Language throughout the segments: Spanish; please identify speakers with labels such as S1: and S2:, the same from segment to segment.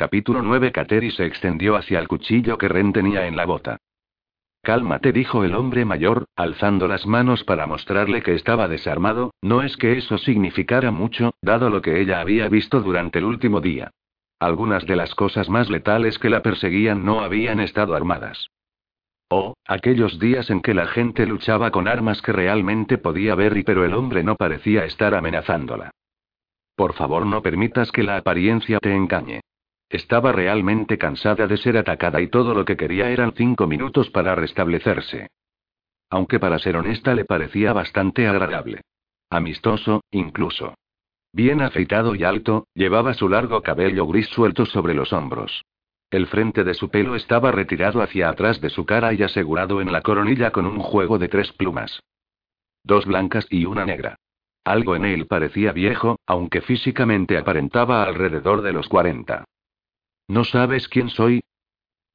S1: Capítulo 9 Kateri se extendió hacia el cuchillo que Ren tenía en la bota. Cálmate, dijo el hombre mayor, alzando las manos para mostrarle que estaba desarmado, no es que eso significara mucho, dado lo que ella había visto durante el último día. Algunas de las cosas más letales que la perseguían no habían estado armadas. Oh, aquellos días en que la gente luchaba con armas que realmente podía ver y pero el hombre no parecía estar amenazándola. Por favor no permitas que la apariencia te engañe. Estaba realmente cansada de ser atacada y todo lo que quería eran cinco minutos para restablecerse. Aunque para ser honesta le parecía bastante agradable. Amistoso, incluso. Bien afeitado y alto, llevaba su largo cabello gris suelto sobre los hombros. El frente de su pelo estaba retirado hacia atrás de su cara y asegurado en la coronilla con un juego de tres plumas. Dos blancas y una negra. Algo en él parecía viejo, aunque físicamente aparentaba alrededor de los cuarenta. ¿No sabes quién soy?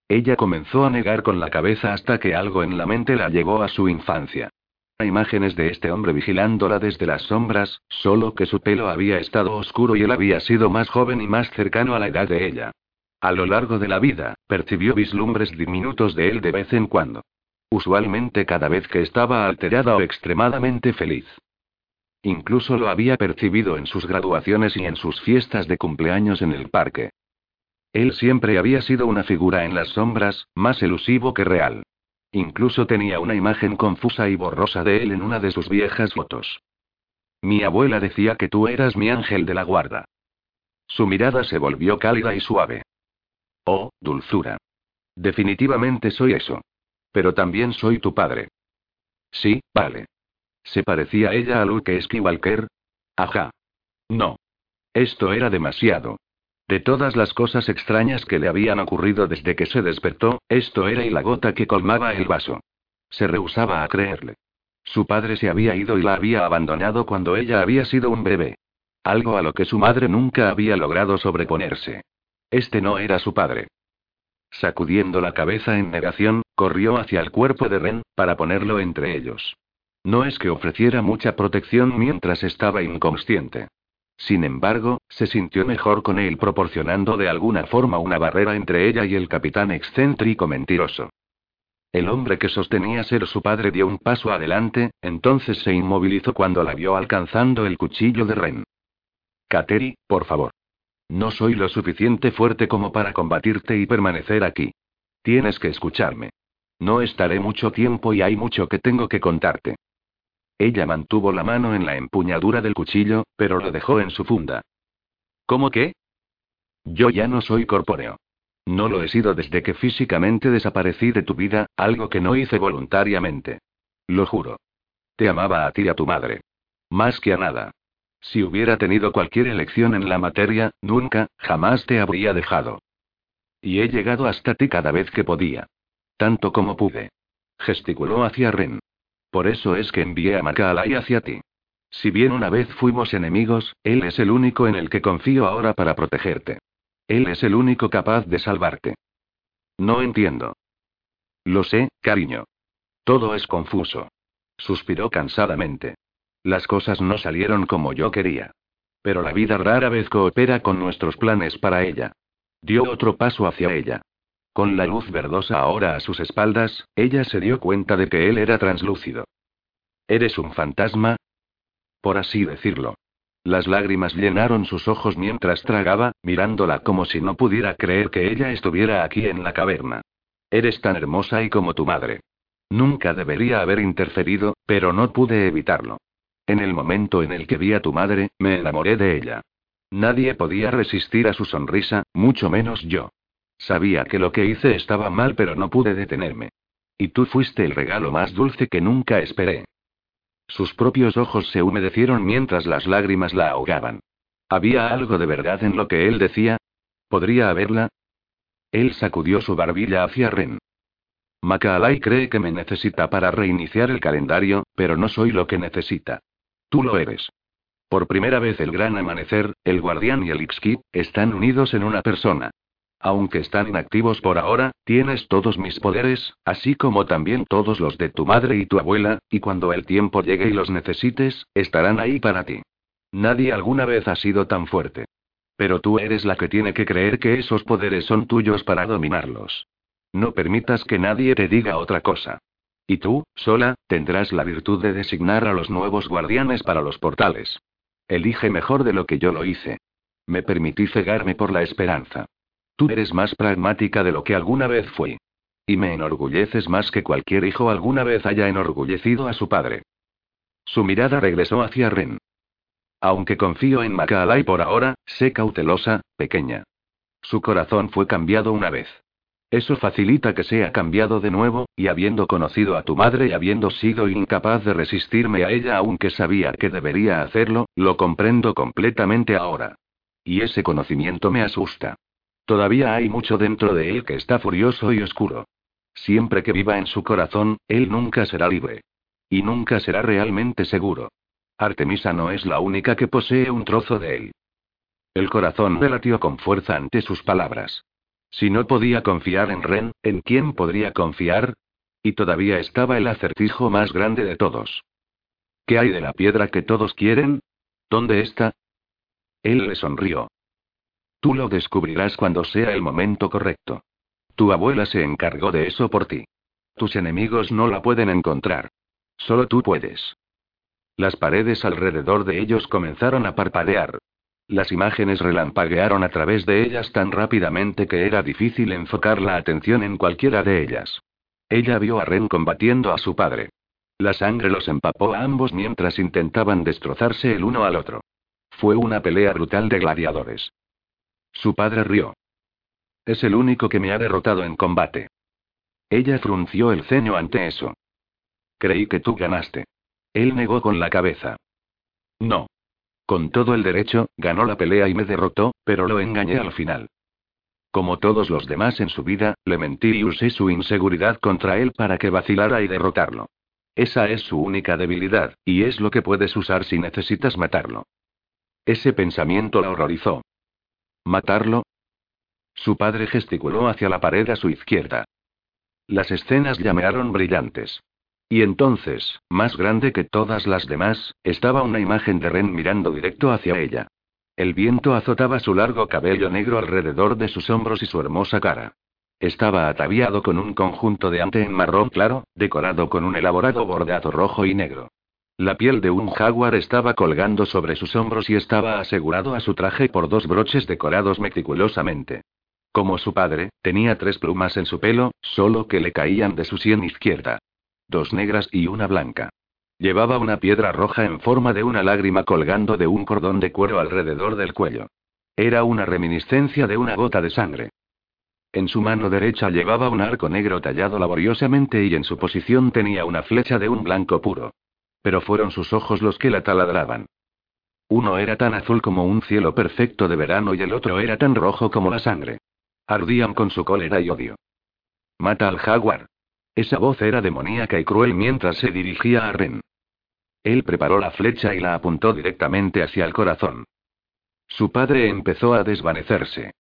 S1: Ella comenzó a negar con la cabeza hasta que algo en la mente la llevó a su infancia. Imágenes de este hombre vigilándola desde las sombras, solo que su pelo había estado oscuro y él había sido más joven y más cercano a la edad de ella. A lo largo de la vida, percibió vislumbres diminutos de él de vez en cuando. Usualmente cada vez que estaba alterada o extremadamente feliz. Incluso lo había percibido en sus graduaciones y en sus fiestas de cumpleaños en el parque. Él siempre había sido una figura en las sombras, más elusivo que real. Incluso tenía una imagen confusa y borrosa de él en una de sus viejas fotos. Mi abuela decía que tú eras mi ángel de la guarda. Su mirada se volvió cálida y suave. Oh, dulzura. Definitivamente soy eso. Pero también soy tu padre. Sí, vale. ¿Se parecía ella a Luke Skywalker? Ajá. No. Esto era demasiado. De todas las cosas extrañas que le habían ocurrido desde que se despertó, esto era y la gota que colmaba el vaso. Se rehusaba a creerle. Su padre se había ido y la había abandonado cuando ella había sido un bebé. Algo a lo que su madre nunca había logrado sobreponerse. Este no era su padre. Sacudiendo la cabeza en negación, corrió hacia el cuerpo de Ren, para ponerlo entre ellos. No es que ofreciera mucha protección mientras estaba inconsciente. Sin embargo, se sintió mejor con él proporcionando de alguna forma una barrera entre ella y el capitán excéntrico mentiroso. El hombre que sostenía ser su padre dio un paso adelante, entonces se inmovilizó cuando la vio alcanzando el cuchillo de Ren. Kateri, por favor. No soy lo suficiente fuerte como para combatirte y permanecer aquí. Tienes que escucharme. No estaré mucho tiempo y hay mucho que tengo que contarte. Ella mantuvo la mano en la empuñadura del cuchillo, pero lo dejó en su funda. ¿Cómo qué? Yo ya no soy corpóreo. No lo he sido desde que físicamente desaparecí de tu vida, algo que no hice voluntariamente. Lo juro. Te amaba a ti y a tu madre. Más que a nada. Si hubiera tenido cualquier elección en la materia, nunca, jamás te habría dejado. Y he llegado hasta ti cada vez que podía. Tanto como pude. Gesticuló hacia Ren. Por eso es que envié a Macalay hacia ti. Si bien una vez fuimos enemigos, él es el único en el que confío ahora para protegerte. Él es el único capaz de salvarte. No entiendo. Lo sé, cariño. Todo es confuso. Suspiró cansadamente. Las cosas no salieron como yo quería. Pero la vida rara vez coopera con nuestros planes para ella. Dio otro paso hacia ella. Con la luz verdosa ahora a sus espaldas, ella se dio cuenta de que él era translúcido. ¿Eres un fantasma? Por así decirlo. Las lágrimas llenaron sus ojos mientras tragaba, mirándola como si no pudiera creer que ella estuviera aquí en la caverna. Eres tan hermosa y como tu madre. Nunca debería haber interferido, pero no pude evitarlo. En el momento en el que vi a tu madre, me enamoré de ella. Nadie podía resistir a su sonrisa, mucho menos yo. Sabía que lo que hice estaba mal, pero no pude detenerme. Y tú fuiste el regalo más dulce que nunca esperé. Sus propios ojos se humedecieron mientras las lágrimas la ahogaban. ¿Había algo de verdad en lo que él decía? ¿Podría haberla? Él sacudió su barbilla hacia Ren. Macalay cree que me necesita para reiniciar el calendario, pero no soy lo que necesita. Tú lo eres. Por primera vez el gran amanecer, el guardián y el Ixki, están unidos en una persona. Aunque están inactivos por ahora, tienes todos mis poderes, así como también todos los de tu madre y tu abuela, y cuando el tiempo llegue y los necesites, estarán ahí para ti. Nadie alguna vez ha sido tan fuerte. Pero tú eres la que tiene que creer que esos poderes son tuyos para dominarlos. No permitas que nadie te diga otra cosa. Y tú, sola, tendrás la virtud de designar a los nuevos guardianes para los portales. Elige mejor de lo que yo lo hice. Me permití cegarme por la esperanza. Tú eres más pragmática de lo que alguna vez fui. Y me enorgulleces más que cualquier hijo alguna vez haya enorgullecido a su padre. Su mirada regresó hacia Ren. Aunque confío en Macalay por ahora, sé cautelosa, pequeña. Su corazón fue cambiado una vez. Eso facilita que sea cambiado de nuevo, y habiendo conocido a tu madre y habiendo sido incapaz de resistirme a ella aunque sabía que debería hacerlo, lo comprendo completamente ahora. Y ese conocimiento me asusta. Todavía hay mucho dentro de él que está furioso y oscuro. Siempre que viva en su corazón, él nunca será libre. Y nunca será realmente seguro. Artemisa no es la única que posee un trozo de él. El corazón me latió con fuerza ante sus palabras. Si no podía confiar en Ren, ¿en quién podría confiar? Y todavía estaba el acertijo más grande de todos. ¿Qué hay de la piedra que todos quieren? ¿Dónde está? Él le sonrió. Tú lo descubrirás cuando sea el momento correcto. Tu abuela se encargó de eso por ti. Tus enemigos no la pueden encontrar. Solo tú puedes. Las paredes alrededor de ellos comenzaron a parpadear. Las imágenes relampaguearon a través de ellas tan rápidamente que era difícil enfocar la atención en cualquiera de ellas. Ella vio a Ren combatiendo a su padre. La sangre los empapó a ambos mientras intentaban destrozarse el uno al otro. Fue una pelea brutal de gladiadores. Su padre rió. Es el único que me ha derrotado en combate. Ella frunció el ceño ante eso. Creí que tú ganaste. Él negó con la cabeza. No. Con todo el derecho, ganó la pelea y me derrotó, pero lo engañé al final. Como todos los demás en su vida, le mentí y usé su inseguridad contra él para que vacilara y derrotarlo. Esa es su única debilidad, y es lo que puedes usar si necesitas matarlo. Ese pensamiento la horrorizó. ¿Matarlo? Su padre gesticuló hacia la pared a su izquierda. Las escenas llamearon brillantes. Y entonces, más grande que todas las demás, estaba una imagen de Ren mirando directo hacia ella. El viento azotaba su largo cabello negro alrededor de sus hombros y su hermosa cara. Estaba ataviado con un conjunto de ante en marrón claro, decorado con un elaborado bordado rojo y negro. La piel de un jaguar estaba colgando sobre sus hombros y estaba asegurado a su traje por dos broches decorados meticulosamente. Como su padre, tenía tres plumas en su pelo, solo que le caían de su sien izquierda dos negras y una blanca. Llevaba una piedra roja en forma de una lágrima colgando de un cordón de cuero alrededor del cuello. Era una reminiscencia de una gota de sangre. En su mano derecha llevaba un arco negro tallado laboriosamente y en su posición tenía una flecha de un blanco puro. Pero fueron sus ojos los que la taladraban. Uno era tan azul como un cielo perfecto de verano y el otro era tan rojo como la sangre. Ardían con su cólera y odio. Mata al jaguar. Esa voz era demoníaca y cruel mientras se dirigía a Ren. Él preparó la flecha y la apuntó directamente hacia el corazón. Su padre empezó a desvanecerse.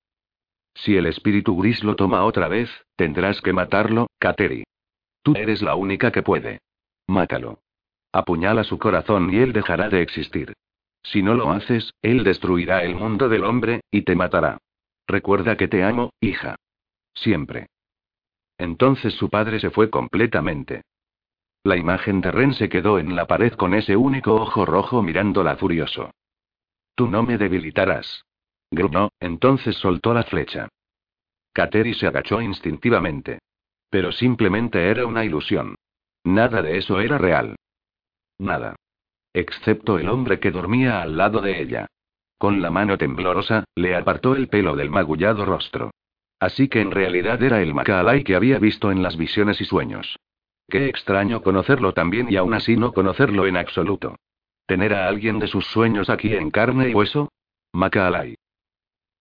S1: Si el espíritu gris lo toma otra vez, tendrás que matarlo, Kateri. Tú eres la única que puede. Mátalo. Apuñala su corazón y él dejará de existir. Si no lo haces, él destruirá el mundo del hombre, y te matará. Recuerda que te amo, hija. Siempre. Entonces su padre se fue completamente. La imagen de Ren se quedó en la pared con ese único ojo rojo mirándola furioso. Tú no me debilitarás. Gruñó, entonces soltó la flecha. Kateri se agachó instintivamente. Pero simplemente era una ilusión. Nada de eso era real. Nada. Excepto el hombre que dormía al lado de ella. Con la mano temblorosa, le apartó el pelo del magullado rostro. Así que en realidad era el Macalay que había visto en las visiones y sueños. Qué extraño conocerlo también y aún así no conocerlo en absoluto. Tener a alguien de sus sueños aquí en carne y hueso. Macalay.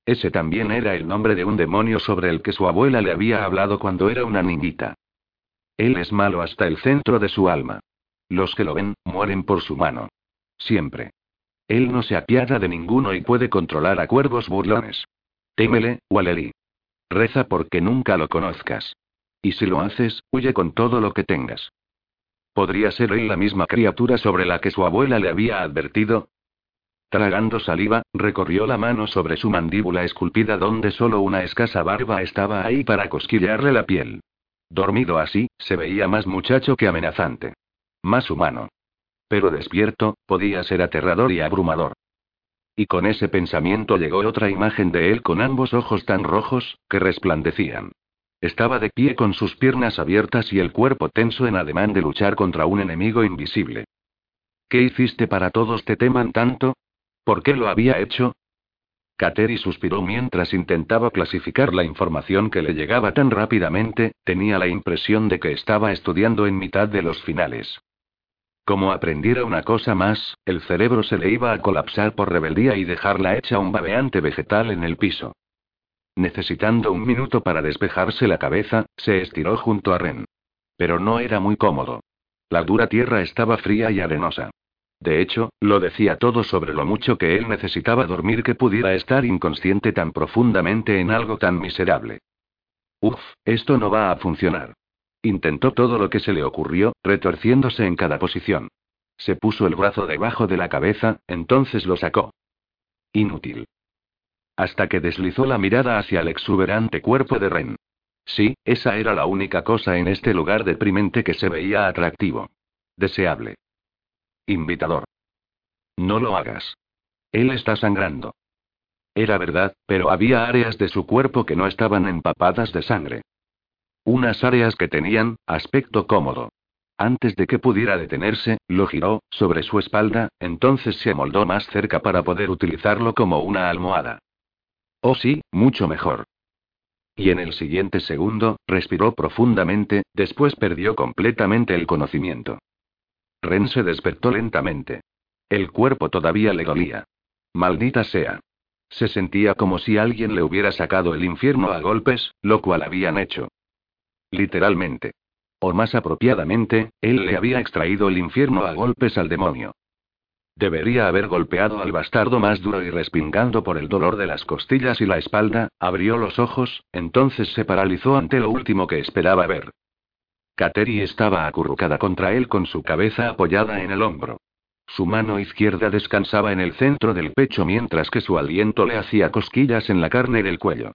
S1: Ese también era el nombre de un demonio sobre el que su abuela le había hablado cuando era una niñita. Él es malo hasta el centro de su alma. Los que lo ven, mueren por su mano. Siempre. Él no se apiada de ninguno y puede controlar a cuervos burlones. Témele, Walery. Reza porque nunca lo conozcas. Y si lo haces, huye con todo lo que tengas. ¿Podría ser él la misma criatura sobre la que su abuela le había advertido? Tragando saliva, recorrió la mano sobre su mandíbula esculpida donde solo una escasa barba estaba ahí para cosquillarle la piel. Dormido así, se veía más muchacho que amenazante. Más humano. Pero despierto, podía ser aterrador y abrumador. Y con ese pensamiento llegó otra imagen de él con ambos ojos tan rojos, que resplandecían. Estaba de pie con sus piernas abiertas y el cuerpo tenso en ademán de luchar contra un enemigo invisible. ¿Qué hiciste para todos te teman tanto? ¿Por qué lo había hecho? Kateri suspiró mientras intentaba clasificar la información que le llegaba tan rápidamente, tenía la impresión de que estaba estudiando en mitad de los finales. Como aprendiera una cosa más, el cerebro se le iba a colapsar por rebeldía y dejarla hecha un babeante vegetal en el piso. Necesitando un minuto para despejarse la cabeza, se estiró junto a Ren. Pero no era muy cómodo. La dura tierra estaba fría y arenosa. De hecho, lo decía todo sobre lo mucho que él necesitaba dormir que pudiera estar inconsciente tan profundamente en algo tan miserable. Uf, esto no va a funcionar. Intentó todo lo que se le ocurrió, retorciéndose en cada posición. Se puso el brazo debajo de la cabeza, entonces lo sacó. Inútil. Hasta que deslizó la mirada hacia el exuberante cuerpo de Ren. Sí, esa era la única cosa en este lugar deprimente que se veía atractivo. Deseable. Invitador. No lo hagas. Él está sangrando. Era verdad, pero había áreas de su cuerpo que no estaban empapadas de sangre. Unas áreas que tenían aspecto cómodo. Antes de que pudiera detenerse, lo giró, sobre su espalda, entonces se amoldó más cerca para poder utilizarlo como una almohada. Oh sí, mucho mejor. Y en el siguiente segundo, respiró profundamente, después perdió completamente el conocimiento. Ren se despertó lentamente. El cuerpo todavía le dolía. Maldita sea. Se sentía como si alguien le hubiera sacado el infierno a golpes, lo cual habían hecho. Literalmente. O más apropiadamente, él le había extraído el infierno a golpes al demonio. Debería haber golpeado al bastardo más duro y respingando por el dolor de las costillas y la espalda, abrió los ojos, entonces se paralizó ante lo último que esperaba ver. Kateri estaba acurrucada contra él con su cabeza apoyada en el hombro. Su mano izquierda descansaba en el centro del pecho mientras que su aliento le hacía cosquillas en la carne del cuello.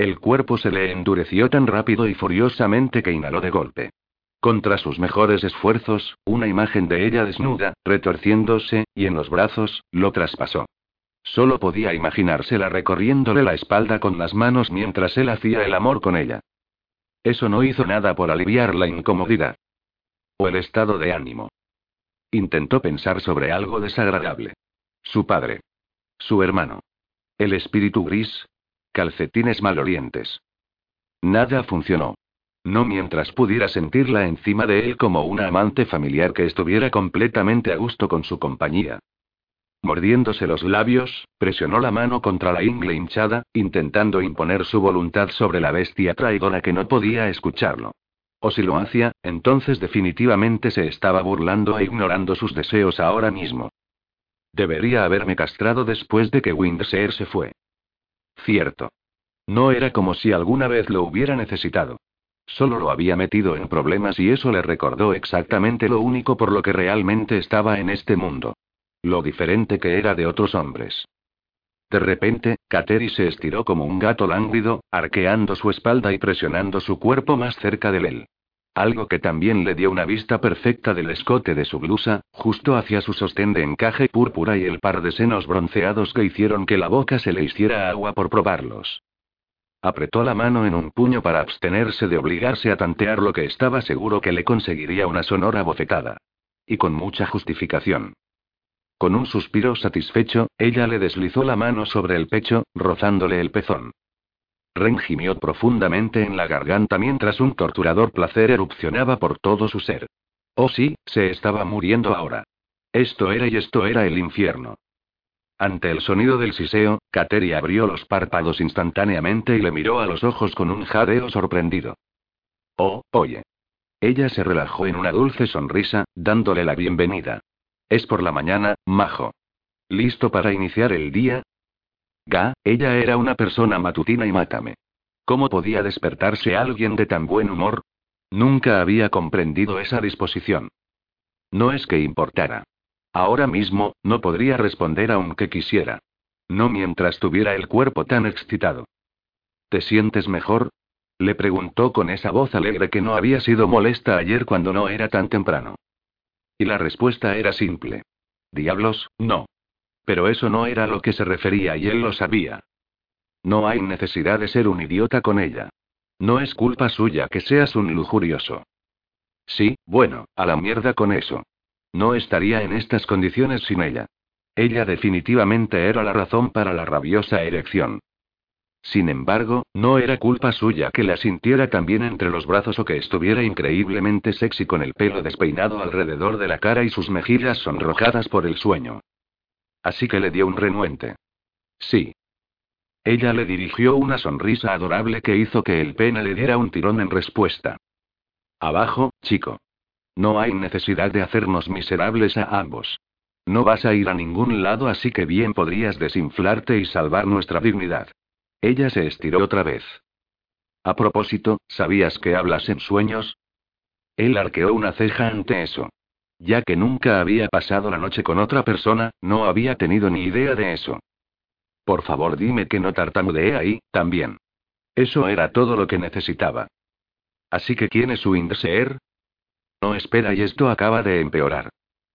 S1: El cuerpo se le endureció tan rápido y furiosamente que inhaló de golpe. Contra sus mejores esfuerzos, una imagen de ella desnuda, retorciéndose, y en los brazos, lo traspasó. Solo podía imaginársela recorriéndole la espalda con las manos mientras él hacía el amor con ella. Eso no hizo nada por aliviar la incomodidad. O el estado de ánimo. Intentó pensar sobre algo desagradable. Su padre. Su hermano. El espíritu gris. Calcetines malolientes. Nada funcionó. No mientras pudiera sentirla encima de él como una amante familiar que estuviera completamente a gusto con su compañía. Mordiéndose los labios, presionó la mano contra la ingle hinchada, intentando imponer su voluntad sobre la bestia traidora que no podía escucharlo. O si lo hacía, entonces definitivamente se estaba burlando e ignorando sus deseos ahora mismo. Debería haberme castrado después de que Windseer se fue. Cierto. No era como si alguna vez lo hubiera necesitado. Solo lo había metido en problemas y eso le recordó exactamente lo único por lo que realmente estaba en este mundo. Lo diferente que era de otros hombres. De repente, Kateri se estiró como un gato lánguido, arqueando su espalda y presionando su cuerpo más cerca de él. Algo que también le dio una vista perfecta del escote de su blusa, justo hacia su sostén de encaje púrpura y el par de senos bronceados que hicieron que la boca se le hiciera agua por probarlos. Apretó la mano en un puño para abstenerse de obligarse a tantear lo que estaba seguro que le conseguiría una sonora bofetada. Y con mucha justificación. Con un suspiro satisfecho, ella le deslizó la mano sobre el pecho, rozándole el pezón. Ren gimió profundamente en la garganta mientras un torturador placer erupcionaba por todo su ser. Oh sí, se estaba muriendo ahora. Esto era y esto era el infierno. Ante el sonido del siseo, Kateri abrió los párpados instantáneamente y le miró a los ojos con un jadeo sorprendido. Oh, oye. Ella se relajó en una dulce sonrisa, dándole la bienvenida. Es por la mañana, majo. ¿Listo para iniciar el día? Ga, ella era una persona matutina y mátame. ¿Cómo podía despertarse alguien de tan buen humor? Nunca había comprendido esa disposición. No es que importara. Ahora mismo, no podría responder aunque quisiera. No mientras tuviera el cuerpo tan excitado. ¿Te sientes mejor? Le preguntó con esa voz alegre que no había sido molesta ayer cuando no era tan temprano. Y la respuesta era simple. Diablos, no. Pero eso no era lo que se refería y él lo sabía. No hay necesidad de ser un idiota con ella. No es culpa suya que seas un lujurioso. Sí, bueno, a la mierda con eso. No estaría en estas condiciones sin ella. Ella definitivamente era la razón para la rabiosa erección. Sin embargo, no era culpa suya que la sintiera también entre los brazos o que estuviera increíblemente sexy con el pelo despeinado alrededor de la cara y sus mejillas sonrojadas por el sueño. Así que le dio un renuente. Sí. Ella le dirigió una sonrisa adorable que hizo que el pene le diera un tirón en respuesta. Abajo, chico. No hay necesidad de hacernos miserables a ambos. No vas a ir a ningún lado así que bien podrías desinflarte y salvar nuestra dignidad. Ella se estiró otra vez. A propósito, ¿sabías que hablas en sueños? Él arqueó una ceja ante eso. Ya que nunca había pasado la noche con otra persona, no había tenido ni idea de eso. Por favor, dime que no tartamudeé ahí, también. Eso era todo lo que necesitaba. Así que ¿quién es su Indseer? No espera y esto acaba de empeorar.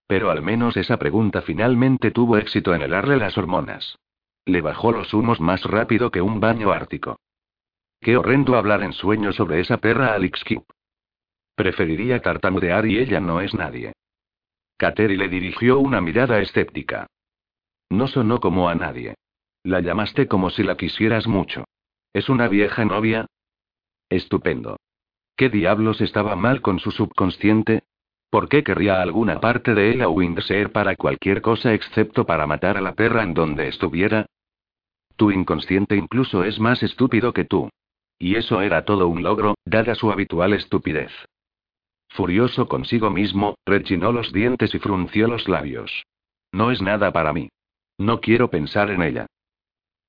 S1: Pero al menos esa pregunta finalmente tuvo éxito en helarle las hormonas. Le bajó los humos más rápido que un baño ártico. Qué horrendo hablar en sueños sobre esa perra Alex Kip. Preferiría tartamudear y ella no es nadie. Kateri le dirigió una mirada escéptica. No sonó como a nadie. La llamaste como si la quisieras mucho. ¿Es una vieja novia? Estupendo. ¿Qué diablos estaba mal con su subconsciente? ¿Por qué querría alguna parte de él a Windseer para cualquier cosa excepto para matar a la perra en donde estuviera? Tu inconsciente incluso es más estúpido que tú. Y eso era todo un logro, dada su habitual estupidez. Furioso consigo mismo, rechinó los dientes y frunció los labios. No es nada para mí. No quiero pensar en ella.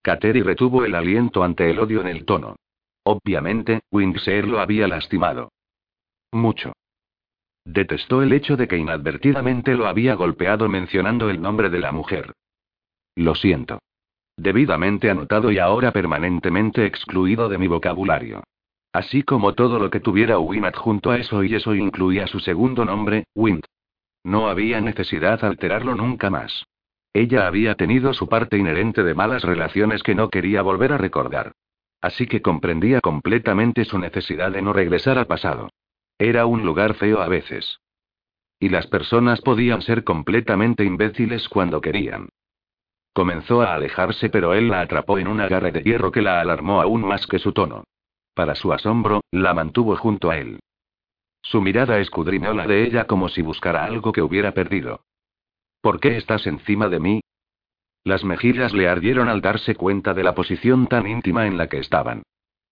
S1: Kateri retuvo el aliento ante el odio en el tono. Obviamente, Windseer lo había lastimado. Mucho. Detestó el hecho de que inadvertidamente lo había golpeado mencionando el nombre de la mujer. Lo siento. Debidamente anotado y ahora permanentemente excluido de mi vocabulario. Así como todo lo que tuviera Win junto a eso y eso incluía su segundo nombre, Wind. No había necesidad alterarlo nunca más. Ella había tenido su parte inherente de malas relaciones que no quería volver a recordar. Así que comprendía completamente su necesidad de no regresar al pasado. Era un lugar feo a veces. Y las personas podían ser completamente imbéciles cuando querían. Comenzó a alejarse, pero él la atrapó en un agarre de hierro que la alarmó aún más que su tono. Para su asombro, la mantuvo junto a él. Su mirada escudriñó la de ella como si buscara algo que hubiera perdido. ¿Por qué estás encima de mí? Las mejillas le ardieron al darse cuenta de la posición tan íntima en la que estaban.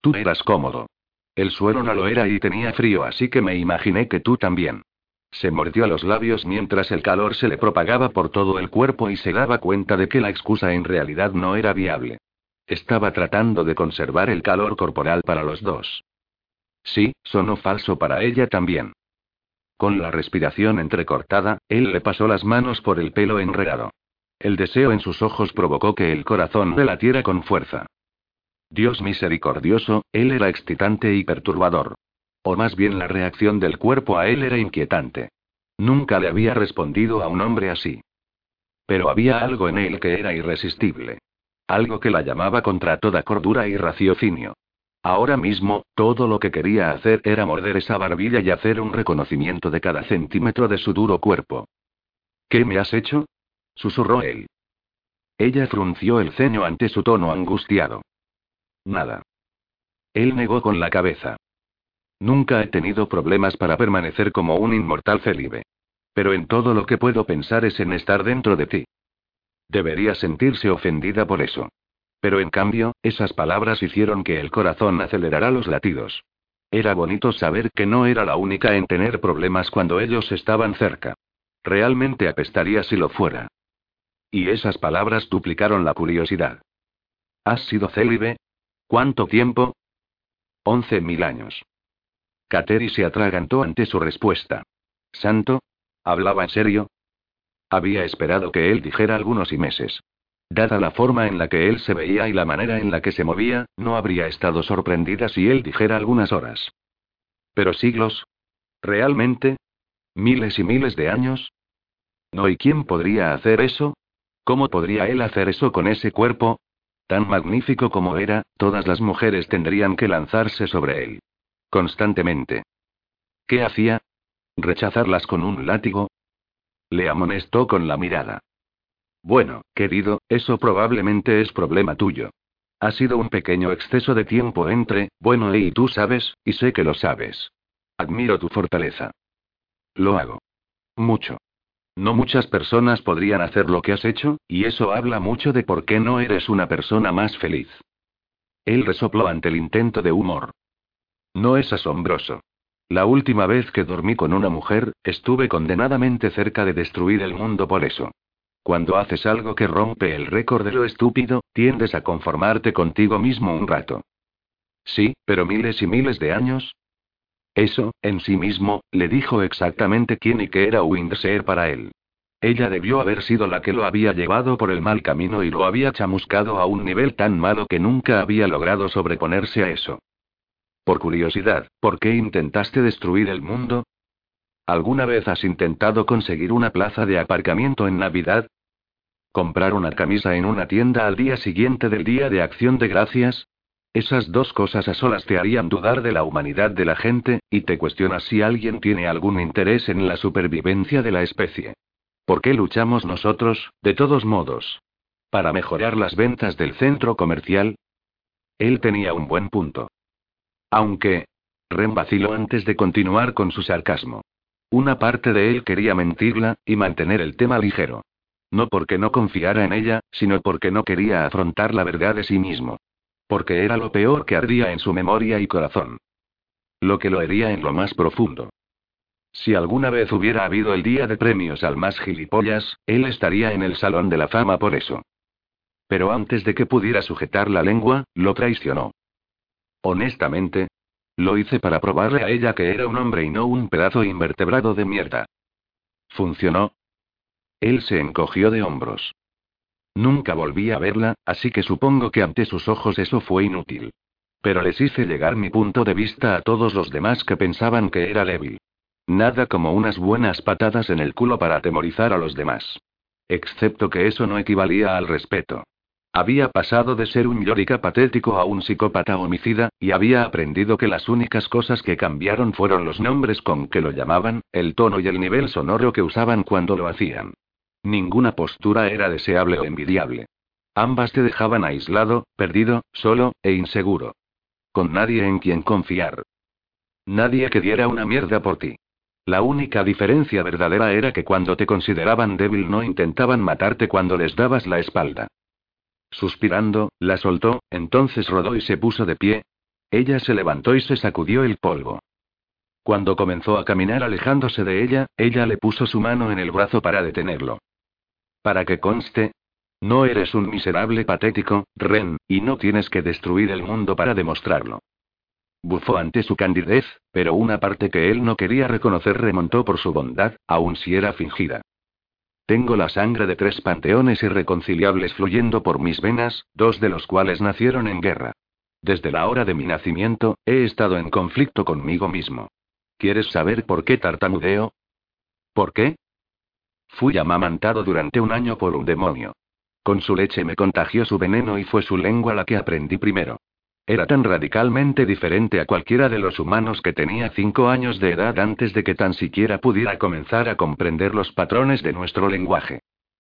S1: Tú eras cómodo. El suelo no lo era y tenía frío, así que me imaginé que tú también. Se mordió los labios mientras el calor se le propagaba por todo el cuerpo y se daba cuenta de que la excusa en realidad no era viable. Estaba tratando de conservar el calor corporal para los dos. Sí, sonó falso para ella también. Con la respiración entrecortada, él le pasó las manos por el pelo enredado. El deseo en sus ojos provocó que el corazón le latiera con fuerza. Dios misericordioso, él era excitante y perturbador. O más bien la reacción del cuerpo a él era inquietante. Nunca le había respondido a un hombre así. Pero había algo en él que era irresistible. Algo que la llamaba contra toda cordura y raciocinio. Ahora mismo, todo lo que quería hacer era morder esa barbilla y hacer un reconocimiento de cada centímetro de su duro cuerpo. ¿Qué me has hecho? susurró él. Ella frunció el ceño ante su tono angustiado. Nada. Él negó con la cabeza. Nunca he tenido problemas para permanecer como un inmortal célibe. Pero en todo lo que puedo pensar es en estar dentro de ti. Debería sentirse ofendida por eso. Pero en cambio, esas palabras hicieron que el corazón acelerara los latidos. Era bonito saber que no era la única en tener problemas cuando ellos estaban cerca. Realmente apestaría si lo fuera. Y esas palabras duplicaron la curiosidad. ¿Has sido célibe? ¿Cuánto tiempo? Once mil años. Kateri se atragantó ante su respuesta. ¿Santo? ¿Hablaba en serio? Había esperado que él dijera algunos y meses. Dada la forma en la que él se veía y la manera en la que se movía, no habría estado sorprendida si él dijera algunas horas. Pero siglos. ¿Realmente? ¿Miles y miles de años? No, ¿y quién podría hacer eso? ¿Cómo podría él hacer eso con ese cuerpo? Tan magnífico como era, todas las mujeres tendrían que lanzarse sobre él. Constantemente. ¿Qué hacía? ¿Rechazarlas con un látigo? Le amonestó con la mirada. Bueno, querido, eso probablemente es problema tuyo. Ha sido un pequeño exceso de tiempo entre, bueno, y tú sabes, y sé que lo sabes. Admiro tu fortaleza. Lo hago. Mucho. No muchas personas podrían hacer lo que has hecho, y eso habla mucho de por qué no eres una persona más feliz. Él resopló ante el intento de humor. No es asombroso. La última vez que dormí con una mujer, estuve condenadamente cerca de destruir el mundo por eso. Cuando haces algo que rompe el récord de lo estúpido, tiendes a conformarte contigo mismo un rato. Sí, pero miles y miles de años, eso, en sí mismo, le dijo exactamente quién y qué era Windseer para él. Ella debió haber sido la que lo había llevado por el mal camino y lo había chamuscado a un nivel tan malo que nunca había logrado sobreponerse a eso. Por curiosidad, ¿por qué intentaste destruir el mundo? ¿Alguna vez has intentado conseguir una plaza de aparcamiento en Navidad? ¿Comprar una camisa en una tienda al día siguiente del Día de Acción de Gracias? Esas dos cosas a solas te harían dudar de la humanidad de la gente, y te cuestionas si alguien tiene algún interés en la supervivencia de la especie. ¿Por qué luchamos nosotros, de todos modos? ¿Para mejorar las ventas del centro comercial? Él tenía un buen punto. Aunque... Ren vaciló antes de continuar con su sarcasmo. Una parte de él quería mentirla, y mantener el tema ligero. No porque no confiara en ella, sino porque no quería afrontar la verdad de sí mismo. Porque era lo peor que ardía en su memoria y corazón. Lo que lo hería en lo más profundo. Si alguna vez hubiera habido el día de premios al más gilipollas, él estaría en el Salón de la Fama por eso. Pero antes de que pudiera sujetar la lengua, lo traicionó. Honestamente, lo hice para probarle a ella que era un hombre y no un pedazo invertebrado de mierda. ¿Funcionó? Él se encogió de hombros. Nunca volví a verla, así que supongo que ante sus ojos eso fue inútil. Pero les hice llegar mi punto de vista a todos los demás que pensaban que era débil. Nada como unas buenas patadas en el culo para atemorizar a los demás. Excepto que eso no equivalía al respeto. Había pasado de ser un llorica patético a un psicópata homicida, y había aprendido que las únicas cosas que cambiaron fueron los nombres con que lo llamaban, el tono y el nivel sonoro que usaban cuando lo hacían. Ninguna postura era deseable o envidiable. Ambas te dejaban aislado, perdido, solo, e inseguro. Con nadie en quien confiar. Nadie que diera una mierda por ti. La única diferencia verdadera era que cuando te consideraban débil no intentaban matarte cuando les dabas la espalda. Suspirando, la soltó, entonces rodó y se puso de pie. Ella se levantó y se sacudió el polvo. Cuando comenzó a caminar alejándose de ella, ella le puso su mano en el brazo para detenerlo. Para que conste. No eres un miserable patético, Ren, y no tienes que destruir el mundo para demostrarlo. Bufó ante su candidez, pero una parte que él no quería reconocer remontó por su bondad, aun si era fingida. Tengo la sangre de tres panteones irreconciliables fluyendo por mis venas, dos de los cuales nacieron en guerra. Desde la hora de mi nacimiento, he estado en conflicto conmigo mismo. ¿Quieres saber por qué tartamudeo? ¿Por qué? Fui amamantado durante un año por un demonio. Con su leche me contagió su veneno y fue su lengua la que aprendí primero. Era tan radicalmente diferente a cualquiera de los humanos que tenía cinco años de edad antes de que tan siquiera pudiera comenzar a comprender los patrones de nuestro lenguaje.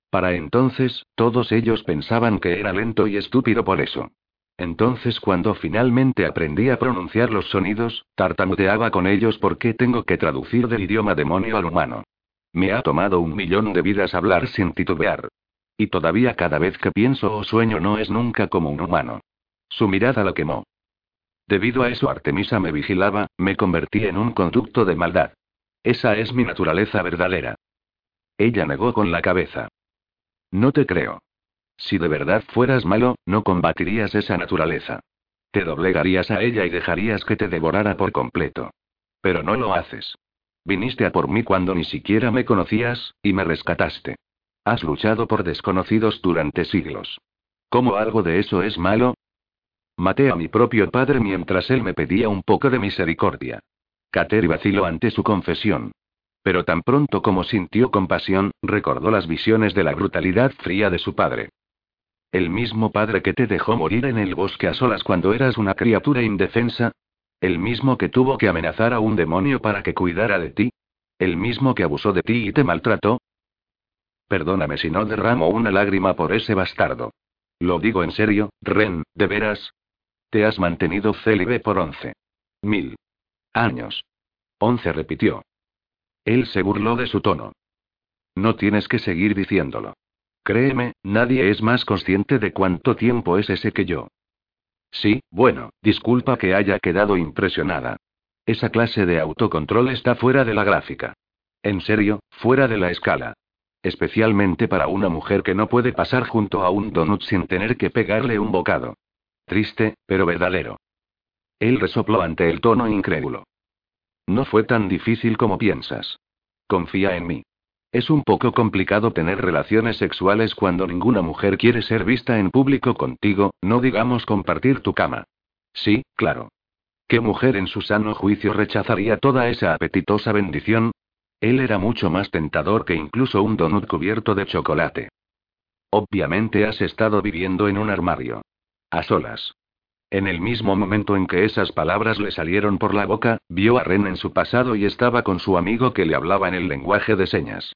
S1: Para entonces, todos ellos pensaban que era lento y estúpido por eso. Entonces cuando finalmente aprendí a pronunciar los sonidos, tartamudeaba con ellos porque tengo que traducir del idioma demonio al humano. Me ha tomado un millón de vidas hablar sin titubear. Y todavía cada vez que pienso o sueño no es nunca como un humano. Su mirada la quemó. Debido a eso Artemisa me vigilaba, me convertí en un conducto de maldad. Esa es mi naturaleza verdadera. Ella negó con la cabeza. No te creo. Si de verdad fueras malo, no combatirías esa naturaleza. Te doblegarías a ella y dejarías que te devorara por completo. Pero no lo haces. Viniste a por mí cuando ni siquiera me conocías, y me rescataste. Has luchado por desconocidos durante siglos. ¿Cómo algo de eso es malo? Maté a mi propio padre mientras él me pedía un poco de misericordia. Kateri vaciló ante su confesión. Pero tan pronto como sintió compasión, recordó las visiones de la brutalidad fría de su padre. El mismo padre que te dejó morir en el bosque a solas cuando eras una criatura indefensa. El mismo que tuvo que amenazar a un demonio para que cuidara de ti. El mismo que abusó de ti y te maltrató. Perdóname si no derramo una lágrima por ese bastardo. Lo digo en serio, Ren, ¿de veras? Te has mantenido célibe por once. Mil. Años. Once repitió. Él se burló de su tono. No tienes que seguir diciéndolo. Créeme, nadie es más consciente de cuánto tiempo es ese que yo. Sí, bueno, disculpa que haya quedado impresionada. Esa clase de autocontrol está fuera de la gráfica. En serio, fuera de la escala. Especialmente para una mujer que no puede pasar junto a un donut sin tener que pegarle un bocado. Triste, pero verdadero. Él resopló ante el tono incrédulo. No fue tan difícil como piensas. Confía en mí. Es un poco complicado tener relaciones sexuales cuando ninguna mujer quiere ser vista en público contigo, no digamos compartir tu cama. Sí, claro. ¿Qué mujer en su sano juicio rechazaría toda esa apetitosa bendición? Él era mucho más tentador que incluso un donut cubierto de chocolate. Obviamente has estado viviendo en un armario. A solas. En el mismo momento en que esas palabras le salieron por la boca, vio a Ren en su pasado y estaba con su amigo que le hablaba en el lenguaje de señas.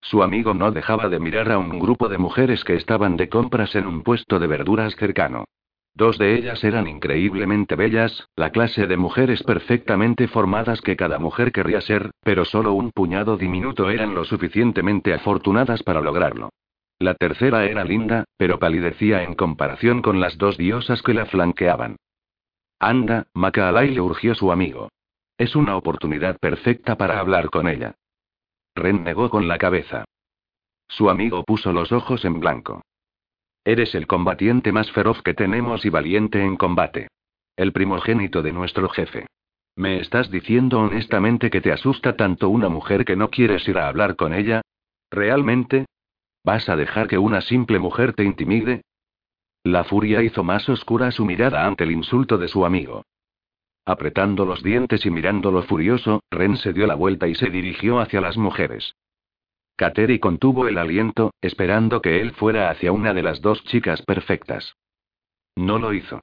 S1: Su amigo no dejaba de mirar a un grupo de mujeres que estaban de compras en un puesto de verduras cercano. Dos de ellas eran increíblemente bellas, la clase de mujeres perfectamente formadas que cada mujer querría ser, pero solo un puñado diminuto eran lo suficientemente afortunadas para lograrlo. La tercera era linda, pero palidecía en comparación con las dos diosas que la flanqueaban. Anda, Macalay le urgió su amigo. Es una oportunidad perfecta para hablar con ella. Ren negó con la cabeza. Su amigo puso los ojos en blanco. Eres el combatiente más feroz que tenemos y valiente en combate. El primogénito de nuestro jefe. ¿Me estás diciendo honestamente que te asusta tanto una mujer que no quieres ir a hablar con ella? ¿Realmente? ¿Vas a dejar que una simple mujer te intimide? La furia hizo más oscura su mirada ante el insulto de su amigo. Apretando los dientes y mirándolo furioso, Ren se dio la vuelta y se dirigió hacia las mujeres. Kateri contuvo el aliento, esperando que él fuera hacia una de las dos chicas perfectas. No lo hizo.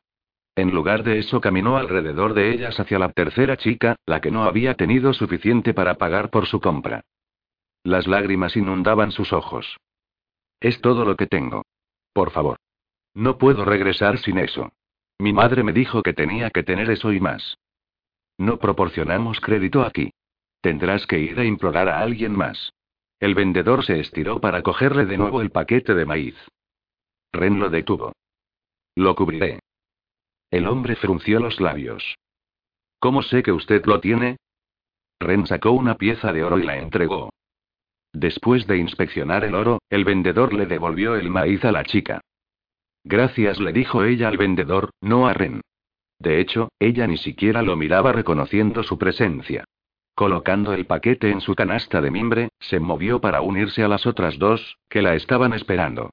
S1: En lugar de eso caminó alrededor de ellas hacia la tercera chica, la que no había tenido suficiente para pagar por su compra. Las lágrimas inundaban sus ojos. Es todo lo que tengo. Por favor. No puedo regresar sin eso. Mi madre me dijo que tenía que tener eso y más. No proporcionamos crédito aquí. Tendrás que ir a implorar a alguien más. El vendedor se estiró para cogerle de nuevo el paquete de maíz. Ren lo detuvo. Lo cubriré. El hombre frunció los labios. ¿Cómo sé que usted lo tiene? Ren sacó una pieza de oro y la entregó. Después de inspeccionar el oro, el vendedor le devolvió el maíz a la chica. Gracias, le dijo ella al vendedor, no a Ren. De hecho, ella ni siquiera lo miraba reconociendo su presencia. Colocando el paquete en su canasta de mimbre, se movió para unirse a las otras dos, que la estaban esperando.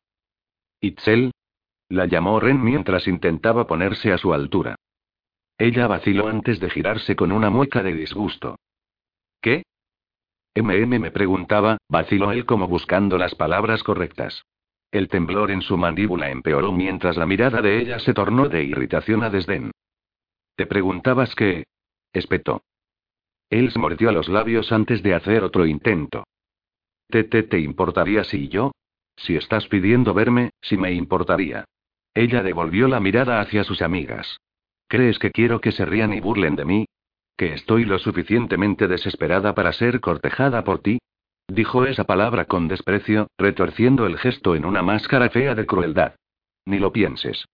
S1: ¿Itzel? La llamó Ren mientras intentaba ponerse a su altura. Ella vaciló antes de girarse con una mueca de disgusto. ¿Qué? MM me preguntaba, vaciló él como buscando las palabras correctas. El temblor en su mandíbula empeoró mientras la mirada de ella se tornó de irritación a desdén. ¿Te preguntabas qué? espetó. Él se mordió los labios antes de hacer otro intento. ¿Te, te, te importaría si yo? Si estás pidiendo verme, si me importaría. Ella devolvió la mirada hacia sus amigas. ¿Crees que quiero que se rían y burlen de mí? ¿Que estoy lo suficientemente desesperada para ser cortejada por ti? Dijo esa palabra con desprecio, retorciendo el gesto en una máscara fea de crueldad. Ni lo pienses.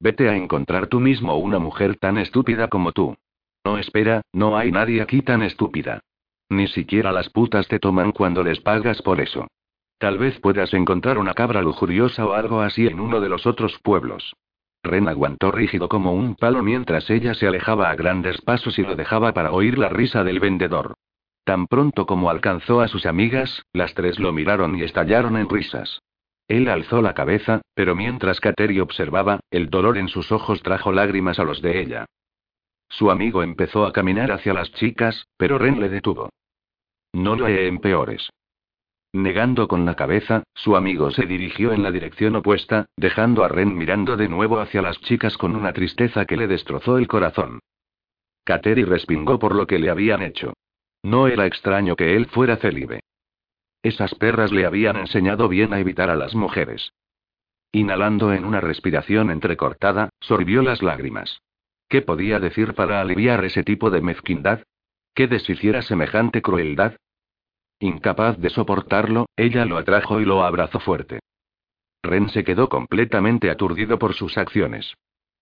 S1: Vete a encontrar tú mismo una mujer tan estúpida como tú. No espera, no hay nadie aquí tan estúpida. Ni siquiera las putas te toman cuando les pagas por eso. Tal vez puedas encontrar una cabra lujuriosa o algo así en uno de los otros pueblos. Ren aguantó rígido como un palo mientras ella se alejaba a grandes pasos y lo dejaba para oír la risa del vendedor. Tan pronto como alcanzó a sus amigas, las tres lo miraron y estallaron en risas. Él alzó la cabeza, pero mientras Kateri observaba, el dolor en sus ojos trajo lágrimas a los de ella. Su amigo empezó a caminar hacia las chicas, pero Ren le detuvo. No lo he en peores. Negando con la cabeza, su amigo se dirigió en la dirección opuesta, dejando a Ren mirando de nuevo hacia las chicas con una tristeza que le destrozó el corazón. Kateri respingó por lo que le habían hecho. No era extraño que él fuera célibe. Esas perras le habían enseñado bien a evitar a las mujeres. Inhalando en una respiración entrecortada, sorbió las lágrimas. ¿Qué podía decir para aliviar ese tipo de mezquindad? ¿Qué deshiciera semejante crueldad? Incapaz de soportarlo, ella lo atrajo y lo abrazó fuerte. Ren se quedó completamente aturdido por sus acciones.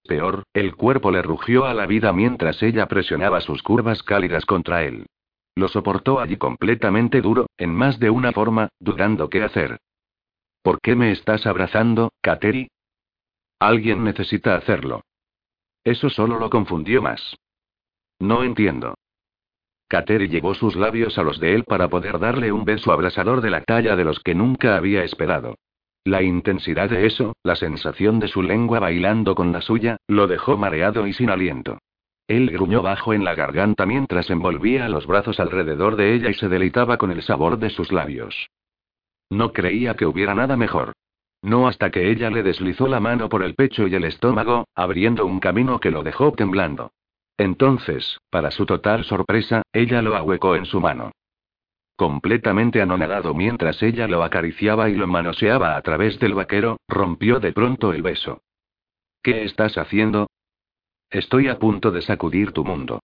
S1: Peor, el cuerpo le rugió a la vida mientras ella presionaba sus curvas cálidas contra él. Lo soportó allí completamente duro, en más de una forma, dudando qué hacer. ¿Por qué me estás abrazando, Kateri? Alguien necesita hacerlo. Eso solo lo confundió más. No entiendo. Kateri llevó sus labios a los de él para poder darle un beso abrasador de la talla de los que nunca había esperado. La intensidad de eso, la sensación de su lengua bailando con la suya, lo dejó mareado y sin aliento. Él gruñó bajo en la garganta mientras envolvía los brazos alrededor de ella y se deleitaba con el sabor de sus labios. No creía que hubiera nada mejor. No hasta que ella le deslizó la mano por el pecho y el estómago, abriendo un camino que lo dejó temblando. Entonces, para su total sorpresa, ella lo ahuecó en su mano. Completamente anonadado mientras ella lo acariciaba y lo manoseaba a través del vaquero, rompió de pronto el beso. ¿Qué estás haciendo? Estoy a punto de sacudir tu mundo.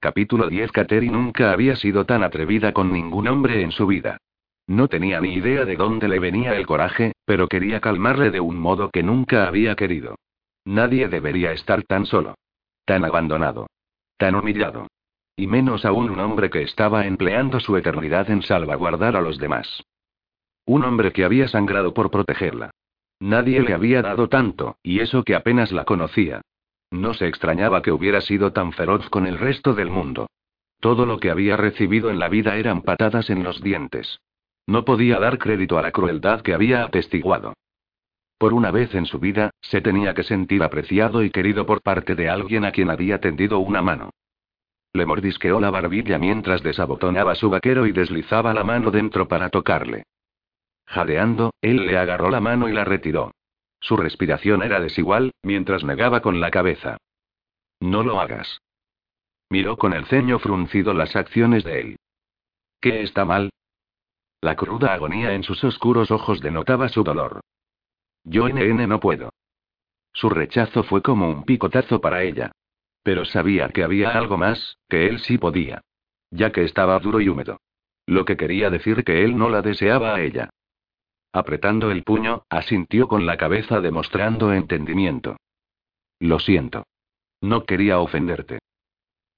S1: Capítulo 10 Kateri nunca había sido tan atrevida con ningún hombre en su vida. No tenía ni idea de dónde le venía el coraje, pero quería calmarle de un modo que nunca había querido. Nadie debería estar tan solo tan abandonado, tan humillado. Y menos aún un hombre que estaba empleando su eternidad en salvaguardar a los demás. Un hombre que había sangrado por protegerla. Nadie le había dado tanto, y eso que apenas la conocía. No se extrañaba que hubiera sido tan feroz con el resto del mundo. Todo lo que había recibido en la vida eran patadas en los dientes. No podía dar crédito a la crueldad que había atestiguado. Por una vez en su vida, se tenía que sentir apreciado y querido por parte de alguien a quien había tendido una mano. Le mordisqueó la barbilla mientras desabotonaba su vaquero y deslizaba la mano dentro para tocarle. Jadeando, él le agarró la mano y la retiró. Su respiración era desigual, mientras negaba con la cabeza. No lo hagas. Miró con el ceño fruncido las acciones de él. ¿Qué está mal? La cruda agonía en sus oscuros ojos denotaba su dolor. Yo NN no puedo. Su rechazo fue como un picotazo para ella. Pero sabía que había algo más, que él sí podía. Ya que estaba duro y húmedo. Lo que quería decir que él no la deseaba a ella. Apretando el puño, asintió con la cabeza demostrando entendimiento. Lo siento. No quería ofenderte.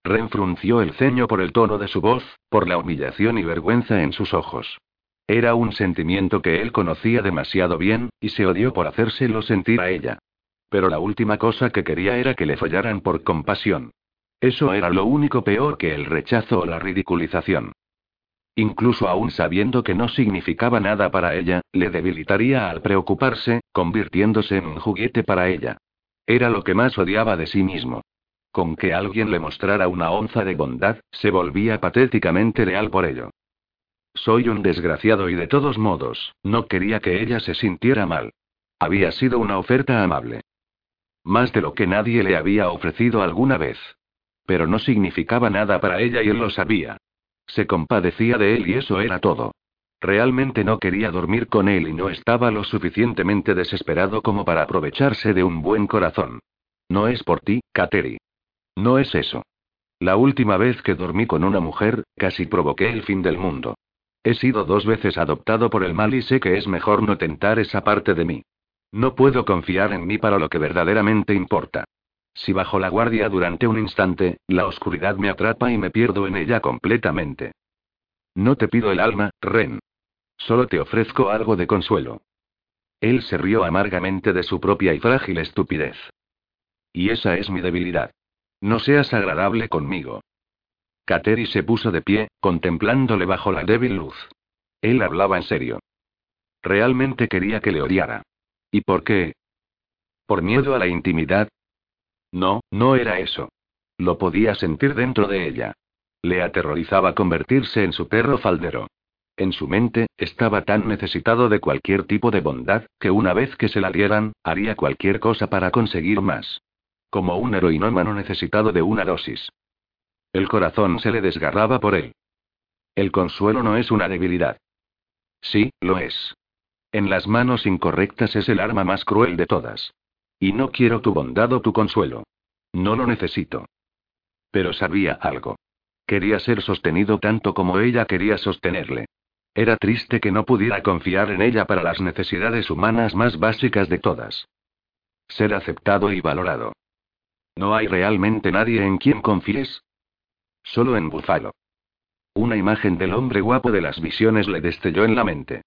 S1: Ren frunció el ceño por el tono de su voz, por la humillación y vergüenza en sus ojos. Era un sentimiento que él conocía demasiado bien, y se odió por hacérselo sentir a ella. Pero la última cosa que quería era que le follaran por compasión. Eso era lo único peor que el rechazo o la ridiculización. Incluso aún sabiendo que no significaba nada para ella, le debilitaría al preocuparse, convirtiéndose en un juguete para ella. Era lo que más odiaba de sí mismo. Con que alguien le mostrara una onza de bondad, se volvía patéticamente leal por ello. Soy un desgraciado y de todos modos, no quería que ella se sintiera mal. Había sido una oferta amable. Más de lo que nadie le había ofrecido alguna vez. Pero no significaba nada para ella y él lo sabía. Se compadecía de él y eso era todo. Realmente no quería dormir con él y no estaba lo suficientemente desesperado como para aprovecharse de un buen corazón. No es por ti, Kateri. No es eso. La última vez que dormí con una mujer, casi provoqué el fin del mundo. He sido dos veces adoptado por el mal y sé que es mejor no tentar esa parte de mí. No puedo confiar en mí para lo que verdaderamente importa. Si bajo la guardia durante un instante, la oscuridad me atrapa y me pierdo en ella completamente. No te pido el alma, Ren. Solo te ofrezco algo de consuelo. Él se rió amargamente de su propia y frágil estupidez. Y esa es mi debilidad. No seas agradable conmigo. Kateri se puso de pie, contemplándole bajo la débil luz. Él hablaba en serio. Realmente quería que le odiara. ¿Y por qué? ¿Por miedo a la intimidad? No, no era eso. Lo podía sentir dentro de ella. Le aterrorizaba convertirse en su perro faldero. En su mente, estaba tan necesitado de cualquier tipo de bondad, que una vez que se la dieran, haría cualquier cosa para conseguir más. Como un heroinómano necesitado de una dosis. El corazón se le desgarraba por él. El consuelo no es una debilidad. Sí, lo es. En las manos incorrectas es el arma más cruel de todas. Y no quiero tu bondad o tu consuelo. No lo necesito. Pero sabía algo. Quería ser sostenido tanto como ella quería sostenerle. Era triste que no pudiera confiar en ella para las necesidades humanas más básicas de todas. Ser aceptado y valorado. ¿No hay realmente nadie en quien confíes? Solo en Búfalo. Una imagen del hombre guapo de las visiones le destelló en la mente.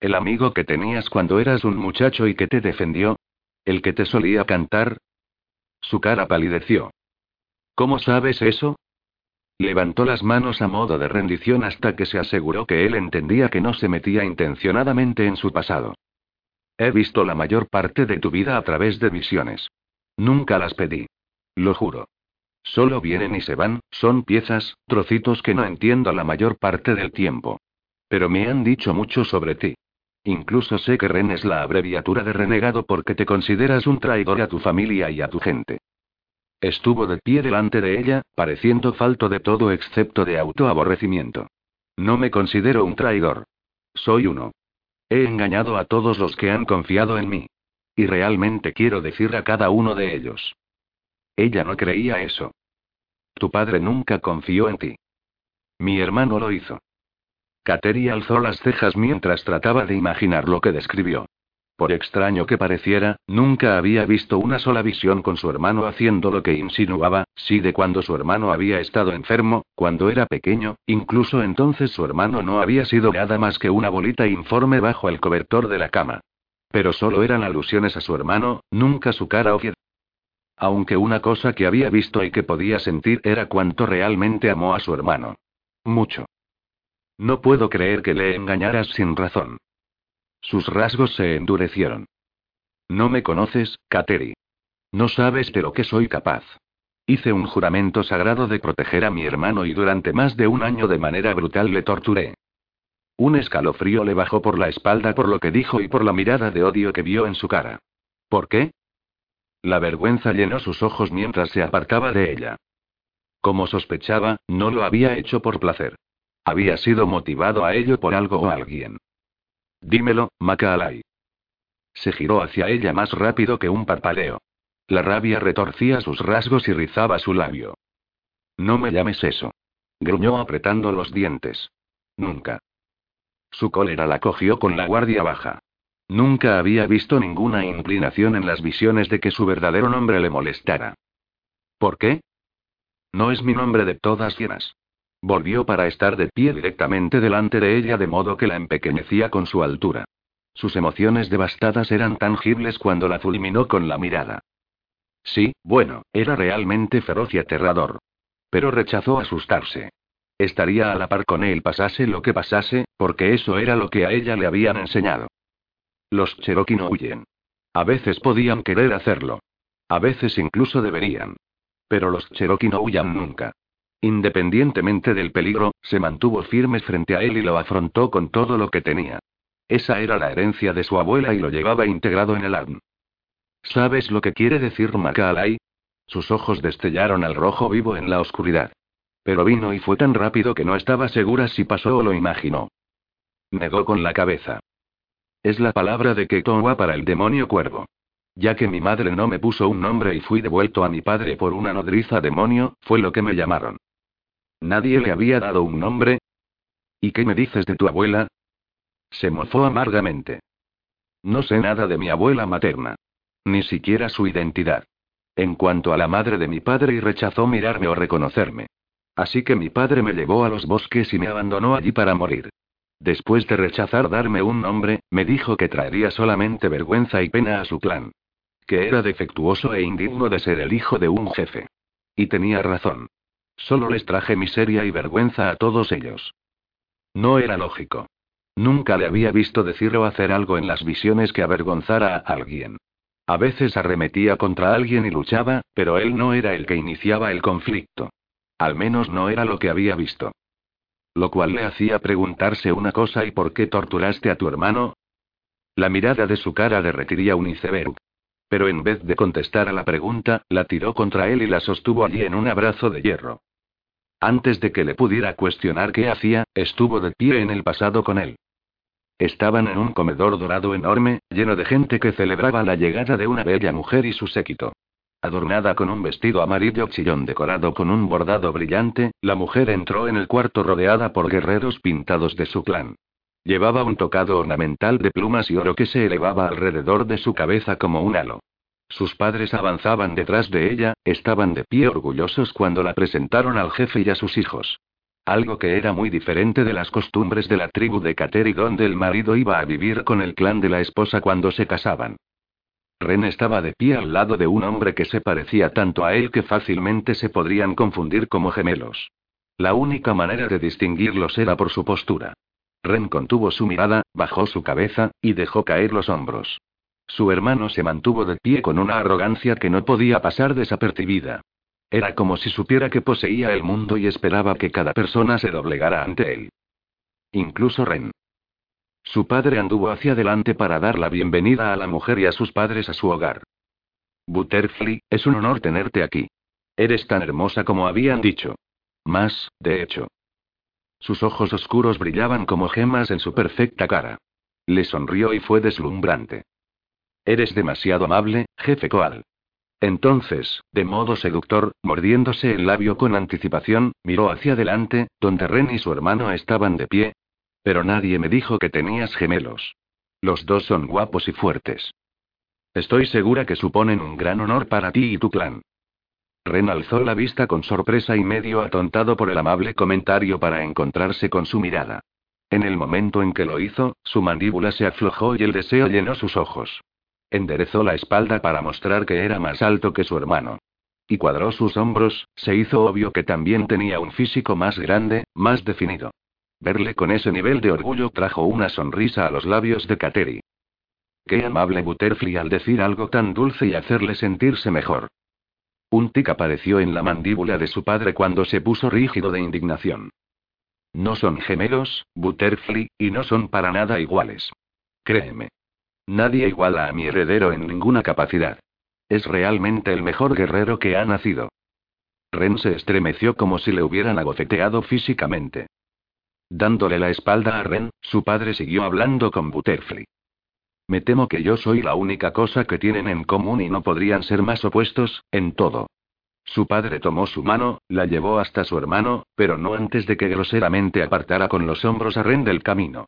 S1: El amigo que tenías cuando eras un muchacho y que te defendió. El que te solía cantar. Su cara palideció. ¿Cómo sabes eso? Levantó las manos a modo de rendición hasta que se aseguró que él entendía que no se metía intencionadamente en su pasado. He visto la mayor parte de tu vida a través de visiones. Nunca las pedí. Lo juro. Solo vienen y se van, son piezas, trocitos que no entiendo la mayor parte del tiempo. Pero me han dicho mucho sobre ti. Incluso sé que Ren es la abreviatura de renegado porque te consideras un traidor a tu familia y a tu gente. Estuvo de pie delante de ella, pareciendo falto de todo excepto de autoaborrecimiento. No me considero un traidor. Soy uno. He engañado a todos los que han confiado en mí. Y realmente quiero decir a cada uno de ellos. Ella no creía eso. Tu padre nunca confió en ti. Mi hermano lo hizo. Kateri alzó las cejas mientras trataba de imaginar lo que describió. Por extraño que pareciera, nunca había visto una sola visión con su hermano haciendo lo que insinuaba, sí de cuando su hermano había estado enfermo, cuando era pequeño, incluso entonces su hermano no había sido nada más que una bolita informe bajo el cobertor de la cama. Pero solo eran alusiones a su hermano, nunca su cara o. Aunque una cosa que había visto y que podía sentir era cuánto realmente amó a su hermano. Mucho. No puedo creer que le engañaras sin razón. Sus rasgos se endurecieron. No me conoces, Kateri. No sabes de lo que soy capaz. Hice un juramento sagrado de proteger a mi hermano y durante más de un año de manera brutal le torturé. Un escalofrío le bajó por la espalda por lo que dijo y por la mirada de odio que vio en su cara. ¿Por qué? La vergüenza llenó sus ojos mientras se apartaba de ella. Como sospechaba, no lo había hecho por placer. Había sido motivado a ello por algo o alguien. Dímelo, Macalay. Se giró hacia ella más rápido que un parpadeo. La rabia retorcía sus rasgos y rizaba su labio. No me llames eso. Gruñó apretando los dientes. Nunca. Su cólera la cogió con la guardia baja. Nunca había visto ninguna inclinación en las visiones de que su verdadero nombre le molestara. ¿Por qué? No es mi nombre de todas llenas. Volvió para estar de pie directamente delante de ella de modo que la empequeñecía con su altura. Sus emociones devastadas eran tangibles cuando la fulminó con la mirada. Sí, bueno, era realmente feroz y aterrador. Pero rechazó asustarse. Estaría a la par con él pasase lo que pasase, porque eso era lo que a ella le habían enseñado. Los Cherokee no huyen. A veces podían querer hacerlo. A veces incluso deberían. Pero los Cherokee no huyan nunca. Independientemente del peligro, se mantuvo firme frente a él y lo afrontó con todo lo que tenía. Esa era la herencia de su abuela y lo llevaba integrado en el ARN. ¿Sabes lo que quiere decir Macalay? Sus ojos destellaron al rojo vivo en la oscuridad. Pero vino y fue tan rápido que no estaba segura si pasó o lo imaginó. Negó con la cabeza. Es la palabra de Ketowa para el demonio cuervo. Ya que mi madre no me puso un nombre y fui devuelto a mi padre por una nodriza demonio, fue lo que me llamaron. ¿Nadie le había dado un nombre? ¿Y qué me dices de tu abuela? Se mofó amargamente. No sé nada de mi abuela materna. Ni siquiera su identidad. En cuanto a la madre de mi padre y rechazó mirarme o reconocerme. Así que mi padre me llevó a los bosques y me abandonó allí para morir. Después de rechazar darme un nombre, me dijo que traería solamente vergüenza y pena a su clan. Que era defectuoso e indigno de ser el hijo de un jefe. Y tenía razón. Solo les traje miseria y vergüenza a todos ellos. No era lógico. Nunca le había visto decir o hacer algo en las visiones que avergonzara a alguien. A veces arremetía contra alguien y luchaba, pero él no era el que iniciaba el conflicto. Al menos no era lo que había visto. Lo cual le hacía preguntarse una cosa: ¿y por qué torturaste a tu hermano? La mirada de su cara derretiría un iceberg. Pero en vez de contestar a la pregunta, la tiró contra él y la sostuvo allí en un abrazo de hierro. Antes de que le pudiera cuestionar qué hacía, estuvo de pie en el pasado con él. Estaban en un comedor dorado enorme, lleno de gente que celebraba la llegada de una bella mujer y su séquito. Adornada con un vestido amarillo chillón decorado con un bordado brillante, la mujer entró en el cuarto rodeada por guerreros pintados de su clan. Llevaba un tocado ornamental de plumas y oro que se elevaba alrededor de su cabeza como un halo. Sus padres avanzaban detrás de ella, estaban de pie orgullosos cuando la presentaron al jefe y a sus hijos. Algo que era muy diferente de las costumbres de la tribu de Kateri donde el marido iba a vivir con el clan de la esposa cuando se casaban. Ren estaba de pie al lado de un hombre que se parecía tanto a él que fácilmente se podrían confundir como gemelos. La única manera de distinguirlos era por su postura. Ren contuvo su mirada, bajó su cabeza, y dejó caer los hombros. Su hermano se mantuvo de pie con una arrogancia que no podía pasar desapercibida. Era como si supiera que poseía el mundo y esperaba que cada persona se doblegara ante él. Incluso Ren. Su padre anduvo hacia adelante para dar la bienvenida a la mujer y a sus padres a su hogar. Butterfly, es un honor tenerte aquí. Eres tan hermosa como habían dicho. Más, de hecho. Sus ojos oscuros brillaban como gemas en su perfecta cara. Le sonrió y fue deslumbrante. Eres demasiado amable, jefe Coal. Entonces, de modo seductor, mordiéndose el labio con anticipación, miró hacia adelante, donde Ren y su hermano estaban de pie. Pero nadie me dijo que tenías gemelos. Los dos son guapos y fuertes. Estoy segura que suponen un gran honor para ti y tu clan. Ren alzó la vista con sorpresa y medio atontado por el amable comentario para encontrarse con su mirada. En el momento en que lo hizo, su mandíbula se aflojó y el deseo llenó sus ojos. Enderezó la espalda para mostrar que era más alto que su hermano. Y cuadró sus hombros, se hizo obvio que también tenía un físico más grande, más definido. Verle con ese nivel de orgullo trajo una sonrisa a los labios de Kateri. Qué amable Butterfly al decir algo tan dulce y hacerle sentirse mejor. Un tic apareció en la mandíbula de su padre cuando se puso rígido de indignación. No son gemelos, Butterfly, y no son para nada iguales. Créeme. Nadie iguala a mi heredero en ninguna capacidad. Es realmente el mejor guerrero que ha nacido. Ren se estremeció como si le hubieran agofeteado físicamente. Dándole la espalda a Ren, su padre siguió hablando con Butterfly. Me temo que yo soy la única cosa que tienen en común y no podrían ser más opuestos, en todo. Su padre tomó su mano, la llevó hasta su hermano, pero no antes de que groseramente apartara con los hombros a Ren del camino.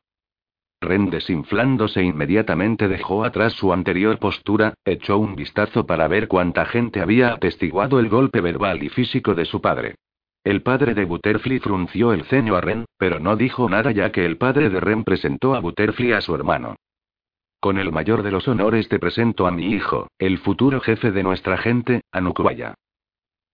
S1: Ren desinflándose inmediatamente dejó atrás su anterior postura, echó un vistazo para ver cuánta gente había atestiguado el golpe verbal y físico de su padre. El padre de Butterfly frunció el ceño a Ren, pero no dijo nada ya que el padre de Ren presentó a Butterfly a su hermano. Con el mayor de los honores te presento a mi hijo, el futuro jefe de nuestra gente, Anukwaya.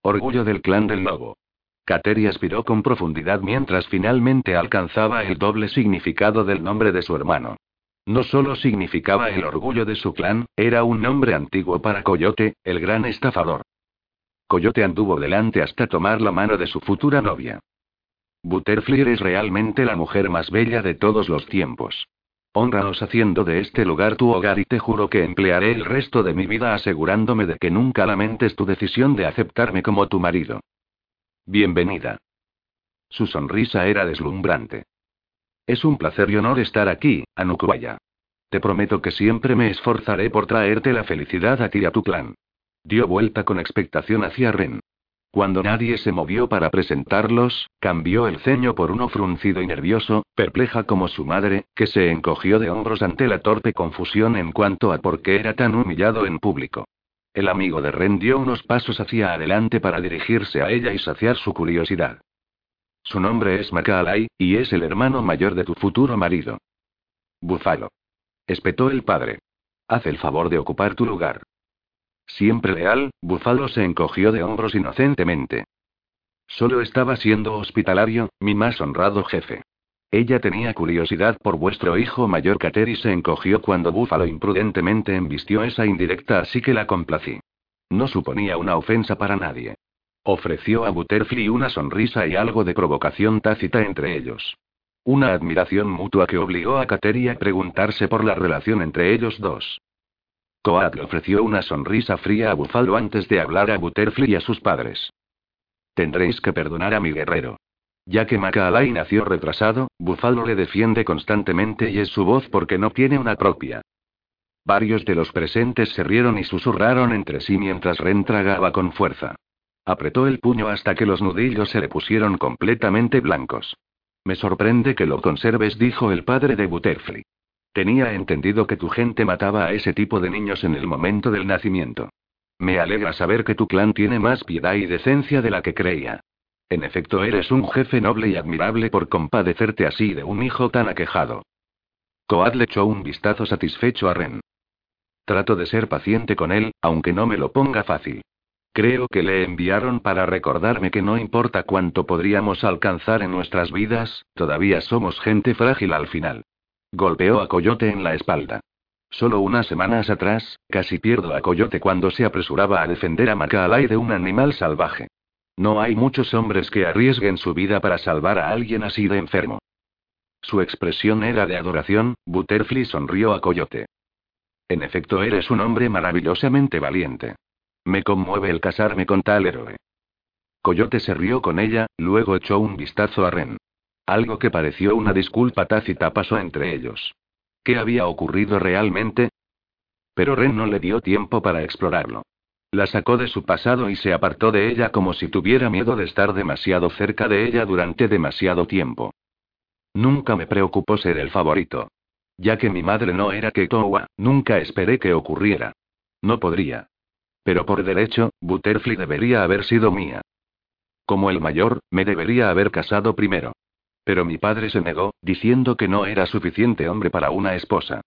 S1: Orgullo del clan del lobo. Kateri aspiró con profundidad mientras finalmente alcanzaba el doble significado del nombre de su hermano. No solo significaba el orgullo de su clan, era un nombre antiguo para Coyote, el gran estafador. Coyote anduvo delante hasta tomar la mano de su futura novia. Butterfly es realmente la mujer más bella de todos los tiempos. Honraos haciendo de este lugar tu hogar y te juro que emplearé el resto de mi vida asegurándome de que nunca lamentes tu decisión de aceptarme como tu marido. Bienvenida. Su sonrisa era deslumbrante. Es un placer y honor estar aquí, Anukwaya. Te prometo que siempre me esforzaré por traerte la felicidad a ti y a tu clan. Dio vuelta con expectación hacia Ren. Cuando nadie se movió para presentarlos, cambió el ceño por uno fruncido y nervioso, perpleja como su madre, que se encogió de hombros ante la torpe confusión en cuanto a por qué era tan humillado en público. El amigo de Ren dio unos pasos hacia adelante para dirigirse a ella y saciar su curiosidad. Su nombre es Macalay, y es el hermano mayor de tu futuro marido. Búfalo. Espetó el padre. Haz el favor de ocupar tu lugar. Siempre leal, Búfalo se encogió de hombros inocentemente. Solo estaba siendo hospitalario, mi más honrado jefe. Ella tenía curiosidad por vuestro hijo mayor Kateri se encogió cuando Búfalo imprudentemente embistió esa indirecta, así que la complací. No suponía una ofensa para nadie. Ofreció a Butterfly una sonrisa y algo de provocación tácita entre ellos. Una admiración mutua que obligó a Kateri a preguntarse por la relación entre ellos dos. Coat le ofreció una sonrisa fría a Búfalo antes de hablar a Butterfly y a sus padres. Tendréis que perdonar a mi guerrero. Ya que Macalay nació retrasado, Búfalo le defiende constantemente y es su voz porque no tiene una propia. Varios de los presentes se rieron y susurraron entre sí mientras Ren tragaba con fuerza. Apretó el puño hasta que los nudillos se le pusieron completamente blancos. Me sorprende que lo conserves, dijo el padre de Butterfly. Tenía entendido que tu gente mataba a ese tipo de niños en el momento del nacimiento. Me alegra saber que tu clan tiene más piedad y decencia de la que creía. En efecto, eres un jefe noble y admirable por compadecerte así de un hijo tan aquejado. Coad le echó un vistazo satisfecho a Ren. Trato de ser paciente con él, aunque no me lo ponga fácil. Creo que le enviaron para recordarme que no importa cuánto podríamos alcanzar en nuestras vidas, todavía somos gente frágil al final. Golpeó a Coyote en la espalda. Solo unas semanas atrás, casi pierdo a Coyote cuando se apresuraba a defender a Macalay de un animal salvaje. No hay muchos hombres que arriesguen su vida para salvar a alguien así de enfermo. Su expresión era de adoración, Butterfly sonrió a Coyote. En efecto, eres un hombre maravillosamente valiente. Me conmueve el casarme con tal héroe. Coyote se rió con ella, luego echó un vistazo a Ren. Algo que pareció una disculpa tácita pasó entre ellos. ¿Qué había ocurrido realmente? Pero Ren no le dio tiempo para explorarlo. La sacó de su pasado y se apartó de ella como si tuviera miedo de estar demasiado cerca de ella durante demasiado tiempo. Nunca me preocupó ser el favorito. Ya que mi madre no era Ketowa, nunca esperé que ocurriera. No podría. Pero por derecho, Butterfly debería haber sido mía. Como el mayor, me debería haber casado primero. Pero mi padre se negó, diciendo que no era suficiente hombre para una esposa.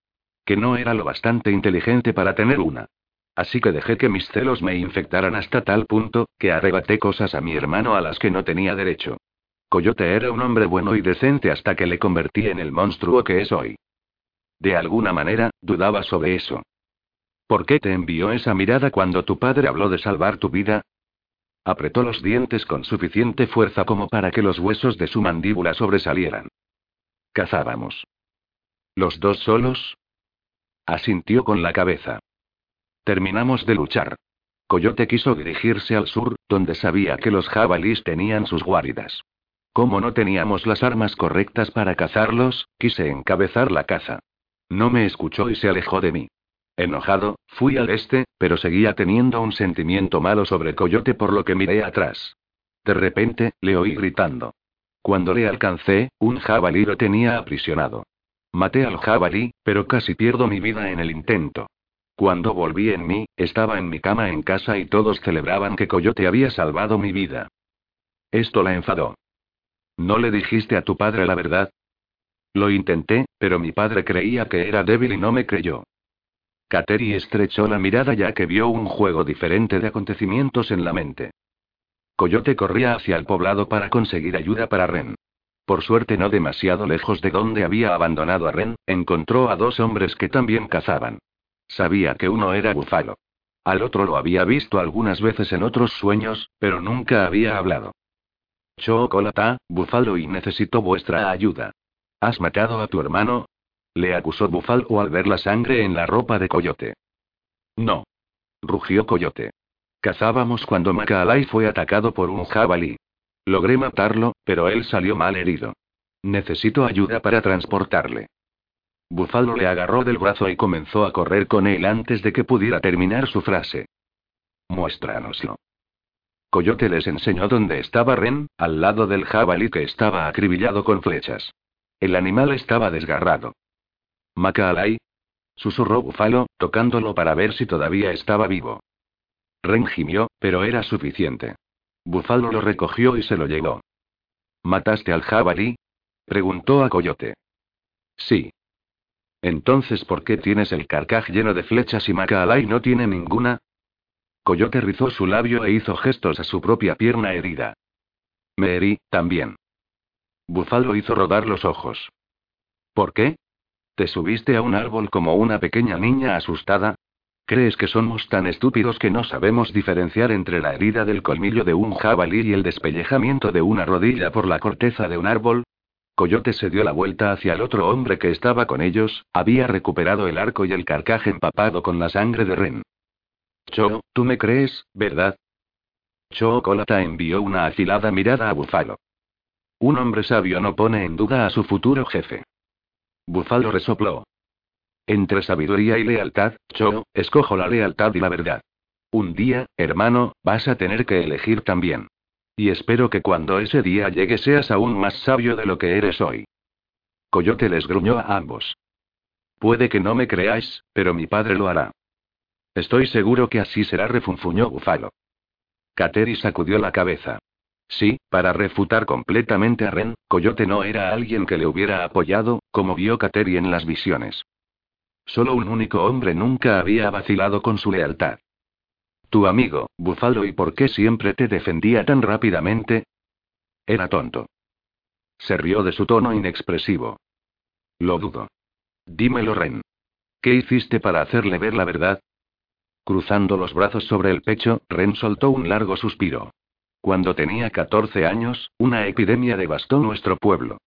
S1: Que no era lo bastante inteligente para tener una. Así que dejé que mis celos me infectaran hasta tal punto, que arrebaté cosas a mi hermano a las que no tenía derecho. Coyote era un hombre bueno y decente hasta que le convertí en el monstruo que es hoy. De alguna manera, dudaba sobre eso. ¿Por qué te envió esa mirada cuando tu padre habló de salvar tu vida? Apretó los dientes con suficiente fuerza como para que los huesos de su mandíbula sobresalieran. Cazábamos. ¿Los dos solos? Asintió con la cabeza. Terminamos de luchar. Coyote quiso dirigirse al sur, donde sabía que los jabalís tenían sus guaridas. Como no teníamos las armas correctas para cazarlos, quise encabezar la caza. No me escuchó y se alejó de mí. Enojado, fui al este, pero seguía teniendo un sentimiento malo sobre Coyote por lo que miré atrás. De repente, le oí gritando. Cuando le alcancé, un jabalí lo tenía aprisionado. Maté al jabalí, pero casi pierdo mi vida en el intento. Cuando volví en mí, estaba en mi cama en casa y todos celebraban que Coyote había salvado mi vida. Esto la enfadó. ¿No le dijiste a tu padre la verdad? Lo intenté, pero mi padre creía que era débil y no me creyó. Kateri estrechó la mirada ya que vio un juego diferente de acontecimientos en la mente. Coyote corría hacia el poblado para conseguir ayuda para Ren. Por suerte no demasiado lejos de donde había abandonado a Ren, encontró a dos hombres que también cazaban. Sabía que uno era Búfalo. Al otro lo había visto algunas veces en otros sueños, pero nunca había hablado. Chocolata, Búfalo y necesito vuestra ayuda. ¿Has matado a tu hermano? Le acusó Búfalo al ver la sangre en la ropa de Coyote. No. Rugió Coyote. Cazábamos cuando Macalay fue atacado por un jabalí. Logré matarlo, pero él salió mal herido. Necesito ayuda para transportarle. Búfalo le agarró del brazo y comenzó a correr con él antes de que pudiera terminar su frase. Muéstranoslo. Coyote les enseñó dónde estaba Ren, al lado del jabalí que estaba acribillado con flechas. El animal estaba desgarrado. Macalay. Susurró Búfalo, tocándolo para ver si todavía estaba vivo. Ren gimió, pero era suficiente. Búfalo lo recogió y se lo llevó. ¿Mataste al jabalí? Preguntó a Coyote. Sí. Entonces, ¿por qué tienes el carcaj lleno de flechas y Macalay no tiene ninguna? Coyote rizó su labio e hizo gestos a su propia pierna herida. Me herí, también. Bufalo hizo rodar los ojos. ¿Por qué? ¿Te subiste a un árbol como una pequeña niña asustada? ¿Crees que somos tan estúpidos que no sabemos diferenciar entre la herida del colmillo de un jabalí y el despellejamiento de una rodilla por la corteza de un árbol? Coyote se dio la vuelta hacia el otro hombre que estaba con ellos, había recuperado el arco y el carcaje empapado con la sangre de Ren. Cho, tú me crees, ¿verdad? Cho Colata envió una afilada mirada a Bufalo. Un hombre sabio no pone en duda a su futuro jefe. Bufalo resopló. Entre sabiduría y lealtad, Cho, escojo la lealtad y la verdad. Un día, hermano, vas a tener que elegir también. Y espero que cuando ese día llegue seas aún más sabio de lo que eres hoy. Coyote les gruñó a ambos. Puede que no me creáis, pero mi padre lo hará. Estoy seguro que así será, refunfuñó Bufalo. Kateri sacudió la cabeza. Sí, para refutar completamente a Ren, Coyote no era alguien que le hubiera apoyado, como vio Kateri en las visiones. Solo un único hombre nunca había vacilado con su lealtad. Tu amigo, Bufalo, ¿y por qué siempre te defendía tan rápidamente? Era tonto. Se rió de su tono inexpresivo. Lo dudo. Dímelo, Ren. ¿Qué hiciste para hacerle ver la verdad? Cruzando los brazos sobre el pecho, Ren soltó un largo suspiro. Cuando tenía 14 años, una epidemia devastó nuestro pueblo.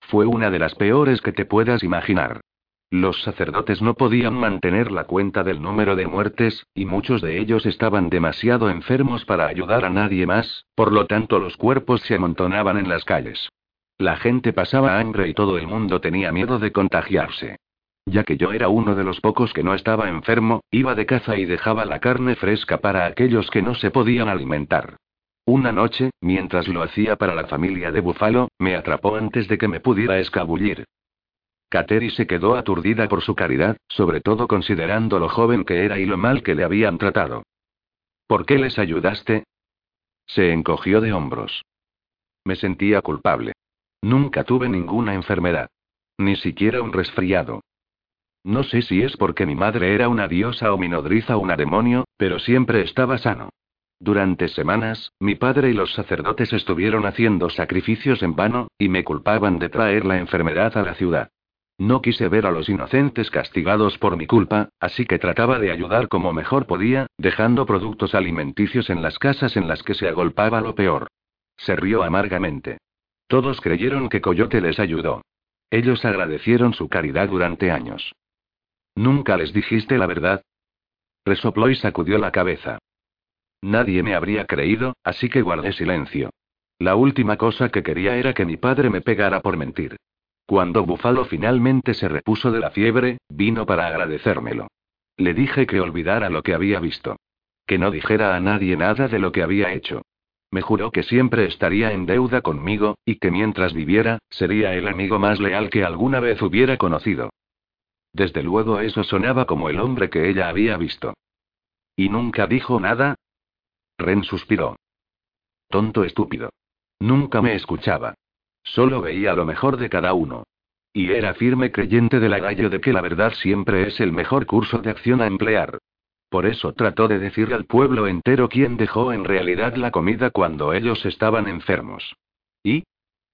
S1: Fue una de las peores que te puedas imaginar. Los sacerdotes no podían mantener la cuenta del número de muertes, y muchos de ellos estaban demasiado enfermos para ayudar a nadie más, por lo tanto los cuerpos se amontonaban en las calles. La gente pasaba hambre y todo el mundo tenía miedo de contagiarse. Ya que yo era uno de los pocos que no estaba enfermo, iba de caza y dejaba la carne fresca para aquellos que no se podían alimentar. Una noche, mientras lo hacía para la familia de Búfalo, me atrapó antes de que me pudiera escabullir. Kateri se quedó aturdida por su caridad, sobre todo considerando lo joven que era y lo mal que le habían tratado. ¿Por qué les ayudaste? Se encogió de hombros. Me sentía culpable. Nunca tuve ninguna enfermedad. Ni siquiera un resfriado. No sé si es porque mi madre era una diosa o mi nodriza una demonio, pero siempre estaba sano. Durante semanas, mi padre y los sacerdotes estuvieron haciendo sacrificios en vano, y me culpaban de traer la enfermedad a la ciudad. No quise ver a los inocentes castigados por mi culpa, así que trataba de ayudar como mejor podía, dejando productos alimenticios en las casas en las que se agolpaba lo peor. Se rió amargamente. Todos creyeron que Coyote les ayudó. Ellos agradecieron su caridad durante años. ¿Nunca les dijiste la verdad? Resopló y sacudió la cabeza. Nadie me habría creído, así que guardé silencio. La última cosa que quería era que mi padre me pegara por mentir. Cuando Bufalo finalmente se repuso de la fiebre, vino para agradecérmelo. Le dije que olvidara lo que había visto. Que no dijera a nadie nada de lo que había hecho. Me juró que siempre estaría en deuda conmigo, y que mientras viviera, sería el amigo más leal que alguna vez hubiera conocido. Desde luego eso sonaba como el hombre que ella había visto. ¿Y nunca dijo nada? Ren suspiró. Tonto estúpido. Nunca me escuchaba. Solo veía lo mejor de cada uno. Y era firme creyente del agallo de que la verdad siempre es el mejor curso de acción a emplear. Por eso trató de decirle al pueblo entero quién dejó en realidad la comida cuando ellos estaban enfermos. ¿Y?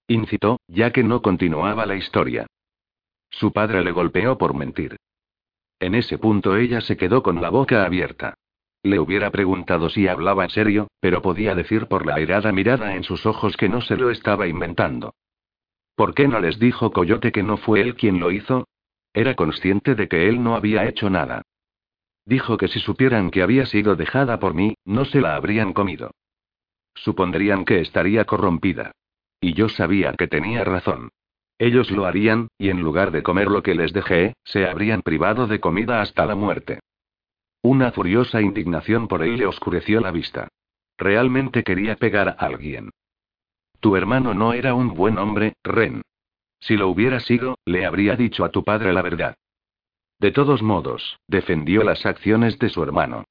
S1: incitó, ya que no continuaba la historia. Su padre le golpeó por mentir. En ese punto ella se quedó con la boca abierta. Le hubiera preguntado si hablaba en serio, pero podía decir por la airada mirada en sus ojos que no se lo estaba inventando. ¿Por qué no les dijo Coyote que no fue él quien lo hizo? Era consciente de que él no había hecho nada. Dijo que si supieran que había sido dejada por mí, no se la habrían comido. Supondrían que estaría corrompida. Y yo sabía que tenía razón. Ellos lo harían, y en lugar de comer lo que les dejé, se habrían privado de comida hasta la muerte. Una furiosa indignación por él le oscureció la vista. Realmente quería pegar a alguien. Tu hermano no era un buen hombre, Ren. Si lo hubiera sido, le habría dicho a tu padre la verdad. De todos modos, defendió las acciones de su hermano.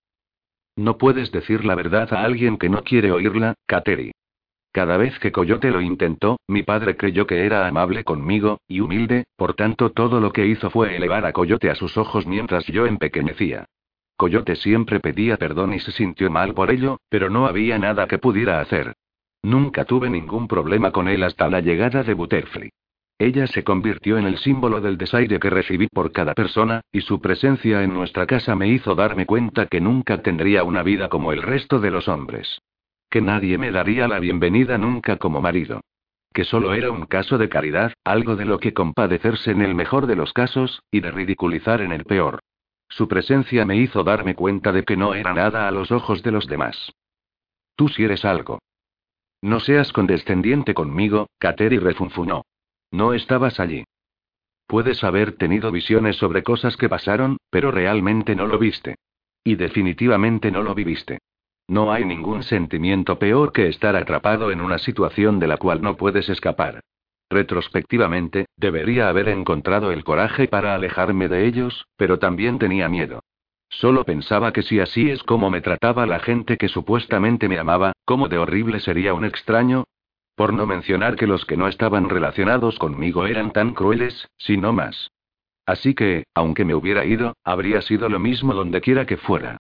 S1: No puedes decir la verdad a alguien que no quiere oírla, Kateri. Cada vez que Coyote lo intentó, mi padre creyó que era amable conmigo, y humilde, por tanto todo lo que hizo fue elevar a Coyote a sus ojos mientras yo empequeñecía. Coyote siempre pedía perdón y se sintió mal por ello, pero no había nada que pudiera hacer. Nunca tuve ningún problema con él hasta la llegada de Butterfly. Ella se convirtió en el símbolo del desaire que recibí por cada persona, y su presencia en nuestra casa me hizo darme cuenta que nunca tendría una vida como el resto de los hombres. Que nadie me daría la bienvenida nunca como marido. Que solo era un caso de caridad, algo de lo que compadecerse en el mejor de los casos, y de ridiculizar en el peor. Su presencia me hizo darme cuenta de que no era nada a los ojos de los demás. Tú si eres algo. No seas condescendiente conmigo, Kateri refunfunó. No estabas allí. Puedes haber tenido visiones sobre cosas que pasaron, pero realmente no lo viste. Y definitivamente no lo viviste. No hay ningún sentimiento peor que estar atrapado en una situación de la cual no puedes escapar. Retrospectivamente, debería haber encontrado el coraje para alejarme de ellos, pero también tenía miedo. Solo pensaba que si así es como me trataba la gente que supuestamente me amaba, ¿cómo de horrible sería un extraño? Por no mencionar que los que no estaban relacionados conmigo eran tan crueles, si no más. Así que, aunque me hubiera ido, habría sido lo mismo donde quiera que fuera.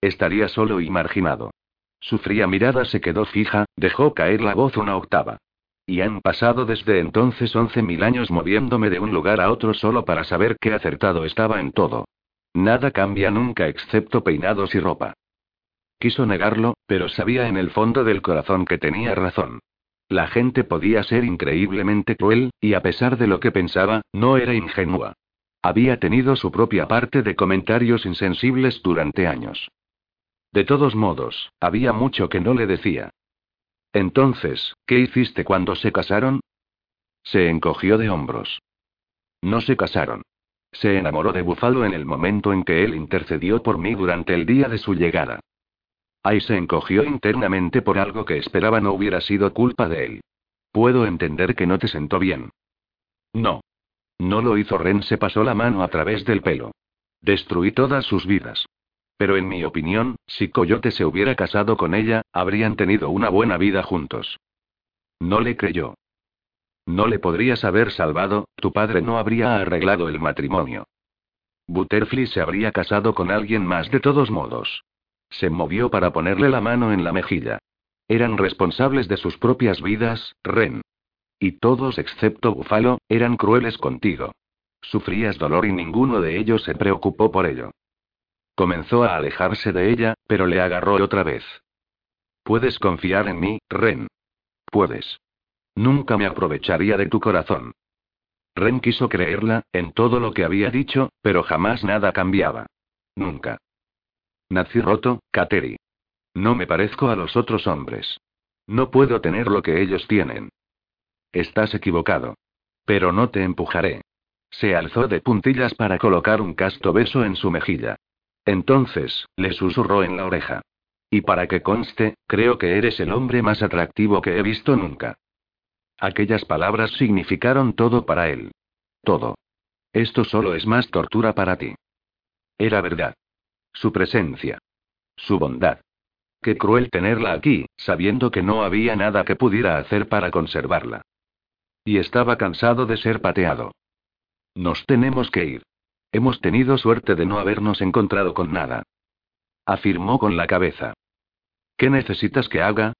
S1: Estaría solo y marginado. Su fría mirada se quedó fija, dejó caer la voz una octava. Y han pasado desde entonces once mil años moviéndome de un lugar a otro solo para saber qué acertado estaba en todo. Nada cambia nunca excepto peinados y ropa. Quiso negarlo, pero sabía en el fondo del corazón que tenía razón. La gente podía ser increíblemente cruel, y a pesar de lo que pensaba, no era ingenua. Había tenido su propia parte de comentarios insensibles durante años. De todos modos, había mucho que no le decía. Entonces, ¿qué hiciste cuando se casaron? Se encogió de hombros. No se casaron. Se enamoró de Búfalo en el momento en que él intercedió por mí durante el día de su llegada. Ahí se encogió internamente por algo que esperaba no hubiera sido culpa de él. Puedo entender que no te sentó bien. No. No lo hizo Ren, se pasó la mano a través del pelo. Destruí todas sus vidas. Pero en mi opinión, si Coyote se hubiera casado con ella, habrían tenido una buena vida juntos. No le creyó. No le podrías haber salvado, tu padre no habría arreglado el matrimonio. Butterfly se habría casado con alguien más de todos modos. Se movió para ponerle la mano en la mejilla. Eran responsables de sus propias vidas, Ren. Y todos excepto Búfalo, eran crueles contigo. Sufrías dolor y ninguno de ellos se preocupó por ello. Comenzó a alejarse de ella, pero le agarró otra vez. Puedes confiar en mí, Ren. Puedes. Nunca me aprovecharía de tu corazón. Ren quiso creerla, en todo lo que había dicho, pero jamás nada cambiaba. Nunca. Nací roto, Kateri. No me parezco a los otros hombres. No puedo tener lo que ellos tienen. Estás equivocado. Pero no te empujaré. Se alzó de puntillas para colocar un casto beso en su mejilla. Entonces, le susurró en la oreja. Y para que conste, creo que eres el hombre más atractivo que he visto nunca. Aquellas palabras significaron todo para él. Todo. Esto solo es más tortura para ti. Era verdad. Su presencia. Su bondad. Qué cruel tenerla aquí, sabiendo que no había nada que pudiera hacer para conservarla. Y estaba cansado de ser pateado. Nos tenemos que ir. Hemos tenido suerte de no habernos encontrado con nada. Afirmó con la cabeza. ¿Qué necesitas que haga?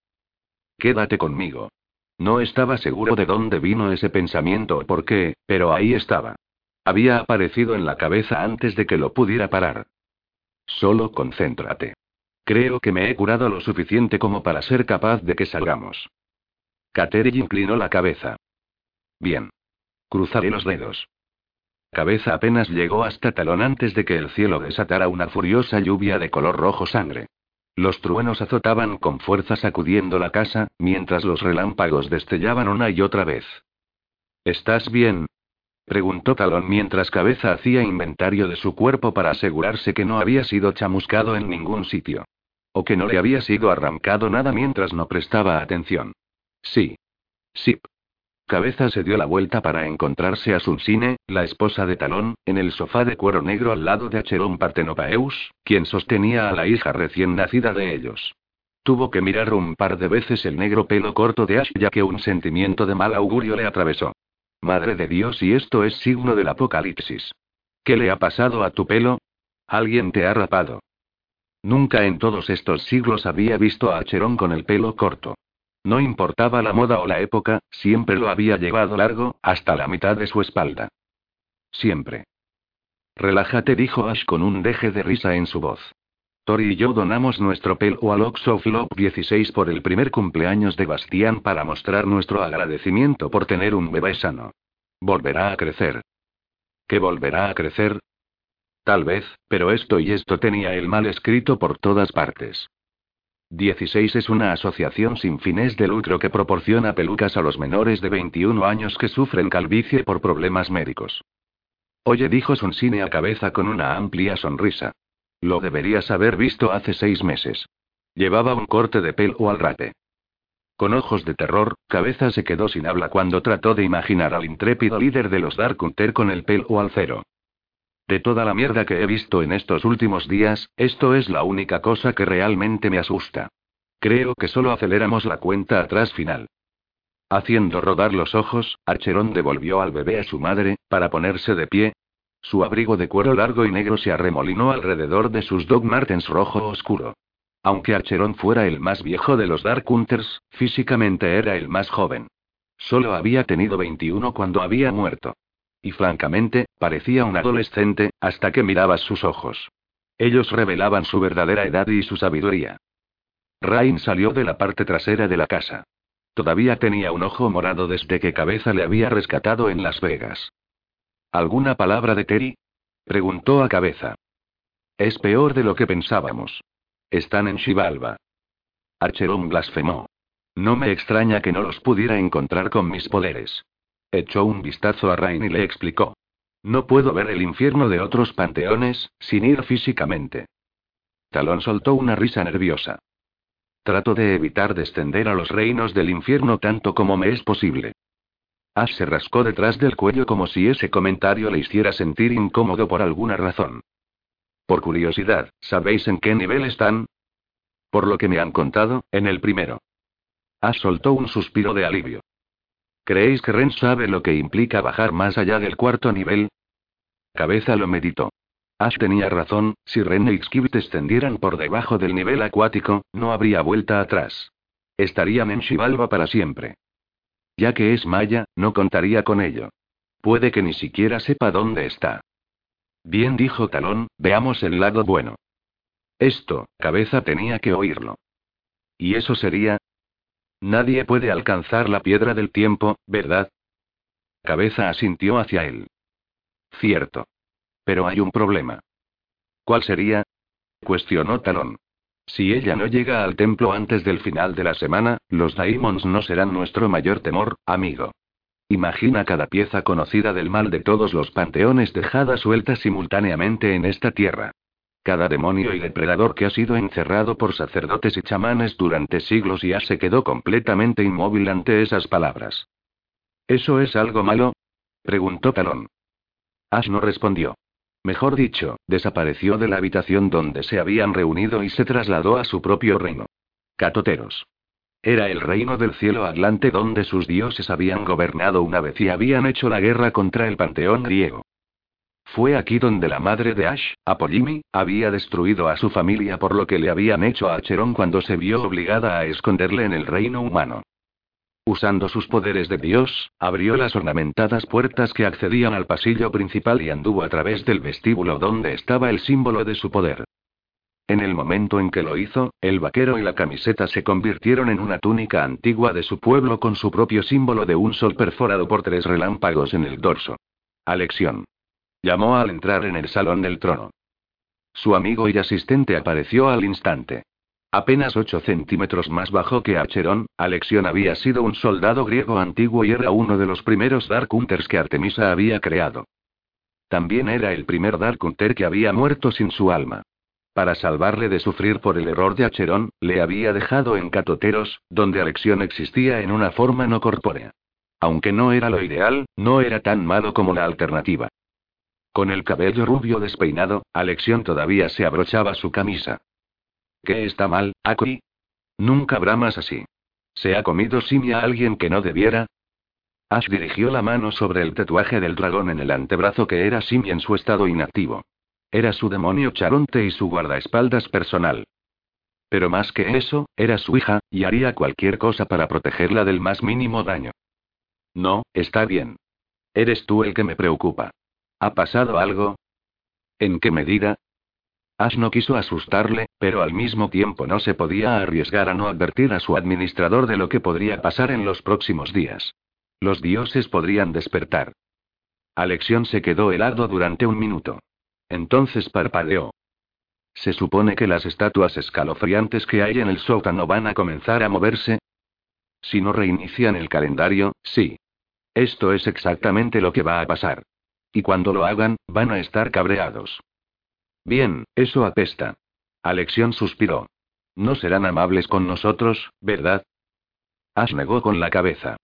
S1: Quédate conmigo. No estaba seguro de dónde vino ese pensamiento o por qué, pero ahí estaba. Había aparecido en la cabeza antes de que lo pudiera parar. Solo concéntrate. Creo que me he curado lo suficiente como para ser capaz de que salgamos. Kateri inclinó la cabeza. Bien. Cruzaré los dedos. Cabeza apenas llegó hasta talón antes de que el cielo desatara una furiosa lluvia de color rojo sangre. Los truenos azotaban con fuerza sacudiendo la casa, mientras los relámpagos destellaban una y otra vez. ¿Estás bien? preguntó Talón mientras Cabeza hacía inventario de su cuerpo para asegurarse que no había sido chamuscado en ningún sitio. O que no le había sido arrancado nada mientras no prestaba atención. Sí. Sí. Cabeza se dio la vuelta para encontrarse a Sunsine, la esposa de Talón, en el sofá de cuero negro al lado de Acheron Partenopaeus, quien sostenía a la hija recién nacida de ellos. Tuvo que mirar un par de veces el negro pelo corto de Ash ya que un sentimiento de mal augurio le atravesó. Madre de Dios, y esto es signo del apocalipsis. ¿Qué le ha pasado a tu pelo? Alguien te ha rapado. Nunca en todos estos siglos había visto a Acheron con el pelo corto. No importaba la moda o la época, siempre lo había llevado largo, hasta la mitad de su espalda. Siempre. Relájate, dijo Ash con un deje de risa en su voz. Tori y yo donamos nuestro pelo al Ox of Love 16 por el primer cumpleaños de Bastián para mostrar nuestro agradecimiento por tener un bebé sano. Volverá a crecer. ¿Que volverá a crecer? Tal vez, pero esto y esto tenía el mal escrito por todas partes. 16 es una asociación sin fines de lucro que proporciona pelucas a los menores de 21 años que sufren calvicie por problemas médicos. Oye, dijo Sonsine a cabeza con una amplia sonrisa. Lo deberías haber visto hace seis meses. Llevaba un corte de pelo al rape. Con ojos de terror, Cabeza se quedó sin habla cuando trató de imaginar al intrépido líder de los Dark Hunter con el pelo al cero. De toda la mierda que he visto en estos últimos días, esto es la única cosa que realmente me asusta. Creo que solo aceleramos la cuenta atrás final. Haciendo rodar los ojos, Archerón devolvió al bebé a su madre, para ponerse de pie, su abrigo de cuero largo y negro se arremolinó alrededor de sus Dog Martens rojo oscuro. Aunque Archerón fuera el más viejo de los Dark Hunters, físicamente era el más joven. Solo había tenido 21 cuando había muerto. Y francamente, parecía un adolescente, hasta que mirabas sus ojos. Ellos revelaban su verdadera edad y su sabiduría. Rain salió de la parte trasera de la casa. Todavía tenía un ojo morado desde que Cabeza le había rescatado en Las Vegas. ¿Alguna palabra de Terry? Preguntó a cabeza. Es peor de lo que pensábamos. Están en Shivalba. Archeron blasfemó. No me extraña que no los pudiera encontrar con mis poderes. Echó un vistazo a Rain y le explicó. No puedo ver el infierno de otros panteones, sin ir físicamente. Talón soltó una risa nerviosa. Trato de evitar descender a los reinos del infierno tanto como me es posible. Ash se rascó detrás del cuello como si ese comentario le hiciera sentir incómodo por alguna razón. Por curiosidad, ¿sabéis en qué nivel están? Por lo que me han contado, en el primero. Ash soltó un suspiro de alivio. ¿Creéis que Ren sabe lo que implica bajar más allá del cuarto nivel? Cabeza lo meditó. Ash tenía razón, si Ren y Xkibit descendieran por debajo del nivel acuático, no habría vuelta atrás. Estarían en Shivalba para siempre. Ya que es maya, no contaría con ello. Puede que ni siquiera sepa dónde está. Bien dijo Talón, veamos el lado bueno. Esto, cabeza tenía que oírlo. ¿Y eso sería? Nadie puede alcanzar la piedra del tiempo, ¿verdad? Cabeza asintió hacia él. Cierto. Pero hay un problema. ¿Cuál sería? cuestionó Talón. Si ella no llega al templo antes del final de la semana, los Daimons no serán nuestro mayor temor, amigo. Imagina cada pieza conocida del mal de todos los panteones dejada suelta simultáneamente en esta tierra. Cada demonio y depredador que ha sido encerrado por sacerdotes y chamanes durante siglos ya se quedó completamente inmóvil ante esas palabras. ¿Eso es algo malo? preguntó Talón. Ash no respondió. Mejor dicho, desapareció de la habitación donde se habían reunido y se trasladó a su propio reino. Catoteros. Era el reino del cielo atlante donde sus dioses habían gobernado una vez y habían hecho la guerra contra el panteón griego. Fue aquí donde la madre de Ash, Apollimi, había destruido a su familia por lo que le habían hecho a Acheron cuando se vio obligada a esconderle en el reino humano. Usando sus poderes de Dios, abrió las ornamentadas puertas que accedían al pasillo principal y anduvo a través del vestíbulo donde estaba el símbolo de su poder. En el momento en que lo hizo, el vaquero y la camiseta se convirtieron en una túnica antigua de su pueblo con su propio símbolo de un sol perforado por tres relámpagos en el dorso. Alexión. Llamó al entrar en el salón del trono. Su amigo y asistente apareció al instante. Apenas 8 centímetros más bajo que Acheron, Alexion había sido un soldado griego antiguo y era uno de los primeros Dark Hunters que Artemisa había creado. También era el primer Dark Hunter que había muerto sin su alma. Para salvarle de sufrir por el error de Acheron, le había dejado en Catoteros, donde Alexion existía en una forma no corpórea. Aunque no era lo ideal, no era tan malo como la alternativa. Con el cabello rubio despeinado, Alexion todavía se abrochaba su camisa. ¿Qué está mal, Akui? Nunca bramas así. ¿Se ha comido simia a alguien que no debiera? Ash dirigió la mano sobre el tatuaje del dragón en el antebrazo que era Simi en su estado inactivo. Era su demonio charonte y su guardaespaldas personal. Pero más que eso, era su hija, y haría cualquier cosa para protegerla del más mínimo daño. No, está bien. Eres tú el que me preocupa. ¿Ha pasado algo? ¿En qué medida? Ash no quiso asustarle, pero al mismo tiempo no se podía arriesgar a no advertir a su administrador de lo que podría pasar en los próximos días. Los dioses podrían despertar. Alexión se quedó helado durante un minuto. Entonces parpadeó. ¿Se supone que las estatuas escalofriantes que hay en el sótano van a comenzar a moverse? Si no reinician el calendario, sí. Esto es exactamente lo que va a pasar. Y cuando lo hagan, van a estar cabreados. Bien, eso apesta. Alexión suspiró. No serán amables con nosotros, ¿verdad? Ash negó con la cabeza.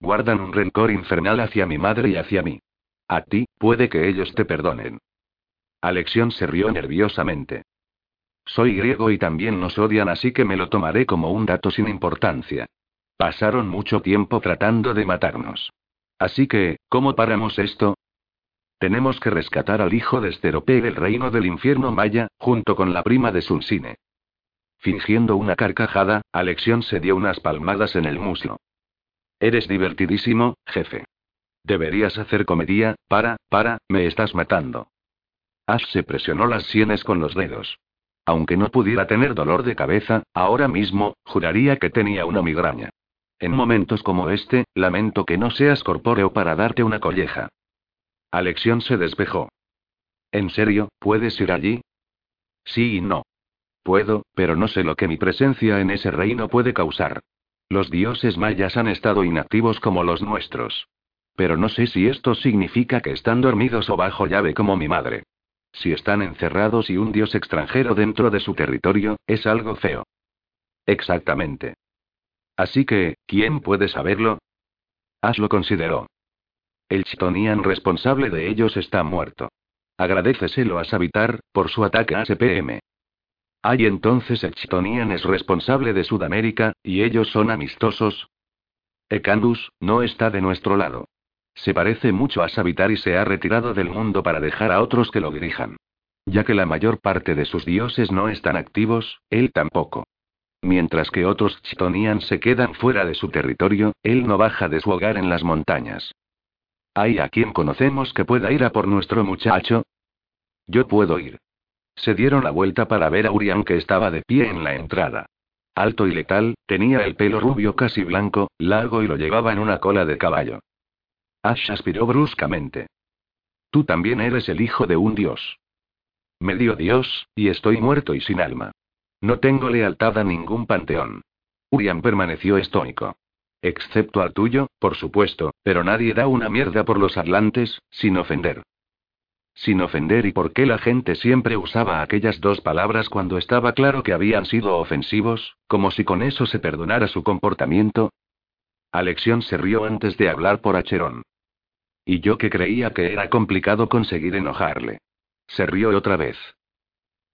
S1: Guardan un rencor infernal hacia mi madre y hacia mí. A ti, puede que ellos te perdonen. Alexión se rió nerviosamente. Soy griego y también nos odian, así que me lo tomaré como un dato sin importancia. Pasaron mucho tiempo tratando de matarnos. Así que, ¿cómo paramos esto? Tenemos que rescatar al hijo de Esterope del reino del infierno maya, junto con la prima de Sunsine. Fingiendo una carcajada, Alexión se dio unas palmadas en el muslo. Eres divertidísimo, jefe. Deberías hacer comedia, para, para, me estás matando. Ash se presionó las sienes con los dedos. Aunque no pudiera tener dolor de cabeza, ahora mismo, juraría que tenía una migraña. En momentos como este, lamento que no seas corpóreo para darte una colleja. Alexión se despejó. ¿En serio, puedes ir allí? Sí y no. Puedo, pero no sé lo que mi presencia en ese reino puede causar. Los dioses mayas han estado inactivos como los nuestros. Pero no sé si esto significa que están dormidos o bajo llave como mi madre. Si están encerrados y un dios extranjero dentro de su territorio, es algo feo. Exactamente. Así que, ¿quién puede saberlo? Ash lo consideró. El Chitonian responsable de ellos está muerto. Agradeceselo a Savitar, por su ataque a SPM. Ay, entonces el Chitonian es responsable de Sudamérica, y ellos son amistosos. Ekandus, no está de nuestro lado. Se parece mucho a Savitar y se ha retirado del mundo para dejar a otros que lo dirijan. Ya que la mayor parte de sus dioses no están activos, él tampoco. Mientras que otros Chitonian se quedan fuera de su territorio, él no baja de su hogar en las montañas. ¿Hay a quien conocemos que pueda ir a por nuestro muchacho? Yo puedo ir. Se dieron la vuelta para ver a Urian que estaba de pie en la entrada. Alto y letal, tenía el pelo rubio casi blanco, largo y lo llevaba en una cola de caballo. Ash aspiró bruscamente. Tú también eres el hijo de un dios. Medio dios, y estoy muerto y sin alma. No tengo lealtad a ningún panteón. Urian permaneció estónico. Excepto al tuyo, por supuesto, pero nadie da una mierda por los atlantes, sin ofender. Sin ofender y por qué la gente siempre usaba aquellas dos palabras cuando estaba claro que habían sido ofensivos, como si con eso se perdonara su comportamiento. Alexión se rió antes de hablar por Acherón. Y yo que creía que era complicado conseguir enojarle. Se rió otra vez.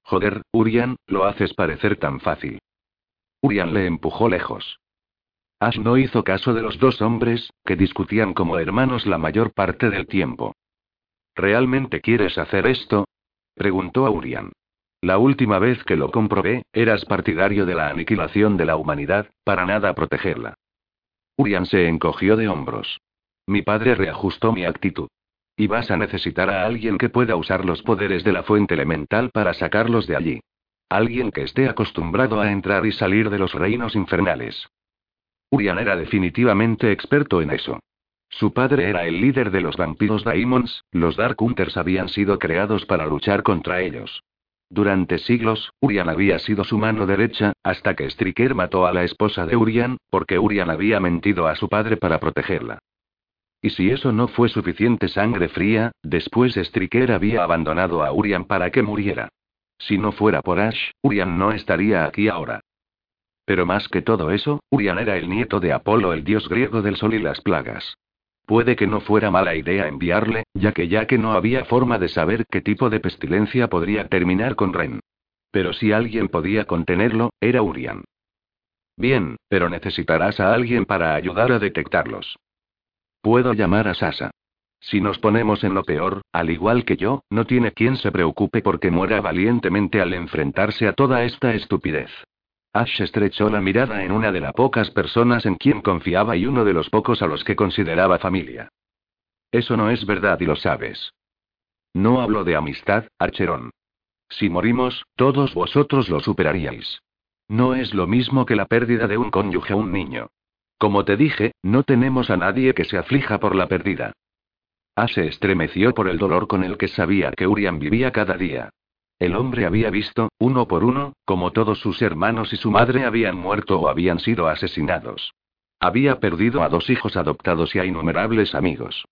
S1: Joder, Urian, lo haces parecer tan fácil. Urian le empujó lejos. Ash no hizo caso de los dos hombres, que discutían como hermanos la mayor parte del tiempo. ¿Realmente quieres hacer esto? preguntó a Urian. La última vez que lo comprobé, eras partidario de la aniquilación de la humanidad, para nada protegerla. Urian se encogió de hombros. Mi padre reajustó mi actitud. Y vas a necesitar a alguien que pueda usar los poderes de la fuente elemental para sacarlos de allí. Alguien que esté acostumbrado a entrar y salir de los reinos infernales. Urian era definitivamente experto en eso. Su padre era el líder de los vampiros Daimons, los Dark Hunters habían sido creados para luchar contra ellos. Durante siglos, Urian había sido su mano derecha, hasta que Striker mató a la esposa de Urian, porque Urian había mentido a su padre para protegerla. Y si eso no fue suficiente sangre fría, después Striker había abandonado a Urian para que muriera. Si no fuera por Ash, Urian no estaría aquí ahora. Pero más que todo eso, Urian era el nieto de Apolo, el dios griego del sol y las plagas. Puede que no fuera mala idea enviarle, ya que ya que no había forma de saber qué tipo de pestilencia podría terminar con Ren. Pero si alguien podía contenerlo, era Urian. Bien, pero necesitarás a alguien para ayudar a detectarlos. Puedo llamar a Sasa. Si nos ponemos en lo peor, al igual que yo, no tiene quien se preocupe porque muera valientemente al enfrentarse a toda esta estupidez. Ash estrechó la mirada en una de las pocas personas en quien confiaba y uno de los pocos a los que consideraba familia. Eso no es verdad y lo sabes. No hablo de amistad, Archerón. Si morimos, todos vosotros lo superaríais. No es lo mismo que la pérdida de un cónyuge o un niño. Como te dije, no tenemos a nadie que se aflija por la pérdida. A se estremeció por el dolor con el que sabía que Urian vivía cada día. El hombre había visto, uno por uno, como todos sus hermanos y su madre habían muerto o habían sido asesinados. Había perdido a dos hijos adoptados y a innumerables amigos.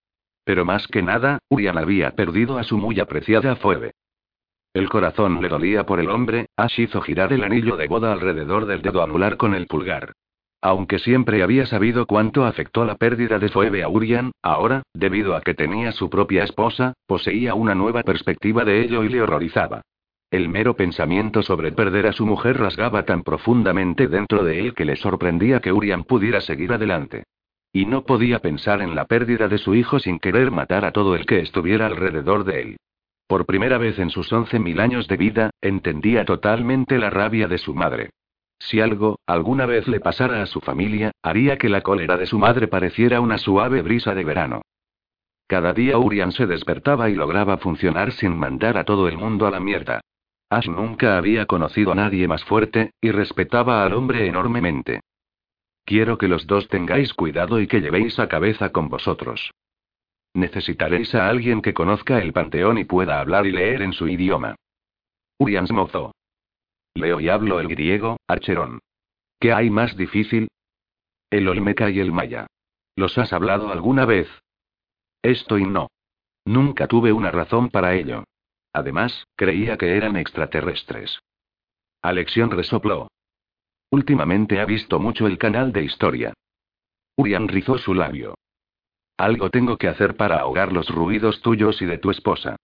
S1: Pero más que nada, Urian había perdido a su muy apreciada Phoebe. El corazón le dolía por el hombre, Ash hizo girar el anillo de boda alrededor del dedo anular con el pulgar. Aunque siempre había sabido cuánto afectó la pérdida de Phoebe a Urian, ahora, debido a que tenía su propia esposa, poseía una nueva perspectiva de ello y le horrorizaba. El mero pensamiento sobre perder a su mujer rasgaba tan profundamente dentro de él que le sorprendía que Urian pudiera seguir adelante. Y no podía pensar en la pérdida de su hijo sin querer matar a todo el que estuviera alrededor de él. Por primera vez en sus once mil años de vida, entendía totalmente la rabia de su madre. Si algo, alguna vez le pasara a su familia, haría que la cólera de su madre pareciera una suave brisa de verano. Cada día Urian se despertaba y lograba funcionar sin mandar a todo el mundo a la mierda. Ash nunca había conocido a nadie más fuerte, y respetaba al hombre enormemente. Quiero que los dos tengáis cuidado y que llevéis a cabeza con vosotros. Necesitaréis a alguien que conozca el panteón y pueda hablar y leer en su idioma. Urian mozó. Leo y hablo el griego, Archerón. ¿Qué hay más difícil? El olmeca y el maya. ¿Los has hablado alguna vez? Esto y no. Nunca tuve una razón para ello. Además, creía que eran extraterrestres. Alexión resopló. Últimamente ha visto mucho el canal de historia. Urian rizó su labio. Algo tengo que hacer para ahogar los ruidos tuyos y de tu esposa.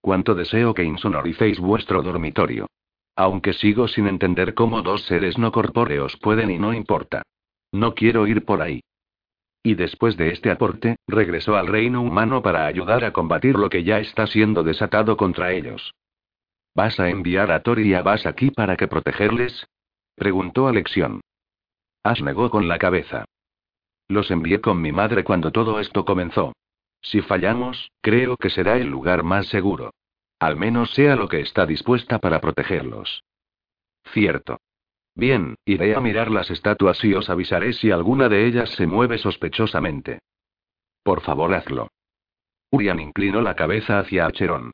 S1: Cuánto deseo que insonoricéis vuestro dormitorio. Aunque sigo sin entender cómo dos seres no corpóreos pueden y no importa. No quiero ir por ahí. Y después de este aporte, regresó al reino humano para ayudar a combatir lo que ya está siendo desatado contra ellos. ¿Vas a enviar a Tori y a Vas aquí para que protegerles? Preguntó Alexión. Ash negó con la cabeza. Los envié con mi madre cuando todo esto comenzó. Si fallamos, creo que será el lugar más seguro. Al menos sea lo que está dispuesta para protegerlos. Cierto. Bien, iré a mirar las estatuas y os avisaré si alguna de ellas se mueve sospechosamente. Por favor, hazlo. Urian inclinó la cabeza hacia Acheron.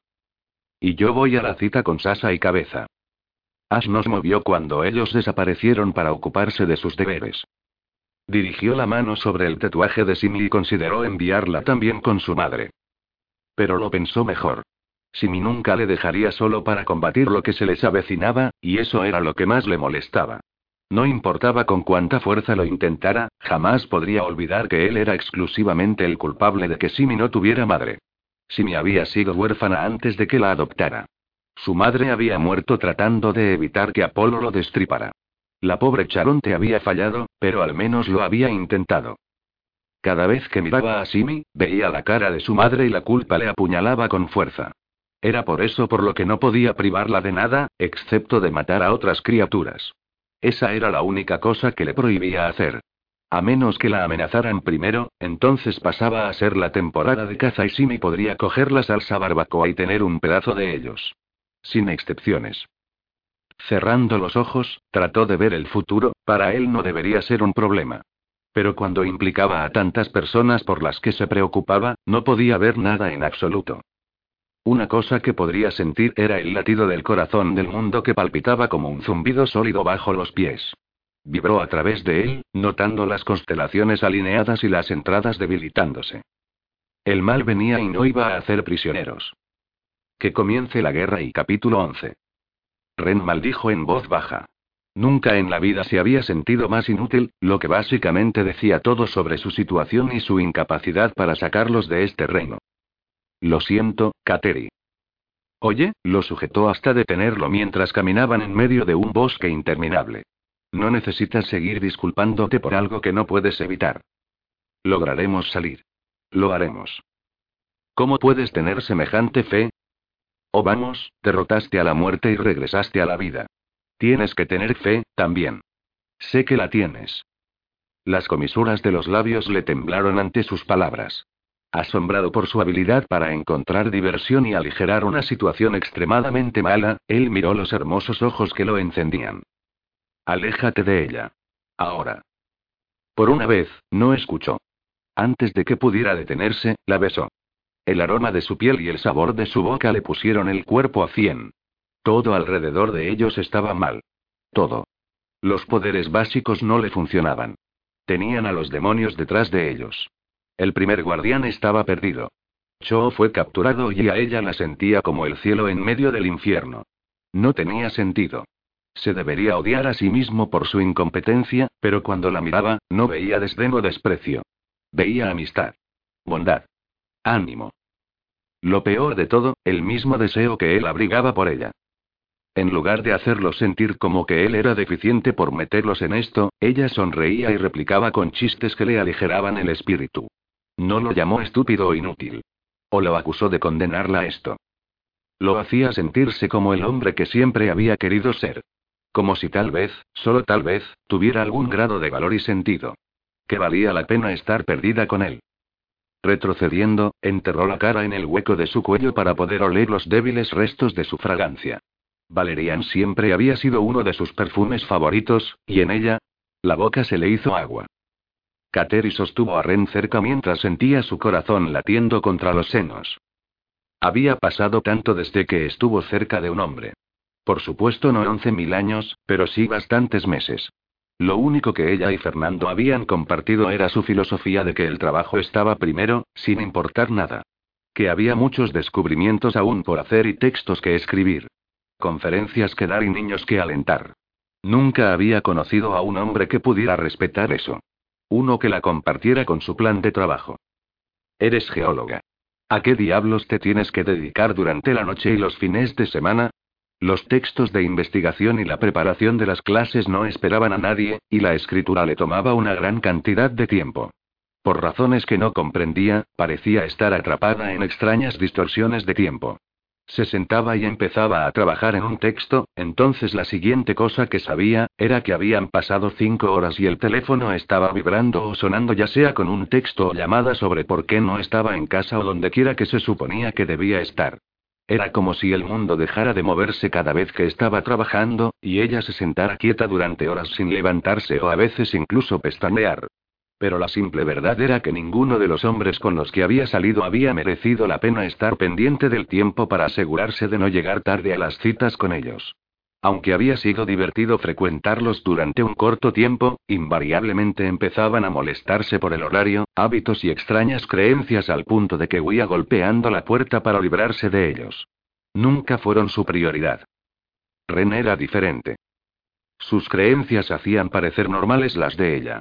S1: Y yo voy a la cita con Sasa y Cabeza. Ash nos movió cuando ellos desaparecieron para ocuparse de sus deberes. Dirigió la mano sobre el tatuaje de Simi y consideró enviarla también con su madre. Pero lo pensó mejor. Simi nunca le dejaría solo para combatir lo que se les avecinaba, y eso era lo que más le molestaba. No importaba con cuánta fuerza lo intentara, jamás podría olvidar que él era exclusivamente el culpable de que Simi no tuviera madre. Simi había sido huérfana antes de que la adoptara. Su madre había muerto tratando de evitar que Apolo lo destripara. La pobre Charonte había fallado, pero al menos lo había intentado. Cada vez que miraba a Simi, veía la cara de su madre y la culpa le apuñalaba con fuerza. Era por eso por lo que no podía privarla de nada, excepto de matar a otras criaturas. Esa era la única cosa que le prohibía hacer. A menos que la amenazaran primero, entonces pasaba a ser la temporada de caza y Simi podría coger la salsa barbacoa y tener un pedazo de ellos. Sin excepciones. Cerrando los ojos, trató de ver el futuro, para él no debería ser un problema. Pero cuando implicaba a tantas personas por las que se preocupaba, no podía ver nada en absoluto. Una cosa que podría sentir era el latido del corazón del mundo que palpitaba como un zumbido sólido bajo los pies. Vibró a través de él, notando las constelaciones alineadas y las entradas debilitándose. El mal venía y no iba a hacer prisioneros. Que comience la guerra y capítulo 11. Ren maldijo en voz baja. Nunca en la vida se había sentido más inútil, lo que básicamente decía todo sobre su situación y su incapacidad para sacarlos de este reino. Lo siento, Kateri. Oye, lo sujetó hasta detenerlo mientras caminaban en medio de un bosque interminable. No necesitas seguir disculpándote por algo que no puedes evitar. Lograremos salir. Lo haremos. ¿Cómo puedes tener semejante fe? Oh vamos, derrotaste a la muerte y regresaste a la vida. Tienes que tener fe, también. Sé que la tienes. Las comisuras de los labios le temblaron ante sus palabras. Asombrado por su habilidad para encontrar diversión y aligerar una situación extremadamente mala, él miró los hermosos ojos que lo encendían. Aléjate de ella. Ahora. Por una vez, no escuchó. Antes de que pudiera detenerse, la besó. El aroma de su piel y el sabor de su boca le pusieron el cuerpo a cien. Todo alrededor de ellos estaba mal. Todo. Los poderes básicos no le funcionaban. Tenían a los demonios detrás de ellos. El primer guardián estaba perdido. Cho fue capturado y a ella la sentía como el cielo en medio del infierno. No tenía sentido. Se debería odiar a sí mismo por su incompetencia, pero cuando la miraba, no veía desdén o desprecio. Veía amistad. Bondad. Ánimo. Lo peor de todo, el mismo deseo que él abrigaba por ella. En lugar de hacerlo sentir como que él era deficiente por meterlos en esto, ella sonreía y replicaba con chistes que le aligeraban el espíritu. No lo llamó estúpido o inútil. O lo acusó de condenarla a esto. Lo hacía sentirse como el hombre que siempre había querido ser. Como si tal vez, solo tal vez, tuviera algún grado de valor y sentido. Que valía la pena estar perdida con él. Retrocediendo, enterró la cara en el hueco de su cuello para poder oler los débiles restos de su fragancia. Valerian siempre había sido uno de sus perfumes favoritos, y en ella, la boca se le hizo agua. Kateri sostuvo a Ren cerca mientras sentía su corazón latiendo contra los senos. Había pasado tanto desde que estuvo cerca de un hombre. Por supuesto no once mil años, pero sí bastantes meses. Lo único que ella y Fernando habían compartido era su filosofía de que el trabajo estaba primero, sin importar nada. Que había muchos descubrimientos aún por hacer y textos que escribir. Conferencias que dar y niños que alentar. Nunca había conocido a un hombre que pudiera respetar eso. Uno que la compartiera con su plan de trabajo. Eres geóloga. ¿A qué diablos te tienes que dedicar durante la noche y los fines de semana? Los textos de investigación y la preparación de las clases no esperaban a nadie, y la escritura le tomaba una gran cantidad de tiempo. Por razones que no comprendía, parecía estar atrapada en extrañas distorsiones de tiempo. Se sentaba y empezaba a trabajar en un texto, entonces la siguiente cosa que sabía, era que habían pasado cinco horas y el teléfono estaba vibrando o sonando ya sea con un texto o llamada sobre por qué no estaba en casa o donde quiera que se suponía que debía estar. Era como si el mundo dejara de moverse cada vez que estaba trabajando, y ella se sentara quieta durante horas sin levantarse o a veces incluso pestañear. Pero la simple verdad era que ninguno de los hombres con los que había salido había merecido la pena estar pendiente del tiempo para asegurarse de no llegar tarde a las citas con ellos. Aunque había sido divertido frecuentarlos durante un corto tiempo, invariablemente empezaban a molestarse por el horario, hábitos y extrañas creencias al punto de que huía golpeando la puerta para librarse de ellos. Nunca fueron su prioridad. Ren era diferente. Sus creencias hacían parecer normales las de ella.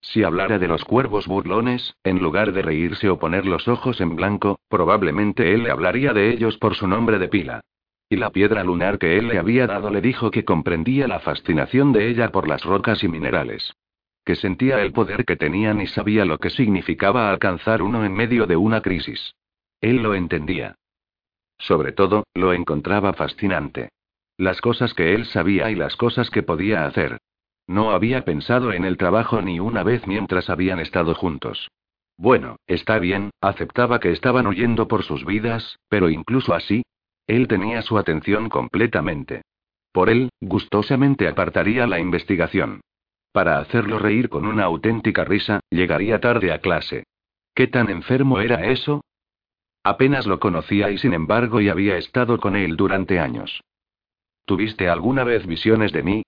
S1: Si hablara de los cuervos burlones, en lugar de reírse o poner los ojos en blanco, probablemente él le hablaría de ellos por su nombre de pila. Y la piedra lunar que él le había dado le dijo que comprendía la fascinación de ella por las rocas y minerales. Que sentía el poder que tenían y sabía lo que significaba alcanzar uno en medio de una crisis. Él lo entendía. Sobre todo, lo encontraba fascinante. Las cosas que él sabía y las cosas que podía hacer. No había pensado en el trabajo ni una vez mientras habían estado juntos. Bueno, está bien, aceptaba que estaban huyendo por sus vidas, pero incluso así, él tenía su atención completamente. Por él, gustosamente apartaría la investigación. Para hacerlo reír con una auténtica risa, llegaría tarde a clase. ¿Qué tan enfermo era eso? Apenas lo conocía y sin embargo y había estado con él durante años. ¿Tuviste alguna vez visiones de mí?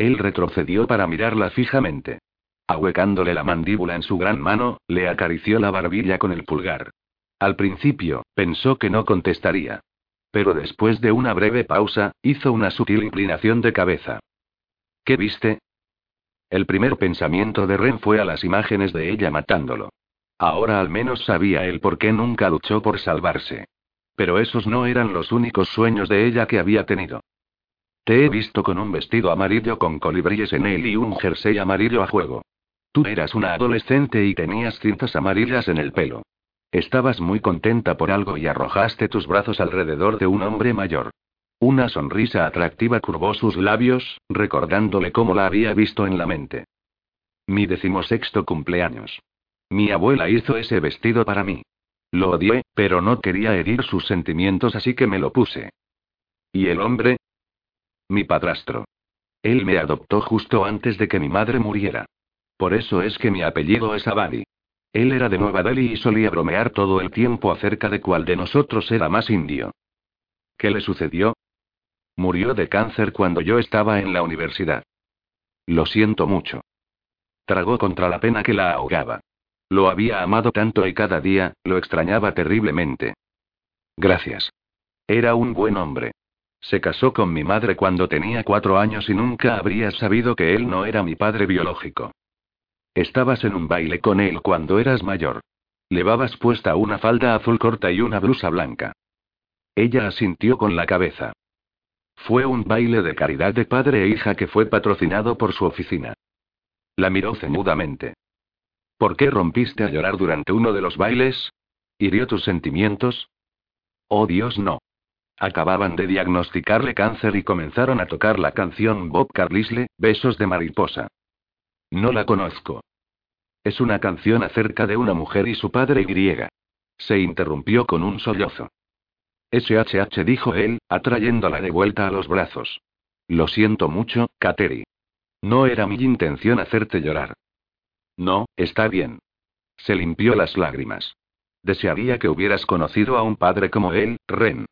S1: Él retrocedió para mirarla fijamente. Ahuecándole la mandíbula en su gran mano, le acarició la barbilla con el pulgar. Al principio, pensó que no contestaría. Pero después de una breve pausa, hizo una sutil inclinación de cabeza. ¿Qué viste? El primer pensamiento de Ren fue a las imágenes de ella matándolo. Ahora al menos sabía él por qué nunca luchó por salvarse. Pero esos no eran los únicos sueños de ella que había tenido. Te he visto con un vestido amarillo con colibríes en él y un jersey amarillo a juego. Tú eras una adolescente y tenías cintas amarillas en el pelo. Estabas muy contenta por algo y arrojaste tus brazos alrededor de un hombre mayor. Una sonrisa atractiva curvó sus labios, recordándole cómo la había visto en la mente. Mi decimosexto cumpleaños. Mi abuela hizo ese vestido para mí. Lo odié, pero no quería herir sus sentimientos, así que me lo puse. ¿Y el hombre? Mi padrastro. Él me adoptó justo antes de que mi madre muriera. Por eso es que mi apellido es Abadi. Él era de Nueva Delhi y solía bromear todo el tiempo acerca de cuál de nosotros era más indio. ¿Qué le sucedió? Murió de cáncer cuando yo estaba en la universidad. Lo siento mucho. Tragó contra la pena que la ahogaba. Lo había amado tanto y cada día, lo extrañaba terriblemente. Gracias. Era un buen hombre. Se casó con mi madre cuando tenía cuatro años y nunca habría sabido que él no era mi padre biológico. Estabas en un baile con él cuando eras mayor. Llevabas puesta una falda azul corta y una blusa blanca. Ella asintió con la cabeza. Fue un baile de caridad de padre e hija que fue patrocinado por su oficina. La miró ceñudamente. ¿Por qué rompiste a llorar durante uno de los bailes? ¿Hirió tus sentimientos? Oh Dios, no. Acababan de diagnosticarle cáncer y comenzaron a tocar la canción Bob Carlisle, Besos de Mariposa. No la conozco. Es una canción acerca de una mujer y su padre griega. Se interrumpió con un sollozo. SHH dijo él, atrayéndola de vuelta a los brazos. Lo siento mucho, Kateri. No era mi intención hacerte llorar. No, está bien. Se limpió las lágrimas. Desearía que hubieras conocido a un padre como él, Ren.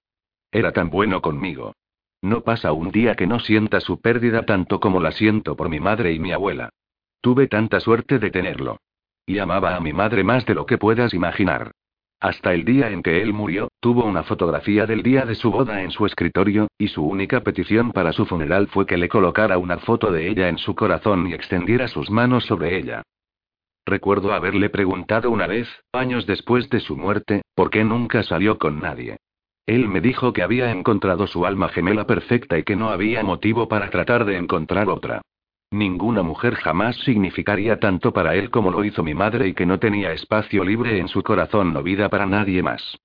S1: Era tan bueno conmigo. No pasa un día que no sienta su pérdida tanto como la siento por mi madre y mi abuela. Tuve tanta suerte de tenerlo. Y amaba a mi madre más de lo que puedas imaginar. Hasta el día en que él murió, tuvo una fotografía del día de su boda en su escritorio, y su única petición para su funeral fue que le colocara una foto de ella en su corazón y extendiera sus manos sobre ella. Recuerdo haberle preguntado una vez, años después de su muerte, por qué nunca salió con nadie. Él me dijo que había encontrado su alma gemela perfecta y que no había motivo para tratar de encontrar otra. Ninguna mujer jamás significaría tanto para él como lo hizo mi madre y que no tenía espacio libre en su corazón o vida para nadie más.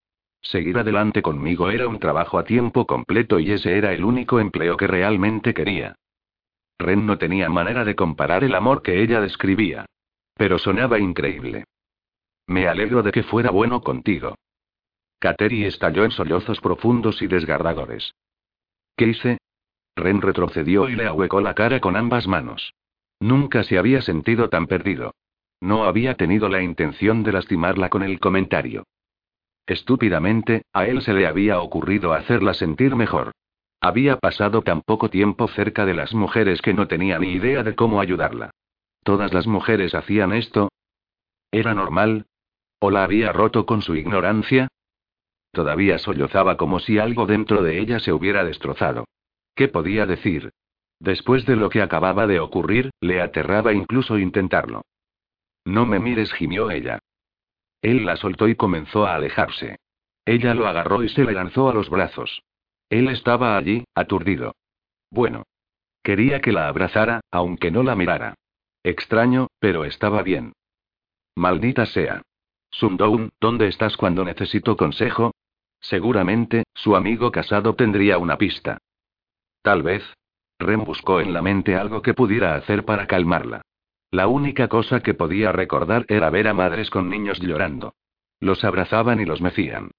S1: Seguir adelante conmigo era un trabajo a tiempo completo y ese era el único empleo que realmente quería. Ren no tenía manera de comparar el amor que ella describía. Pero sonaba increíble. Me alegro de que fuera bueno contigo. Kateri estalló en sollozos profundos y desgarradores. ¿Qué hice? Ren retrocedió y le ahuecó la cara con ambas manos. Nunca se había sentido tan perdido. No había tenido la intención de lastimarla con el comentario. Estúpidamente, a él se le había ocurrido hacerla sentir mejor. Había pasado tan poco tiempo cerca de las mujeres que no tenía ni idea de cómo ayudarla. ¿Todas las mujeres hacían esto? ¿Era normal? ¿O la había roto con su ignorancia? Todavía sollozaba como si algo dentro de ella se hubiera destrozado. ¿Qué podía decir? Después de lo que acababa de ocurrir, le aterraba incluso intentarlo. No me mires, gimió ella. Él la soltó y comenzó a alejarse. Ella lo agarró y se le lanzó a los brazos. Él estaba allí, aturdido. Bueno. Quería que la abrazara, aunque no la mirara. Extraño, pero estaba bien. Maldita sea. Sundown, ¿dónde estás cuando necesito consejo? Seguramente, su amigo casado tendría una pista. Tal vez. Rem buscó en la mente algo que pudiera hacer para calmarla. La única cosa que podía recordar era ver a madres con niños llorando. Los abrazaban y los mecían.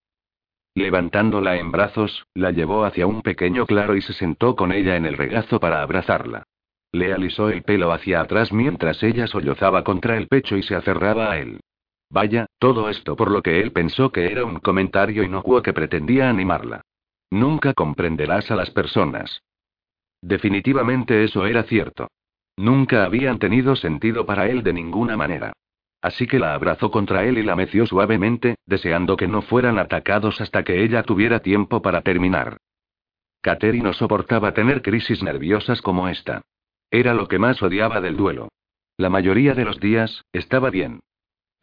S1: Levantándola en brazos, la llevó hacia un pequeño claro y se sentó con ella en el regazo para abrazarla. Le alisó el pelo hacia atrás mientras ella sollozaba contra el pecho y se aferraba a él. Vaya, todo esto por lo que él pensó que era un comentario inocuo que pretendía animarla. Nunca comprenderás a las personas. Definitivamente eso era cierto. Nunca habían tenido sentido para él de ninguna manera. Así que la abrazó contra él y la meció suavemente, deseando que no fueran atacados hasta que ella tuviera tiempo para terminar. Kateri no soportaba tener crisis nerviosas como esta. Era lo que más odiaba del duelo. La mayoría de los días, estaba bien.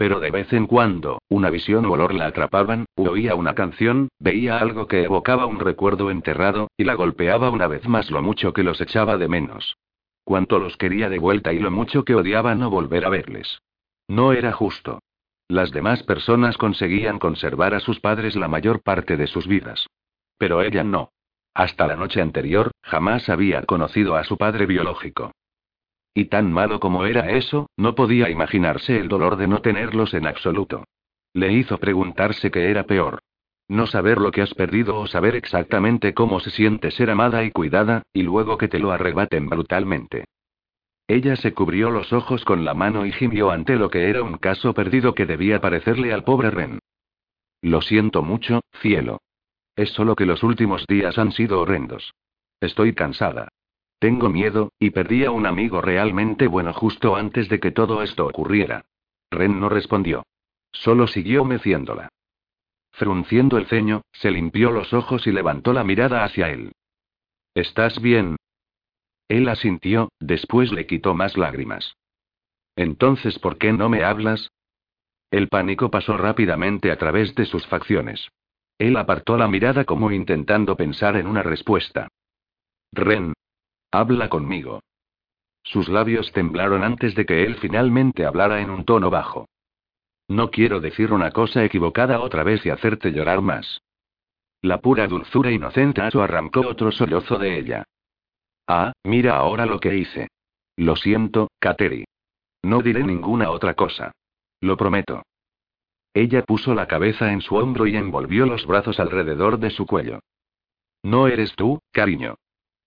S1: Pero de vez en cuando, una visión o olor la atrapaban, oía una canción, veía algo que evocaba un recuerdo enterrado, y la golpeaba una vez más lo mucho que los echaba de menos. Cuánto los quería de vuelta y lo mucho que odiaba no volver a verles. No era justo. Las demás personas conseguían conservar a sus padres la mayor parte de sus vidas. Pero ella no. Hasta la noche anterior, jamás había conocido a su padre biológico. Y tan malo como era eso, no podía imaginarse el dolor de no tenerlos en absoluto. Le hizo preguntarse qué era peor. No saber lo que has perdido o saber exactamente cómo se siente ser amada y cuidada, y luego que te lo arrebaten brutalmente. Ella se cubrió los ojos con la mano y gimió ante lo que era un caso perdido que debía parecerle al pobre Ren. Lo siento mucho, cielo. Es solo que los últimos días han sido horrendos. Estoy cansada. Tengo miedo, y perdí a un amigo realmente bueno justo antes de que todo esto ocurriera. Ren no respondió. Solo siguió meciéndola. Frunciendo el ceño, se limpió los ojos y levantó la mirada hacia él. ¿Estás bien? Él asintió, después le quitó más lágrimas. Entonces, ¿por qué no me hablas? El pánico pasó rápidamente a través de sus facciones. Él apartó la mirada como intentando pensar en una respuesta. Ren, Habla conmigo. Sus labios temblaron antes de que él finalmente hablara en un tono bajo. No quiero decir una cosa equivocada otra vez y hacerte llorar más. La pura dulzura inocente Aso arrancó otro sollozo de ella. Ah, mira ahora lo que hice. Lo siento, Kateri. No diré ninguna otra cosa. Lo prometo. Ella puso la cabeza en su hombro y envolvió los brazos alrededor de su cuello. No eres tú, cariño.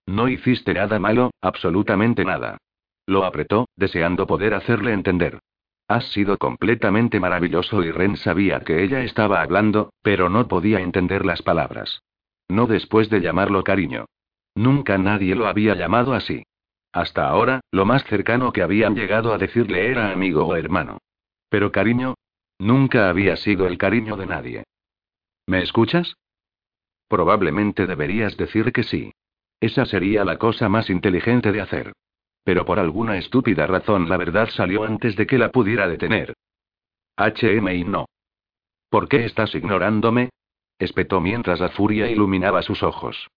S1: No hiciste nada malo, absolutamente nada. Lo apretó, deseando poder hacerle entender. Has sido completamente maravilloso y Ren sabía que ella estaba hablando, pero no podía entender las palabras. No después de llamarlo cariño. Nunca nadie lo había llamado así. Hasta ahora, lo más cercano que habían llegado a decirle era amigo o hermano. Pero cariño, nunca había sido el cariño de nadie. ¿Me escuchas? Probablemente deberías decir que sí. Esa sería la cosa más inteligente de hacer. Pero por alguna estúpida razón la verdad salió antes de que la pudiera detener. HMI no. ¿Por qué estás ignorándome? espetó mientras la furia iluminaba sus ojos.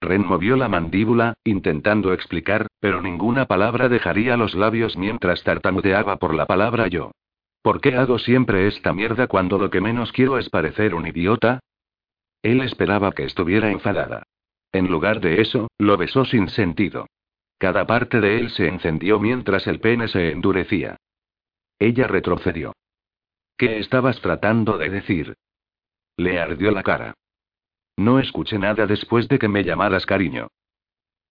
S1: Ren movió la mandíbula, intentando explicar, pero ninguna palabra dejaría los labios mientras tartamudeaba por la palabra yo. ¿Por qué hago siempre esta mierda cuando lo que menos quiero es parecer un idiota? Él esperaba que estuviera enfadada. En lugar de eso, lo besó sin sentido. Cada parte de él se encendió mientras el pene se endurecía. Ella retrocedió. ¿Qué estabas tratando de decir? Le ardió la cara. No escuché nada después de que me llamaras cariño.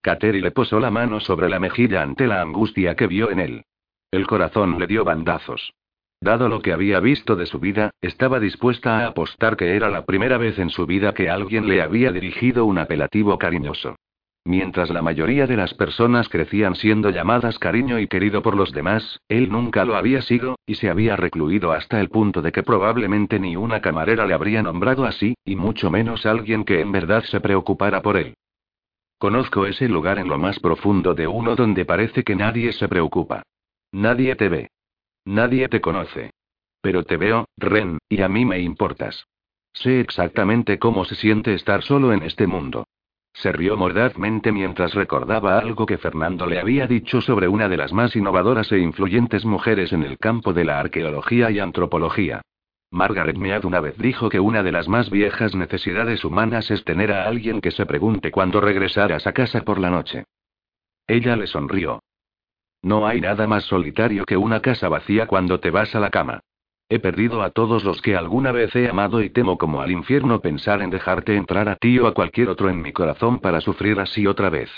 S1: Kateri le posó la mano sobre la mejilla ante la angustia que vio en él. El corazón le dio bandazos. Dado lo que había visto de su vida, estaba dispuesta a apostar que era la primera vez en su vida que alguien le había dirigido un apelativo cariñoso. Mientras la mayoría de las personas crecían siendo llamadas cariño y querido por los demás, él nunca lo había sido, y se había recluido hasta el punto de que probablemente ni una camarera le habría nombrado así, y mucho menos alguien que en verdad se preocupara por él. Conozco ese lugar en lo más profundo de uno donde parece que nadie se preocupa. Nadie te ve. Nadie te conoce. Pero te veo, Ren, y a mí me importas. Sé exactamente cómo se siente estar solo en este mundo. Se rió mordazmente mientras recordaba algo que Fernando le había dicho sobre una de las más innovadoras e influyentes mujeres en el campo de la arqueología y antropología. Margaret Mead una vez dijo que una de las más viejas necesidades humanas es tener a alguien que se pregunte cuándo regresarás a casa por la noche. Ella le sonrió. No hay nada más solitario que una casa vacía cuando te vas a la cama. He perdido a todos los que alguna vez he amado y temo como al infierno pensar en dejarte entrar a ti o a cualquier otro en mi corazón para sufrir así otra vez.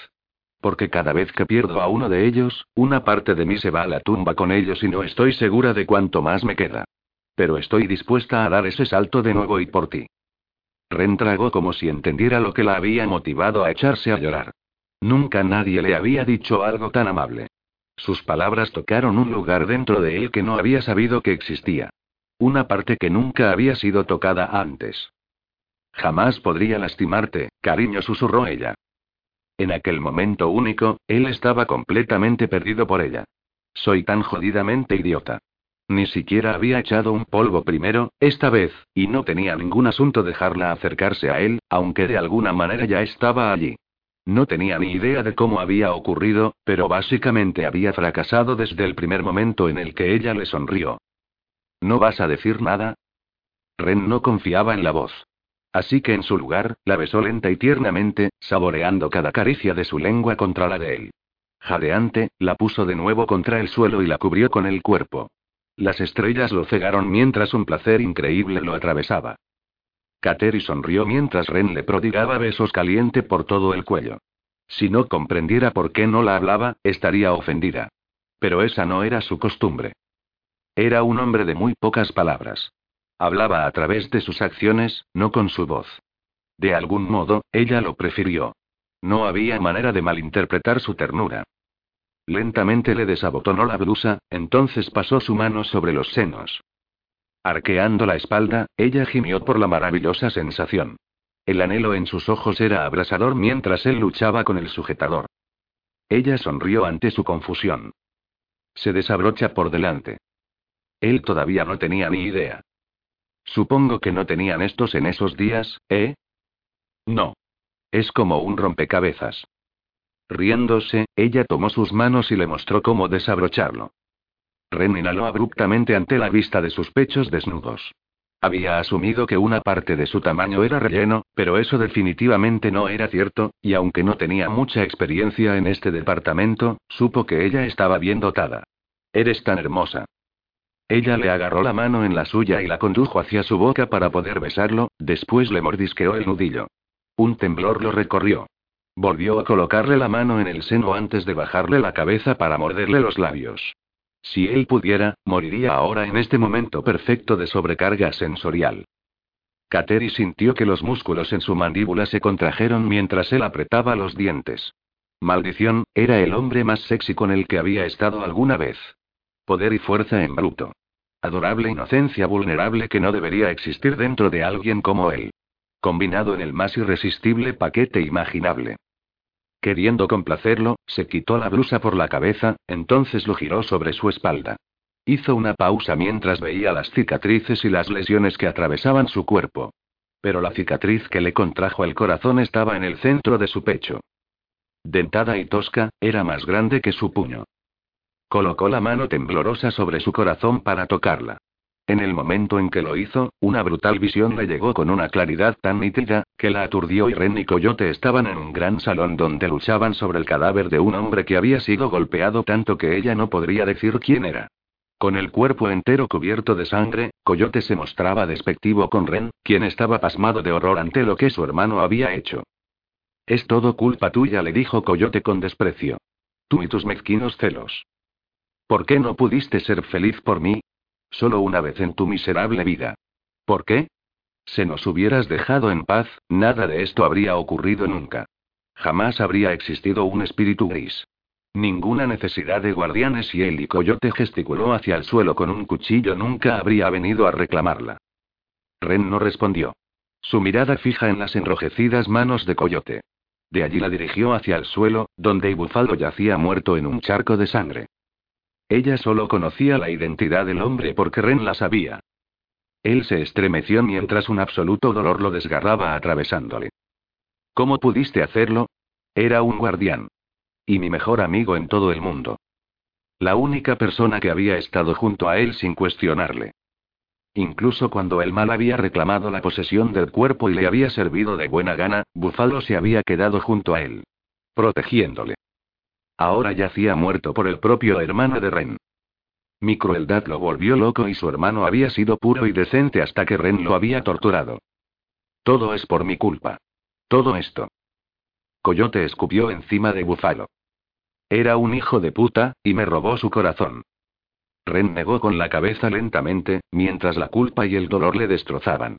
S1: Porque cada vez que pierdo a uno de ellos, una parte de mí se va a la tumba con ellos y no estoy segura de cuánto más me queda. Pero estoy dispuesta a dar ese salto de nuevo y por ti. Ren tragó como si entendiera lo que la había motivado a echarse a llorar. Nunca nadie le había dicho algo tan amable. Sus palabras tocaron un lugar dentro de él que no había sabido que existía. Una parte que nunca había sido tocada antes. Jamás podría lastimarte, cariño, susurró ella. En aquel momento único, él estaba completamente perdido por ella. Soy tan jodidamente idiota. Ni siquiera había echado un polvo primero, esta vez, y no tenía ningún asunto dejarla acercarse a él, aunque de alguna manera ya estaba allí. No tenía ni idea de cómo había ocurrido, pero básicamente había fracasado desde el primer momento en el que ella le sonrió. ¿No vas a decir nada? Ren no confiaba en la voz. Así que en su lugar, la besó lenta y tiernamente, saboreando cada caricia de su lengua contra la de él. Jadeante, la puso de nuevo contra el suelo y la cubrió con el cuerpo. Las estrellas lo cegaron mientras un placer increíble lo atravesaba. Kateri sonrió mientras Ren le prodigaba besos caliente por todo el cuello. Si no comprendiera por qué no la hablaba, estaría ofendida. Pero esa no era su costumbre. Era un hombre de muy pocas palabras. Hablaba a través de sus acciones, no con su voz. De algún modo, ella lo prefirió. No había manera de malinterpretar su ternura. Lentamente le desabotonó la blusa, entonces pasó su mano sobre los senos. Arqueando la espalda, ella gimió por la maravillosa sensación. El anhelo en sus ojos era abrasador mientras él luchaba con el sujetador. Ella sonrió ante su confusión. Se desabrocha por delante. Él todavía no tenía ni idea. Supongo que no tenían estos en esos días, ¿eh? No. Es como un rompecabezas. Riéndose, ella tomó sus manos y le mostró cómo desabrocharlo. Ren inhaló abruptamente ante la vista de sus pechos desnudos. Había asumido que una parte de su tamaño era relleno, pero eso definitivamente no era cierto, y aunque no tenía mucha experiencia en este departamento, supo que ella estaba bien dotada. Eres tan hermosa. Ella le agarró la mano en la suya y la condujo hacia su boca para poder besarlo, después le mordisqueó el nudillo. Un temblor lo recorrió. Volvió a colocarle la mano en el seno antes de bajarle la cabeza para morderle los labios. Si él pudiera, moriría ahora en este momento perfecto de sobrecarga sensorial. Kateri sintió que los músculos en su mandíbula se contrajeron mientras él apretaba los dientes. Maldición, era el hombre más sexy con el que había estado alguna vez. Poder y fuerza en bruto. Adorable inocencia vulnerable que no debería existir dentro de alguien como él. Combinado en el más irresistible paquete imaginable. Queriendo complacerlo, se quitó la blusa por la cabeza, entonces lo giró sobre su espalda. Hizo una pausa mientras veía las cicatrices y las lesiones que atravesaban su cuerpo. Pero la cicatriz que le contrajo el corazón estaba en el centro de su pecho. Dentada y tosca, era más grande que su puño. Colocó la mano temblorosa sobre su corazón para tocarla. En el momento en que lo hizo, una brutal visión le llegó con una claridad tan nítida, que la aturdió y Ren y Coyote estaban en un gran salón donde luchaban sobre el cadáver de un hombre que había sido golpeado tanto que ella no podría decir quién era. Con el cuerpo entero cubierto de sangre, Coyote se mostraba despectivo con Ren, quien estaba pasmado de horror ante lo que su hermano había hecho. Es todo culpa tuya, le dijo Coyote con desprecio. Tú y tus mezquinos celos. ¿Por qué no pudiste ser feliz por mí? Solo una vez en tu miserable vida. ¿Por qué? Se nos hubieras dejado en paz, nada de esto habría ocurrido nunca. Jamás habría existido un espíritu gris. Ninguna necesidad de guardianes y y Coyote gesticuló hacia el suelo con un cuchillo nunca habría venido a reclamarla. Ren no respondió. Su mirada fija en las enrojecidas manos de Coyote. De allí la dirigió hacia el suelo, donde Ibufaldo yacía muerto en un charco de sangre. Ella solo conocía la identidad del hombre porque Ren la sabía. Él se estremeció mientras un absoluto dolor lo desgarraba atravesándole. ¿Cómo pudiste hacerlo? Era un guardián. Y mi mejor amigo en todo el mundo. La única persona que había estado junto a él sin cuestionarle. Incluso cuando el mal había reclamado la posesión del cuerpo y le había servido de buena gana, Bufalo se había quedado junto a él. Protegiéndole. Ahora yacía muerto por el propio hermano de Ren. Mi crueldad lo volvió loco y su hermano había sido puro y decente hasta que Ren lo había torturado. Todo es por mi culpa. Todo esto. Coyote escupió encima de Búfalo. Era un hijo de puta, y me robó su corazón. Ren negó con la cabeza lentamente, mientras la culpa y el dolor le destrozaban.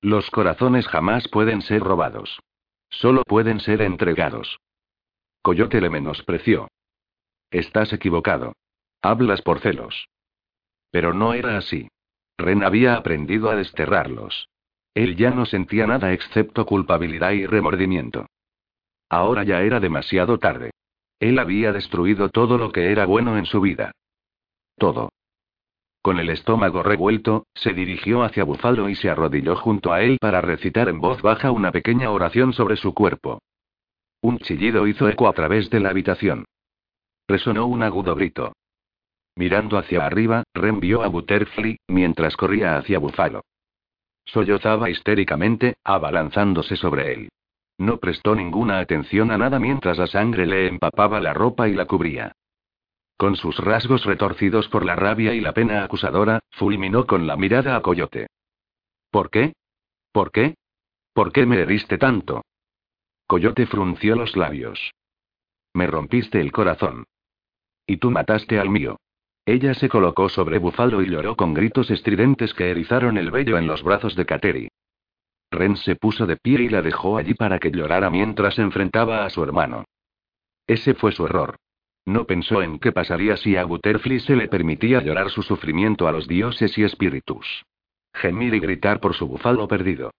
S1: Los corazones jamás pueden ser robados. Solo pueden ser entregados. Coyote le menospreció. Estás equivocado. Hablas por celos. Pero no era así. Ren había aprendido a desterrarlos. Él ya no sentía nada excepto culpabilidad y remordimiento. Ahora ya era demasiado tarde. Él había destruido todo lo que era bueno en su vida. Todo. Con el estómago revuelto, se dirigió hacia Bufalo y se arrodilló junto a él para recitar en voz baja una pequeña oración sobre su cuerpo. Un chillido hizo eco a través de la habitación. Resonó un agudo grito. Mirando hacia arriba, Ren vio a Butterfly, mientras corría hacia Búfalo. Sollozaba histéricamente, abalanzándose sobre él. No prestó ninguna atención a nada mientras la sangre le empapaba la ropa y la cubría. Con sus rasgos retorcidos por la rabia y la pena acusadora, fulminó con la mirada a Coyote. ¿Por qué? ¿Por qué? ¿Por qué me heriste tanto? Coyote frunció los labios. Me rompiste el corazón. Y tú mataste al mío. Ella se colocó sobre Búfalo y lloró con gritos estridentes que erizaron el vello en los brazos de Kateri. Ren se puso de pie y la dejó allí para que llorara mientras enfrentaba a su hermano. Ese fue su error. No pensó en qué pasaría si a Butterfly se le permitía llorar su sufrimiento a los dioses y espíritus. Gemir y gritar por su búfalo perdido.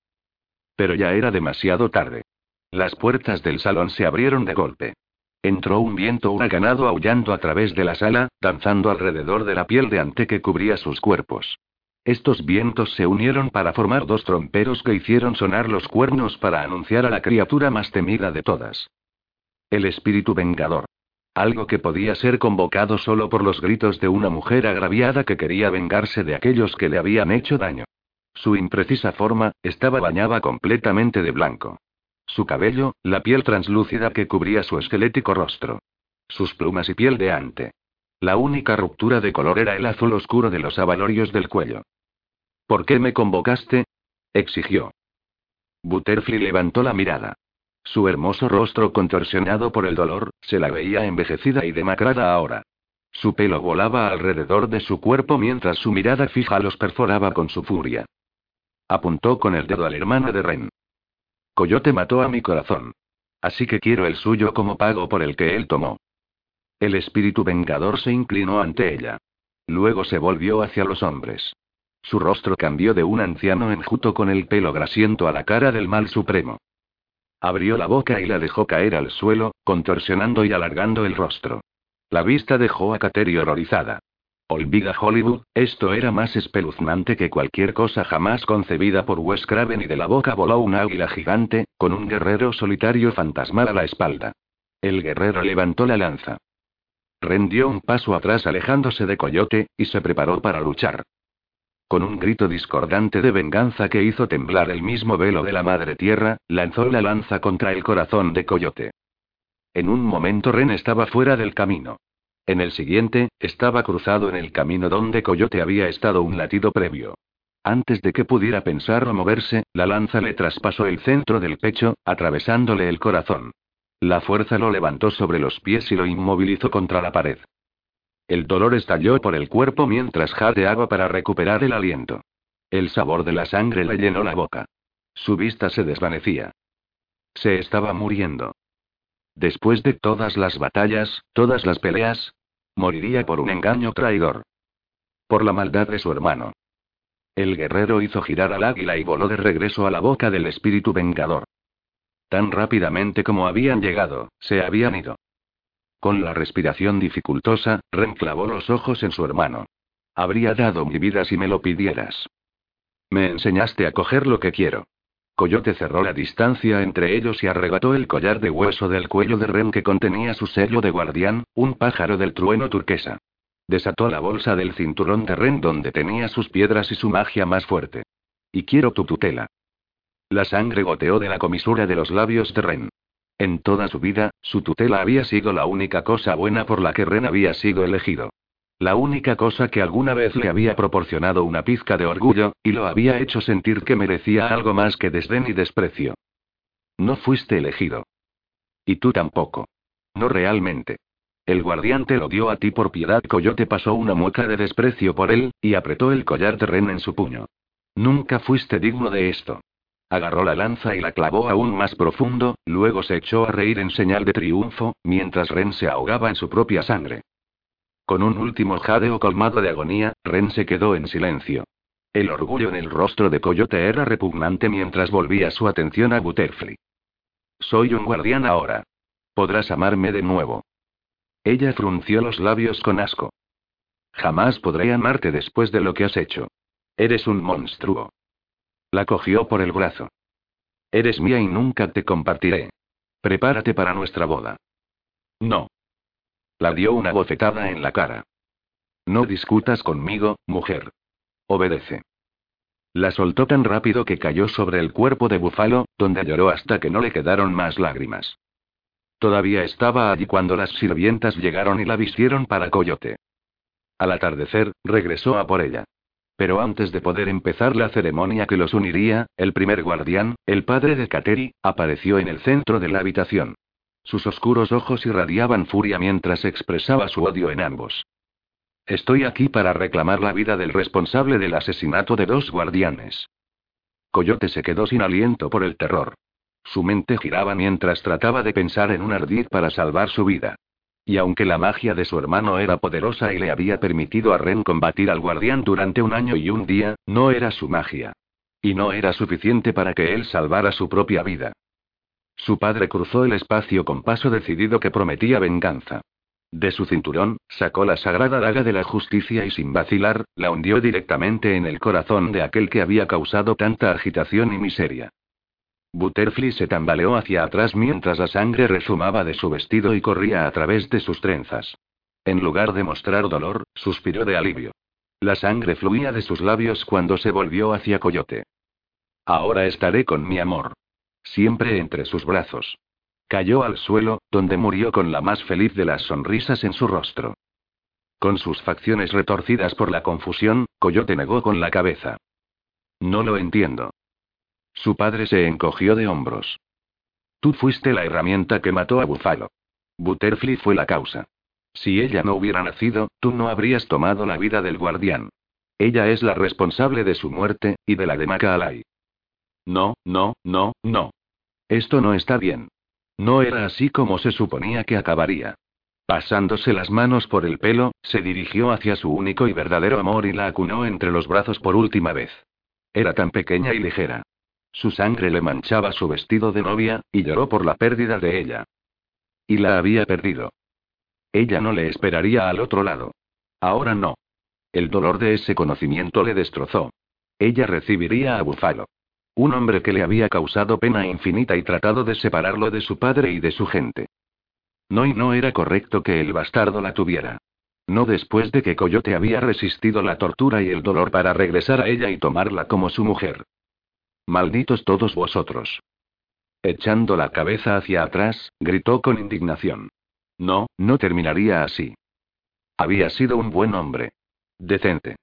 S1: Pero ya era demasiado tarde. Las puertas del salón se abrieron de golpe. Entró un viento huracanado aullando a través de la sala, danzando alrededor de la piel de ante que cubría sus cuerpos. Estos vientos se unieron para formar dos tromperos que hicieron sonar los cuernos para anunciar a la criatura más temida de todas. El espíritu vengador. Algo que podía ser convocado solo por los gritos de una mujer agraviada que quería vengarse de aquellos que le habían hecho daño. Su imprecisa forma, estaba bañada completamente de blanco. Su cabello, la piel translúcida que cubría su esquelético rostro. Sus plumas y piel de ante. La única ruptura de color era el azul oscuro de los avalorios del cuello. ¿Por qué me convocaste? exigió. Butterfly levantó la mirada. Su hermoso rostro contorsionado por el dolor, se la veía envejecida y demacrada ahora. Su pelo volaba alrededor de su cuerpo mientras su mirada fija los perforaba con su furia. Apuntó con el dedo al hermano de Ren. Coyote mató a mi corazón. Así que quiero el suyo como pago por el que él tomó. El espíritu vengador se inclinó ante ella. Luego se volvió hacia los hombres. Su rostro cambió de un anciano enjuto con el pelo grasiento a la cara del mal supremo. Abrió la boca y la dejó caer al suelo, contorsionando y alargando el rostro. La vista dejó a Kateri horrorizada. Olvida Hollywood, esto era más espeluznante que cualquier cosa jamás concebida por Wes Craven y de la boca voló un águila gigante, con un guerrero solitario fantasmal a la espalda. El guerrero levantó la lanza. Rendió un paso atrás alejándose de Coyote, y se preparó para luchar. Con un grito discordante de venganza que hizo temblar el mismo velo de la madre tierra, lanzó la lanza contra el corazón de Coyote. En un momento Ren estaba fuera del camino. En el siguiente, estaba cruzado en el camino donde Coyote había estado un latido previo. Antes de que pudiera pensar o moverse, la lanza le traspasó el centro del pecho, atravesándole el corazón. La fuerza lo levantó sobre los pies y lo inmovilizó contra la pared. El dolor estalló por el cuerpo mientras jadeaba para recuperar el aliento. El sabor de la sangre le llenó la boca. Su vista se desvanecía. Se estaba muriendo. Después de todas las batallas, todas las peleas, moriría por un engaño traidor. Por la maldad de su hermano. El guerrero hizo girar al águila y voló de regreso a la boca del espíritu vengador. Tan rápidamente como habían llegado, se habían ido. Con la respiración dificultosa, Ren clavó los ojos en su hermano. Habría dado mi vida si me lo pidieras. Me enseñaste a coger lo que quiero. Coyote cerró la distancia entre ellos y arrebató el collar de hueso del cuello de Ren que contenía su sello de guardián, un pájaro del trueno turquesa. Desató la bolsa del cinturón de Ren donde tenía sus piedras y su magia más fuerte. Y quiero tu tutela. La sangre goteó de la comisura de los labios de Ren. En toda su vida, su tutela había sido la única cosa buena por la que Ren había sido elegido. La única cosa que alguna vez le había proporcionado una pizca de orgullo, y lo había hecho sentir que merecía algo más que desdén y desprecio. No fuiste elegido. Y tú tampoco. No realmente. El guardián te lo dio a ti por piedad. Coyote pasó una mueca de desprecio por él, y apretó el collar de Ren en su puño. Nunca fuiste digno de esto. Agarró la lanza y la clavó aún más profundo, luego se echó a reír en señal de triunfo, mientras Ren se ahogaba en su propia sangre. Con un último jadeo colmado de agonía, Ren se quedó en silencio. El orgullo en el rostro de Coyote era repugnante mientras volvía su atención a Butterfly. Soy un guardián ahora. Podrás amarme de nuevo. Ella frunció los labios con asco. Jamás podré amarte después de lo que has hecho. Eres un monstruo. La cogió por el brazo. Eres mía y nunca te compartiré. Prepárate para nuestra boda. No. La dio una bofetada en la cara. No discutas conmigo, mujer. Obedece. La soltó tan rápido que cayó sobre el cuerpo de Búfalo, donde lloró hasta que no le quedaron más lágrimas. Todavía estaba allí cuando las sirvientas llegaron y la vistieron para Coyote. Al atardecer, regresó a por ella. Pero antes de poder empezar la ceremonia que los uniría, el primer guardián, el padre de Kateri, apareció en el centro de la habitación. Sus oscuros ojos irradiaban furia mientras expresaba su odio en ambos. Estoy aquí para reclamar la vida del responsable del asesinato de dos guardianes. Coyote se quedó sin aliento por el terror. Su mente giraba mientras trataba de pensar en un ardid para salvar su vida. Y aunque la magia de su hermano era poderosa y le había permitido a Ren combatir al guardián durante un año y un día, no era su magia. Y no era suficiente para que él salvara su propia vida. Su padre cruzó el espacio con paso decidido que prometía venganza. De su cinturón, sacó la sagrada daga de la justicia y sin vacilar, la hundió directamente en el corazón de aquel que había causado tanta agitación y miseria. Butterfly se tambaleó hacia atrás mientras la sangre rezumaba de su vestido y corría a través de sus trenzas. En lugar de mostrar dolor, suspiró de alivio. La sangre fluía de sus labios cuando se volvió hacia Coyote. Ahora estaré con mi amor. Siempre entre sus brazos. Cayó al suelo, donde murió con la más feliz de las sonrisas en su rostro. Con sus facciones retorcidas por la confusión, Coyote negó con la cabeza. No lo entiendo. Su padre se encogió de hombros. Tú fuiste la herramienta que mató a Búfalo. Butterfly fue la causa. Si ella no hubiera nacido, tú no habrías tomado la vida del guardián. Ella es la responsable de su muerte, y de la de Macalay. No, no, no, no. Esto no está bien. No era así como se suponía que acabaría. Pasándose las manos por el pelo, se dirigió hacia su único y verdadero amor y la acunó entre los brazos por última vez. Era tan pequeña y ligera. Su sangre le manchaba su vestido de novia, y lloró por la pérdida de ella. Y la había perdido. Ella no le esperaría al otro lado. Ahora no. El dolor de ese conocimiento le destrozó. Ella recibiría a Búfalo. Un hombre que le había causado pena infinita y tratado de separarlo de su padre y de su gente. No y no era correcto que el bastardo la tuviera. No después de que Coyote había resistido la tortura y el dolor para regresar a ella y tomarla como su mujer. Malditos todos vosotros. Echando la cabeza hacia atrás, gritó con indignación. No, no terminaría así. Había sido un buen hombre. Decente.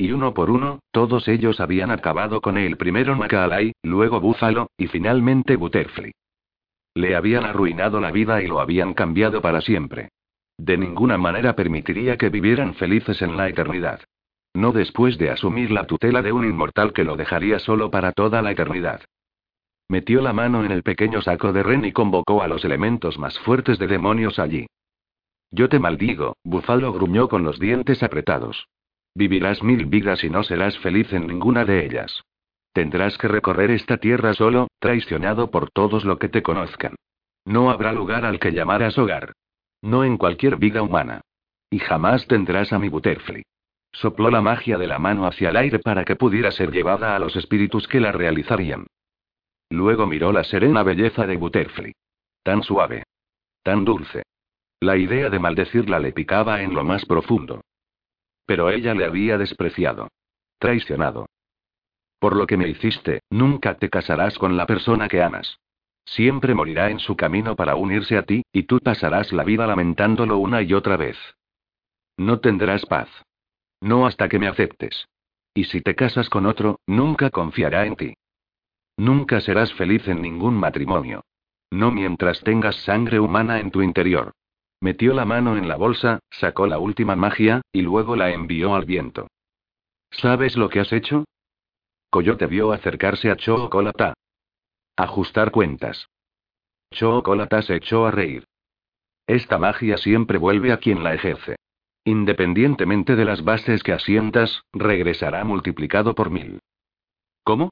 S1: Y uno por uno, todos ellos habían acabado con él primero Macalay, luego Búfalo, y finalmente Butterfly. Le habían arruinado la vida y lo habían cambiado para siempre. De ninguna manera permitiría que vivieran felices en la eternidad. No después de asumir la tutela de un inmortal que lo dejaría solo para toda la eternidad. Metió la mano en el pequeño saco de Ren y convocó a los elementos más fuertes de demonios allí. Yo te maldigo, Búfalo gruñó con los dientes apretados. Vivirás mil vidas y no serás feliz en ninguna de ellas. Tendrás que recorrer esta tierra solo, traicionado por todos los que te conozcan. No habrá lugar al que llamarás hogar. No en cualquier vida humana. Y jamás tendrás a mi Butterfly. Sopló la magia de la mano hacia el aire para que pudiera ser llevada a los espíritus que la realizarían. Luego miró la serena belleza de Butterfly. Tan suave. Tan dulce. La idea de maldecirla le picaba en lo más profundo. Pero ella le había despreciado. Traicionado. Por lo que me hiciste, nunca te casarás con la persona que amas. Siempre morirá en su camino para unirse a ti, y tú pasarás la vida lamentándolo una y otra vez. No tendrás paz. No hasta que me aceptes. Y si te casas con otro, nunca confiará en ti. Nunca serás feliz en ningún matrimonio. No mientras tengas sangre humana en tu interior. Metió la mano en la bolsa, sacó la última magia, y luego la envió al viento. ¿Sabes lo que has hecho? Coyote vio acercarse a Chocolata. Ajustar cuentas. Chocolata se echó a reír. Esta magia siempre vuelve a quien la ejerce. Independientemente de las bases que asientas, regresará multiplicado por mil. ¿Cómo?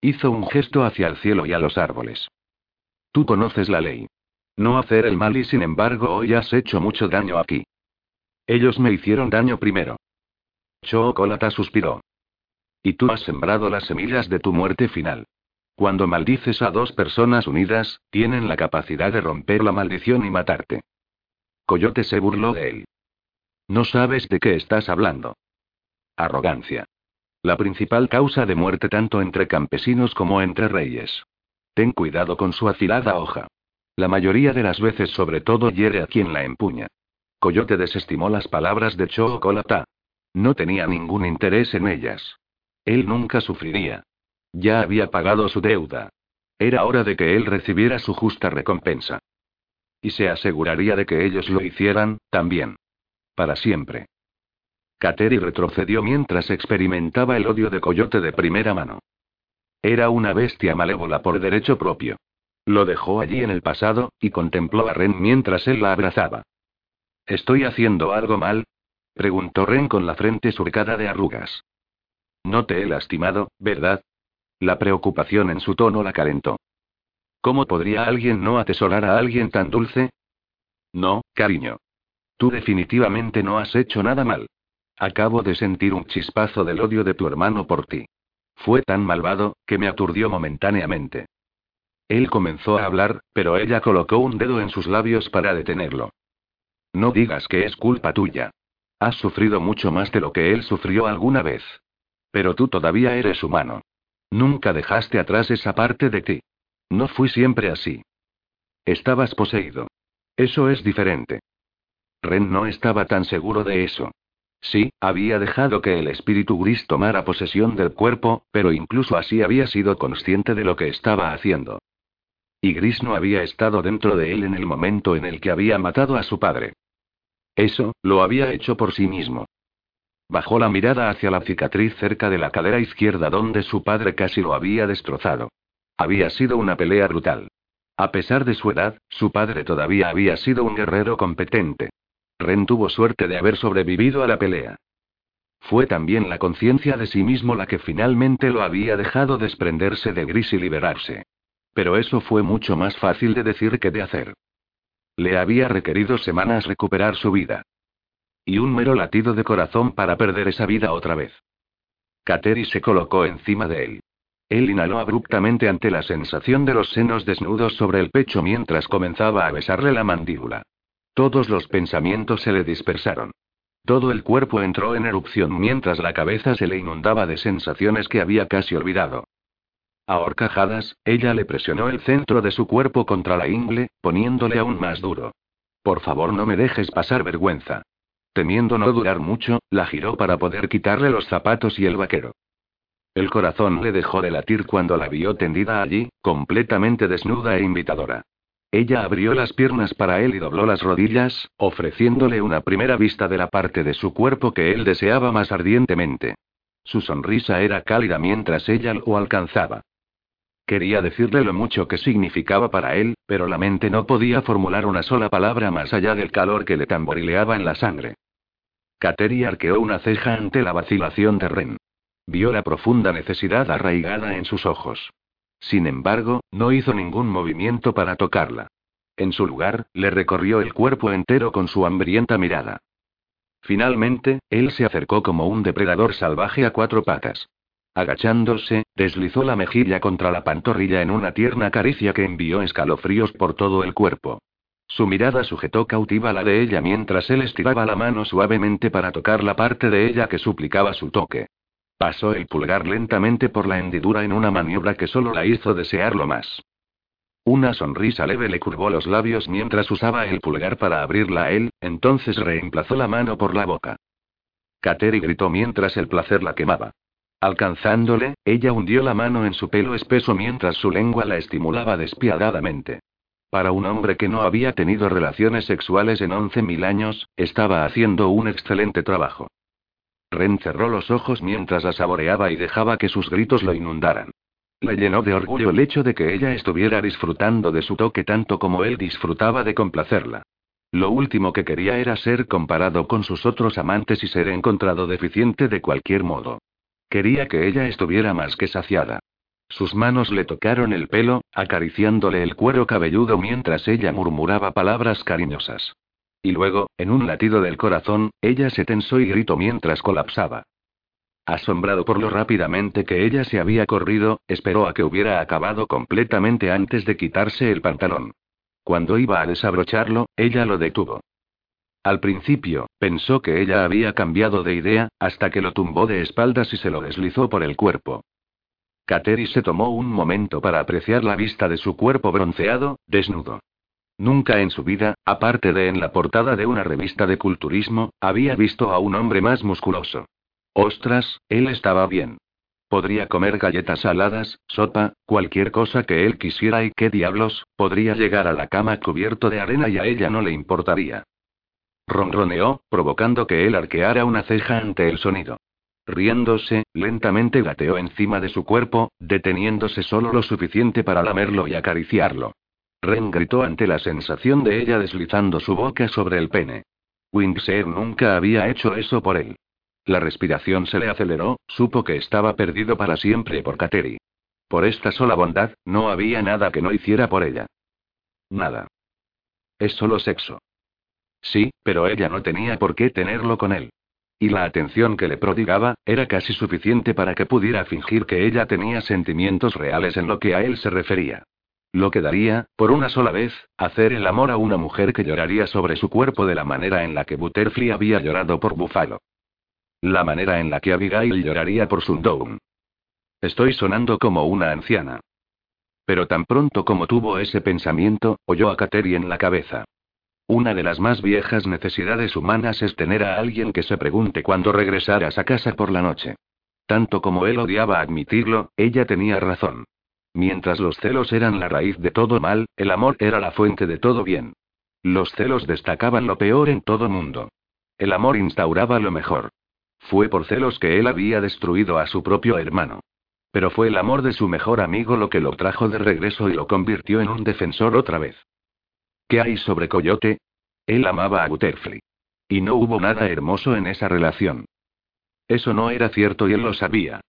S1: Hizo un gesto hacia el cielo y a los árboles. Tú conoces la ley. No hacer el mal y sin embargo hoy has hecho mucho daño aquí. Ellos me hicieron daño primero. Chocolata suspiró. Y tú has sembrado las semillas de tu muerte final. Cuando maldices a dos personas unidas, tienen la capacidad de romper la maldición y matarte. Coyote se burló de él. No sabes de qué estás hablando. Arrogancia. La principal causa de muerte tanto entre campesinos como entre reyes. Ten cuidado con su afilada hoja. La mayoría de las veces sobre todo hiere a quien la empuña. Coyote desestimó las palabras de Chocolata. No tenía ningún interés en ellas. Él nunca sufriría. Ya había pagado su deuda. Era hora de que él recibiera su justa recompensa. Y se aseguraría de que ellos lo hicieran, también. Para siempre. Kateri retrocedió mientras experimentaba el odio de Coyote de primera mano. Era una bestia malévola por derecho propio. Lo dejó allí en el pasado, y contempló a Ren mientras él la abrazaba. ¿Estoy haciendo algo mal? preguntó Ren con la frente surcada de arrugas. No te he lastimado, ¿verdad? La preocupación en su tono la calentó. ¿Cómo podría alguien no atesorar a alguien tan dulce? No, cariño. Tú definitivamente no has hecho nada mal. Acabo de sentir un chispazo del odio de tu hermano por ti. Fue tan malvado, que me aturdió momentáneamente. Él comenzó a hablar, pero ella colocó un dedo en sus labios para detenerlo. No digas que es culpa tuya. Has sufrido mucho más de lo que él sufrió alguna vez. Pero tú todavía eres humano. Nunca dejaste atrás esa parte de ti. No fui siempre así. Estabas poseído. Eso es diferente. Ren no estaba tan seguro de eso. Sí, había dejado que el espíritu gris tomara posesión del cuerpo, pero incluso así había sido consciente de lo que estaba haciendo. Y Gris no había estado dentro de él en el momento en el que había matado a su padre. Eso, lo había hecho por sí mismo. Bajó la mirada hacia la cicatriz cerca de la cadera izquierda donde su padre casi lo había destrozado. Había sido una pelea brutal. A pesar de su edad, su padre todavía había sido un guerrero competente. Ren tuvo suerte de haber sobrevivido a la pelea. Fue también la conciencia de sí mismo la que finalmente lo había dejado desprenderse de Gris y liberarse. Pero eso fue mucho más fácil de decir que de hacer. Le había requerido semanas recuperar su vida. Y un mero latido de corazón para perder esa vida otra vez. Kateri se colocó encima de él. Él inhaló abruptamente ante la sensación de los senos desnudos sobre el pecho mientras comenzaba a besarle la mandíbula. Todos los pensamientos se le dispersaron. Todo el cuerpo entró en erupción mientras la cabeza se le inundaba de sensaciones que había casi olvidado. A horcajadas, ella le presionó el centro de su cuerpo contra la ingle, poniéndole aún más duro. Por favor, no me dejes pasar vergüenza. Temiendo no durar mucho, la giró para poder quitarle los zapatos y el vaquero. El corazón le dejó de latir cuando la vio tendida allí, completamente desnuda e invitadora. Ella abrió las piernas para él y dobló las rodillas, ofreciéndole una primera vista de la parte de su cuerpo que él deseaba más ardientemente. Su sonrisa era cálida mientras ella lo alcanzaba. Quería decirle lo mucho que significaba para él, pero la mente no podía formular una sola palabra más allá del calor que le tamborileaba en la sangre. Kateri arqueó una ceja ante la vacilación de Ren. Vio la profunda necesidad arraigada en sus ojos. Sin embargo, no hizo ningún movimiento para tocarla. En su lugar, le recorrió el cuerpo entero con su hambrienta mirada. Finalmente, él se acercó como un depredador salvaje a cuatro patas. Agachándose, deslizó la mejilla contra la pantorrilla en una tierna caricia que envió escalofríos por todo el cuerpo. Su mirada sujetó cautiva la de ella mientras él estiraba la mano suavemente para tocar la parte de ella que suplicaba su toque. Pasó el pulgar lentamente por la hendidura en una maniobra que solo la hizo desearlo más. Una sonrisa leve le curvó los labios mientras usaba el pulgar para abrirla a él, entonces reemplazó la mano por la boca. Kateri gritó mientras el placer la quemaba. Alcanzándole, ella hundió la mano en su pelo espeso mientras su lengua la estimulaba despiadadamente. Para un hombre que no había tenido relaciones sexuales en once mil años, estaba haciendo un excelente trabajo. Ren cerró los ojos mientras la saboreaba y dejaba que sus gritos lo inundaran. Le llenó de orgullo el hecho de que ella estuviera disfrutando de su toque tanto como él disfrutaba de complacerla. Lo último que quería era ser comparado con sus otros amantes y ser encontrado deficiente de cualquier modo. Quería que ella estuviera más que saciada. Sus manos le tocaron el pelo, acariciándole el cuero cabelludo mientras ella murmuraba palabras cariñosas. Y luego, en un latido del corazón, ella se tensó y gritó mientras colapsaba. Asombrado por lo rápidamente que ella se había corrido, esperó a que hubiera acabado completamente antes de quitarse el pantalón. Cuando iba a desabrocharlo, ella lo detuvo. Al principio, pensó que ella había cambiado de idea, hasta que lo tumbó de espaldas y se lo deslizó por el cuerpo. Kateri se tomó un momento para apreciar la vista de su cuerpo bronceado, desnudo. Nunca en su vida, aparte de en la portada de una revista de culturismo, había visto a un hombre más musculoso. Ostras, él estaba bien. Podría comer galletas saladas, sopa, cualquier cosa que él quisiera y qué diablos, podría llegar a la cama cubierto de arena y a ella no le importaría. Ronroneó, provocando que él arqueara una ceja ante el sonido. Riéndose, lentamente gateó encima de su cuerpo, deteniéndose solo lo suficiente para lamerlo y acariciarlo. Ren gritó ante la sensación de ella deslizando su boca sobre el pene. Wingseer nunca había hecho eso por él. La respiración se le aceleró, supo que estaba perdido para siempre por Kateri. Por esta sola bondad, no había nada que no hiciera por ella. Nada. Es solo sexo. Sí, pero ella no tenía por qué tenerlo con él. Y la atención que le prodigaba, era casi suficiente para que pudiera fingir que ella tenía sentimientos reales en lo que a él se refería. Lo que daría, por una sola vez, hacer el amor a una mujer que lloraría sobre su cuerpo de la manera en la que Butterfly había llorado por Buffalo. La manera en la que Abigail lloraría por Sundown. Estoy sonando como una anciana. Pero tan pronto como tuvo ese pensamiento, oyó a Kateri en la cabeza. Una de las más viejas necesidades humanas es tener a alguien que se pregunte cuándo regresarás a casa por la noche. Tanto como él odiaba admitirlo, ella tenía razón. Mientras los celos eran la raíz de todo mal, el amor era la fuente de todo bien. Los celos destacaban lo peor en todo mundo. El amor instauraba lo mejor. Fue por celos que él había destruido a su propio hermano. Pero fue el amor de su mejor amigo lo que lo trajo de regreso y lo convirtió en un defensor otra vez. ¿Qué hay sobre Coyote? Él amaba a Butterfly. Y no hubo nada hermoso en esa relación. Eso no era cierto y él lo sabía.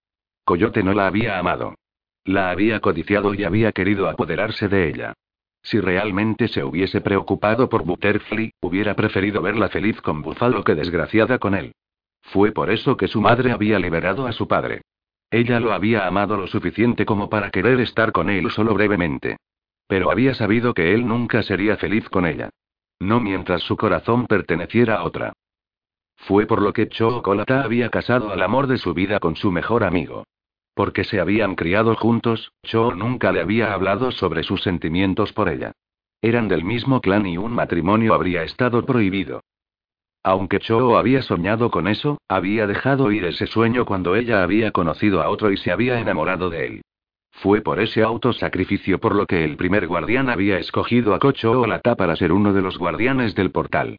S1: Coyote no la había amado. La había codiciado y había querido apoderarse de ella. Si realmente se hubiese preocupado por Butterfly, hubiera preferido verla feliz con Buffalo que desgraciada con él. Fue por eso que su madre había liberado a su padre. Ella lo había amado lo suficiente como para querer estar con él solo brevemente. Pero había sabido que él nunca sería feliz con ella. No mientras su corazón perteneciera a otra. Fue por lo que Chocolata había casado al amor de su vida con su mejor amigo. Porque se habían criado juntos, Cho nunca le había hablado sobre sus sentimientos por ella. Eran del mismo clan y un matrimonio habría estado prohibido. Aunque Cho había soñado con eso, había dejado ir ese sueño cuando ella había conocido a otro y se había enamorado de él. Fue por ese autosacrificio por lo que el primer guardián había escogido a Kocho o Lata para ser uno de los guardianes del portal.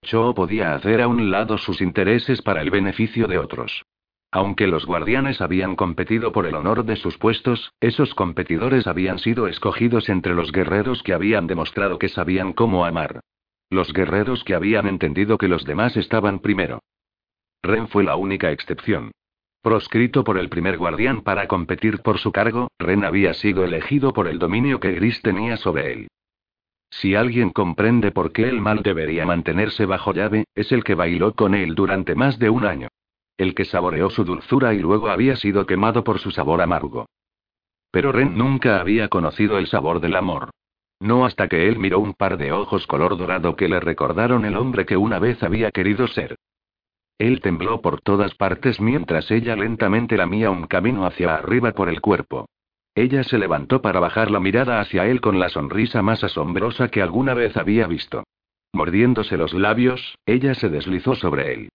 S1: Cho podía hacer a un lado sus intereses para el beneficio de otros. Aunque los guardianes habían competido por el honor de sus puestos, esos competidores habían sido escogidos entre los guerreros que habían demostrado que sabían cómo amar. Los guerreros que habían entendido que los demás estaban primero. Ren fue la única excepción. Proscrito por el primer guardián para competir por su cargo, Ren había sido elegido por el dominio que Gris tenía sobre él. Si alguien comprende por qué el mal debería mantenerse bajo llave, es el que bailó con él durante más de un año. El que saboreó su dulzura y luego había sido quemado por su sabor amargo. Pero Ren nunca había conocido el sabor del amor. No hasta que él miró un par de ojos color dorado que le recordaron el hombre que una vez había querido ser. Él tembló por todas partes mientras ella lentamente lamía un camino hacia arriba por el cuerpo. Ella se levantó para bajar la mirada hacia él con la sonrisa más asombrosa que alguna vez había visto. Mordiéndose los labios, ella se deslizó sobre él.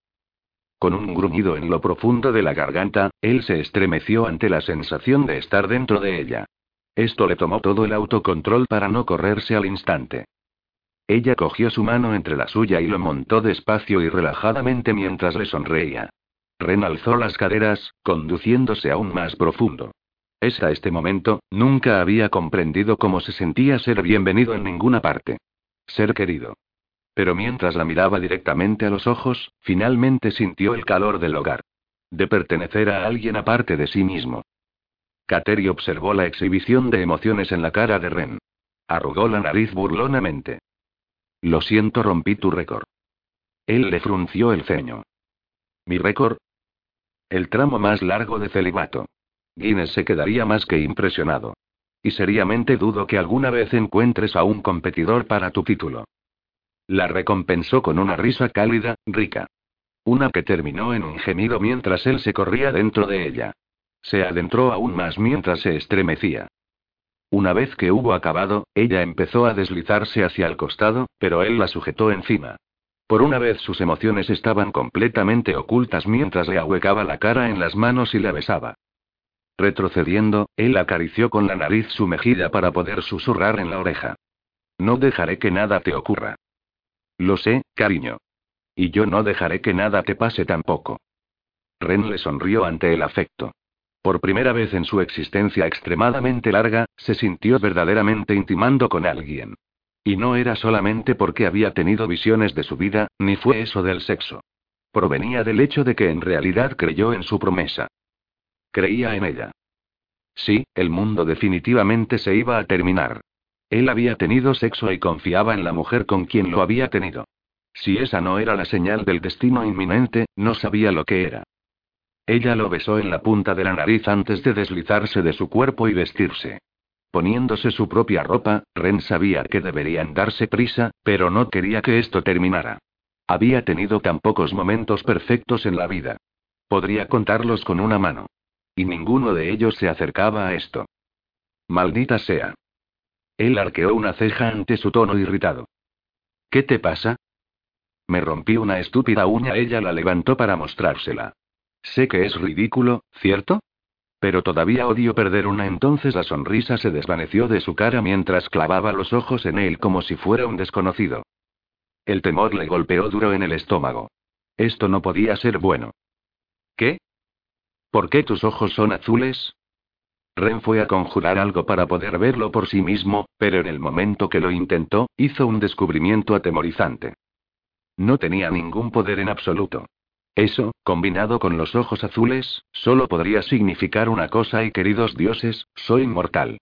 S1: Con un gruñido en lo profundo de la garganta, él se estremeció ante la sensación de estar dentro de ella. Esto le tomó todo el autocontrol para no correrse al instante. Ella cogió su mano entre la suya y lo montó despacio y relajadamente mientras le sonreía. Ren alzó las caderas, conduciéndose aún más profundo. Hasta este momento, nunca había comprendido cómo se sentía ser bienvenido en ninguna parte. Ser querido. Pero mientras la miraba directamente a los ojos, finalmente sintió el calor del hogar. De pertenecer a alguien aparte de sí mismo. Kateri observó la exhibición de emociones en la cara de Ren. Arrugó la nariz burlonamente. Lo siento, rompí tu récord. Él le frunció el ceño. ¿Mi récord? El tramo más largo de celibato. Guinness se quedaría más que impresionado. Y seriamente dudo que alguna vez encuentres a un competidor para tu título. La recompensó con una risa cálida, rica. Una que terminó en un gemido mientras él se corría dentro de ella. Se adentró aún más mientras se estremecía. Una vez que hubo acabado, ella empezó a deslizarse hacia el costado, pero él la sujetó encima. Por una vez sus emociones estaban completamente ocultas mientras le ahuecaba la cara en las manos y la besaba. Retrocediendo, él acarició con la nariz su mejilla para poder susurrar en la oreja. No dejaré que nada te ocurra. Lo sé, cariño. Y yo no dejaré que nada te pase tampoco. Ren le sonrió ante el afecto. Por primera vez en su existencia extremadamente larga, se sintió verdaderamente intimando con alguien. Y no era solamente porque había tenido visiones de su vida, ni fue eso del sexo. Provenía del hecho de que en realidad creyó en su promesa. Creía en ella. Sí, el mundo definitivamente se iba a terminar. Él había tenido sexo y confiaba en la mujer con quien lo había tenido. Si esa no era la señal del destino inminente, no sabía lo que era. Ella lo besó en la punta de la nariz antes de deslizarse de su cuerpo y vestirse. Poniéndose su propia ropa, Ren sabía que deberían darse prisa, pero no quería que esto terminara. Había tenido tan pocos momentos perfectos en la vida. Podría contarlos con una mano. Y ninguno de ellos se acercaba a esto. Maldita sea. Él arqueó una ceja ante su tono irritado. ¿Qué te pasa? Me rompí una estúpida uña. Ella la levantó para mostrársela. Sé que es ridículo, ¿cierto? Pero todavía odio perder una. Entonces la sonrisa se desvaneció de su cara mientras clavaba los ojos en él como si fuera un desconocido. El temor le golpeó duro en el estómago. Esto no podía ser bueno. ¿Qué? ¿Por qué tus ojos son azules? Ren fue a conjurar algo para poder verlo por sí mismo, pero en el momento que lo intentó, hizo un descubrimiento atemorizante. No tenía ningún poder en absoluto. Eso, combinado con los ojos azules, solo podría significar una cosa y queridos dioses, soy inmortal.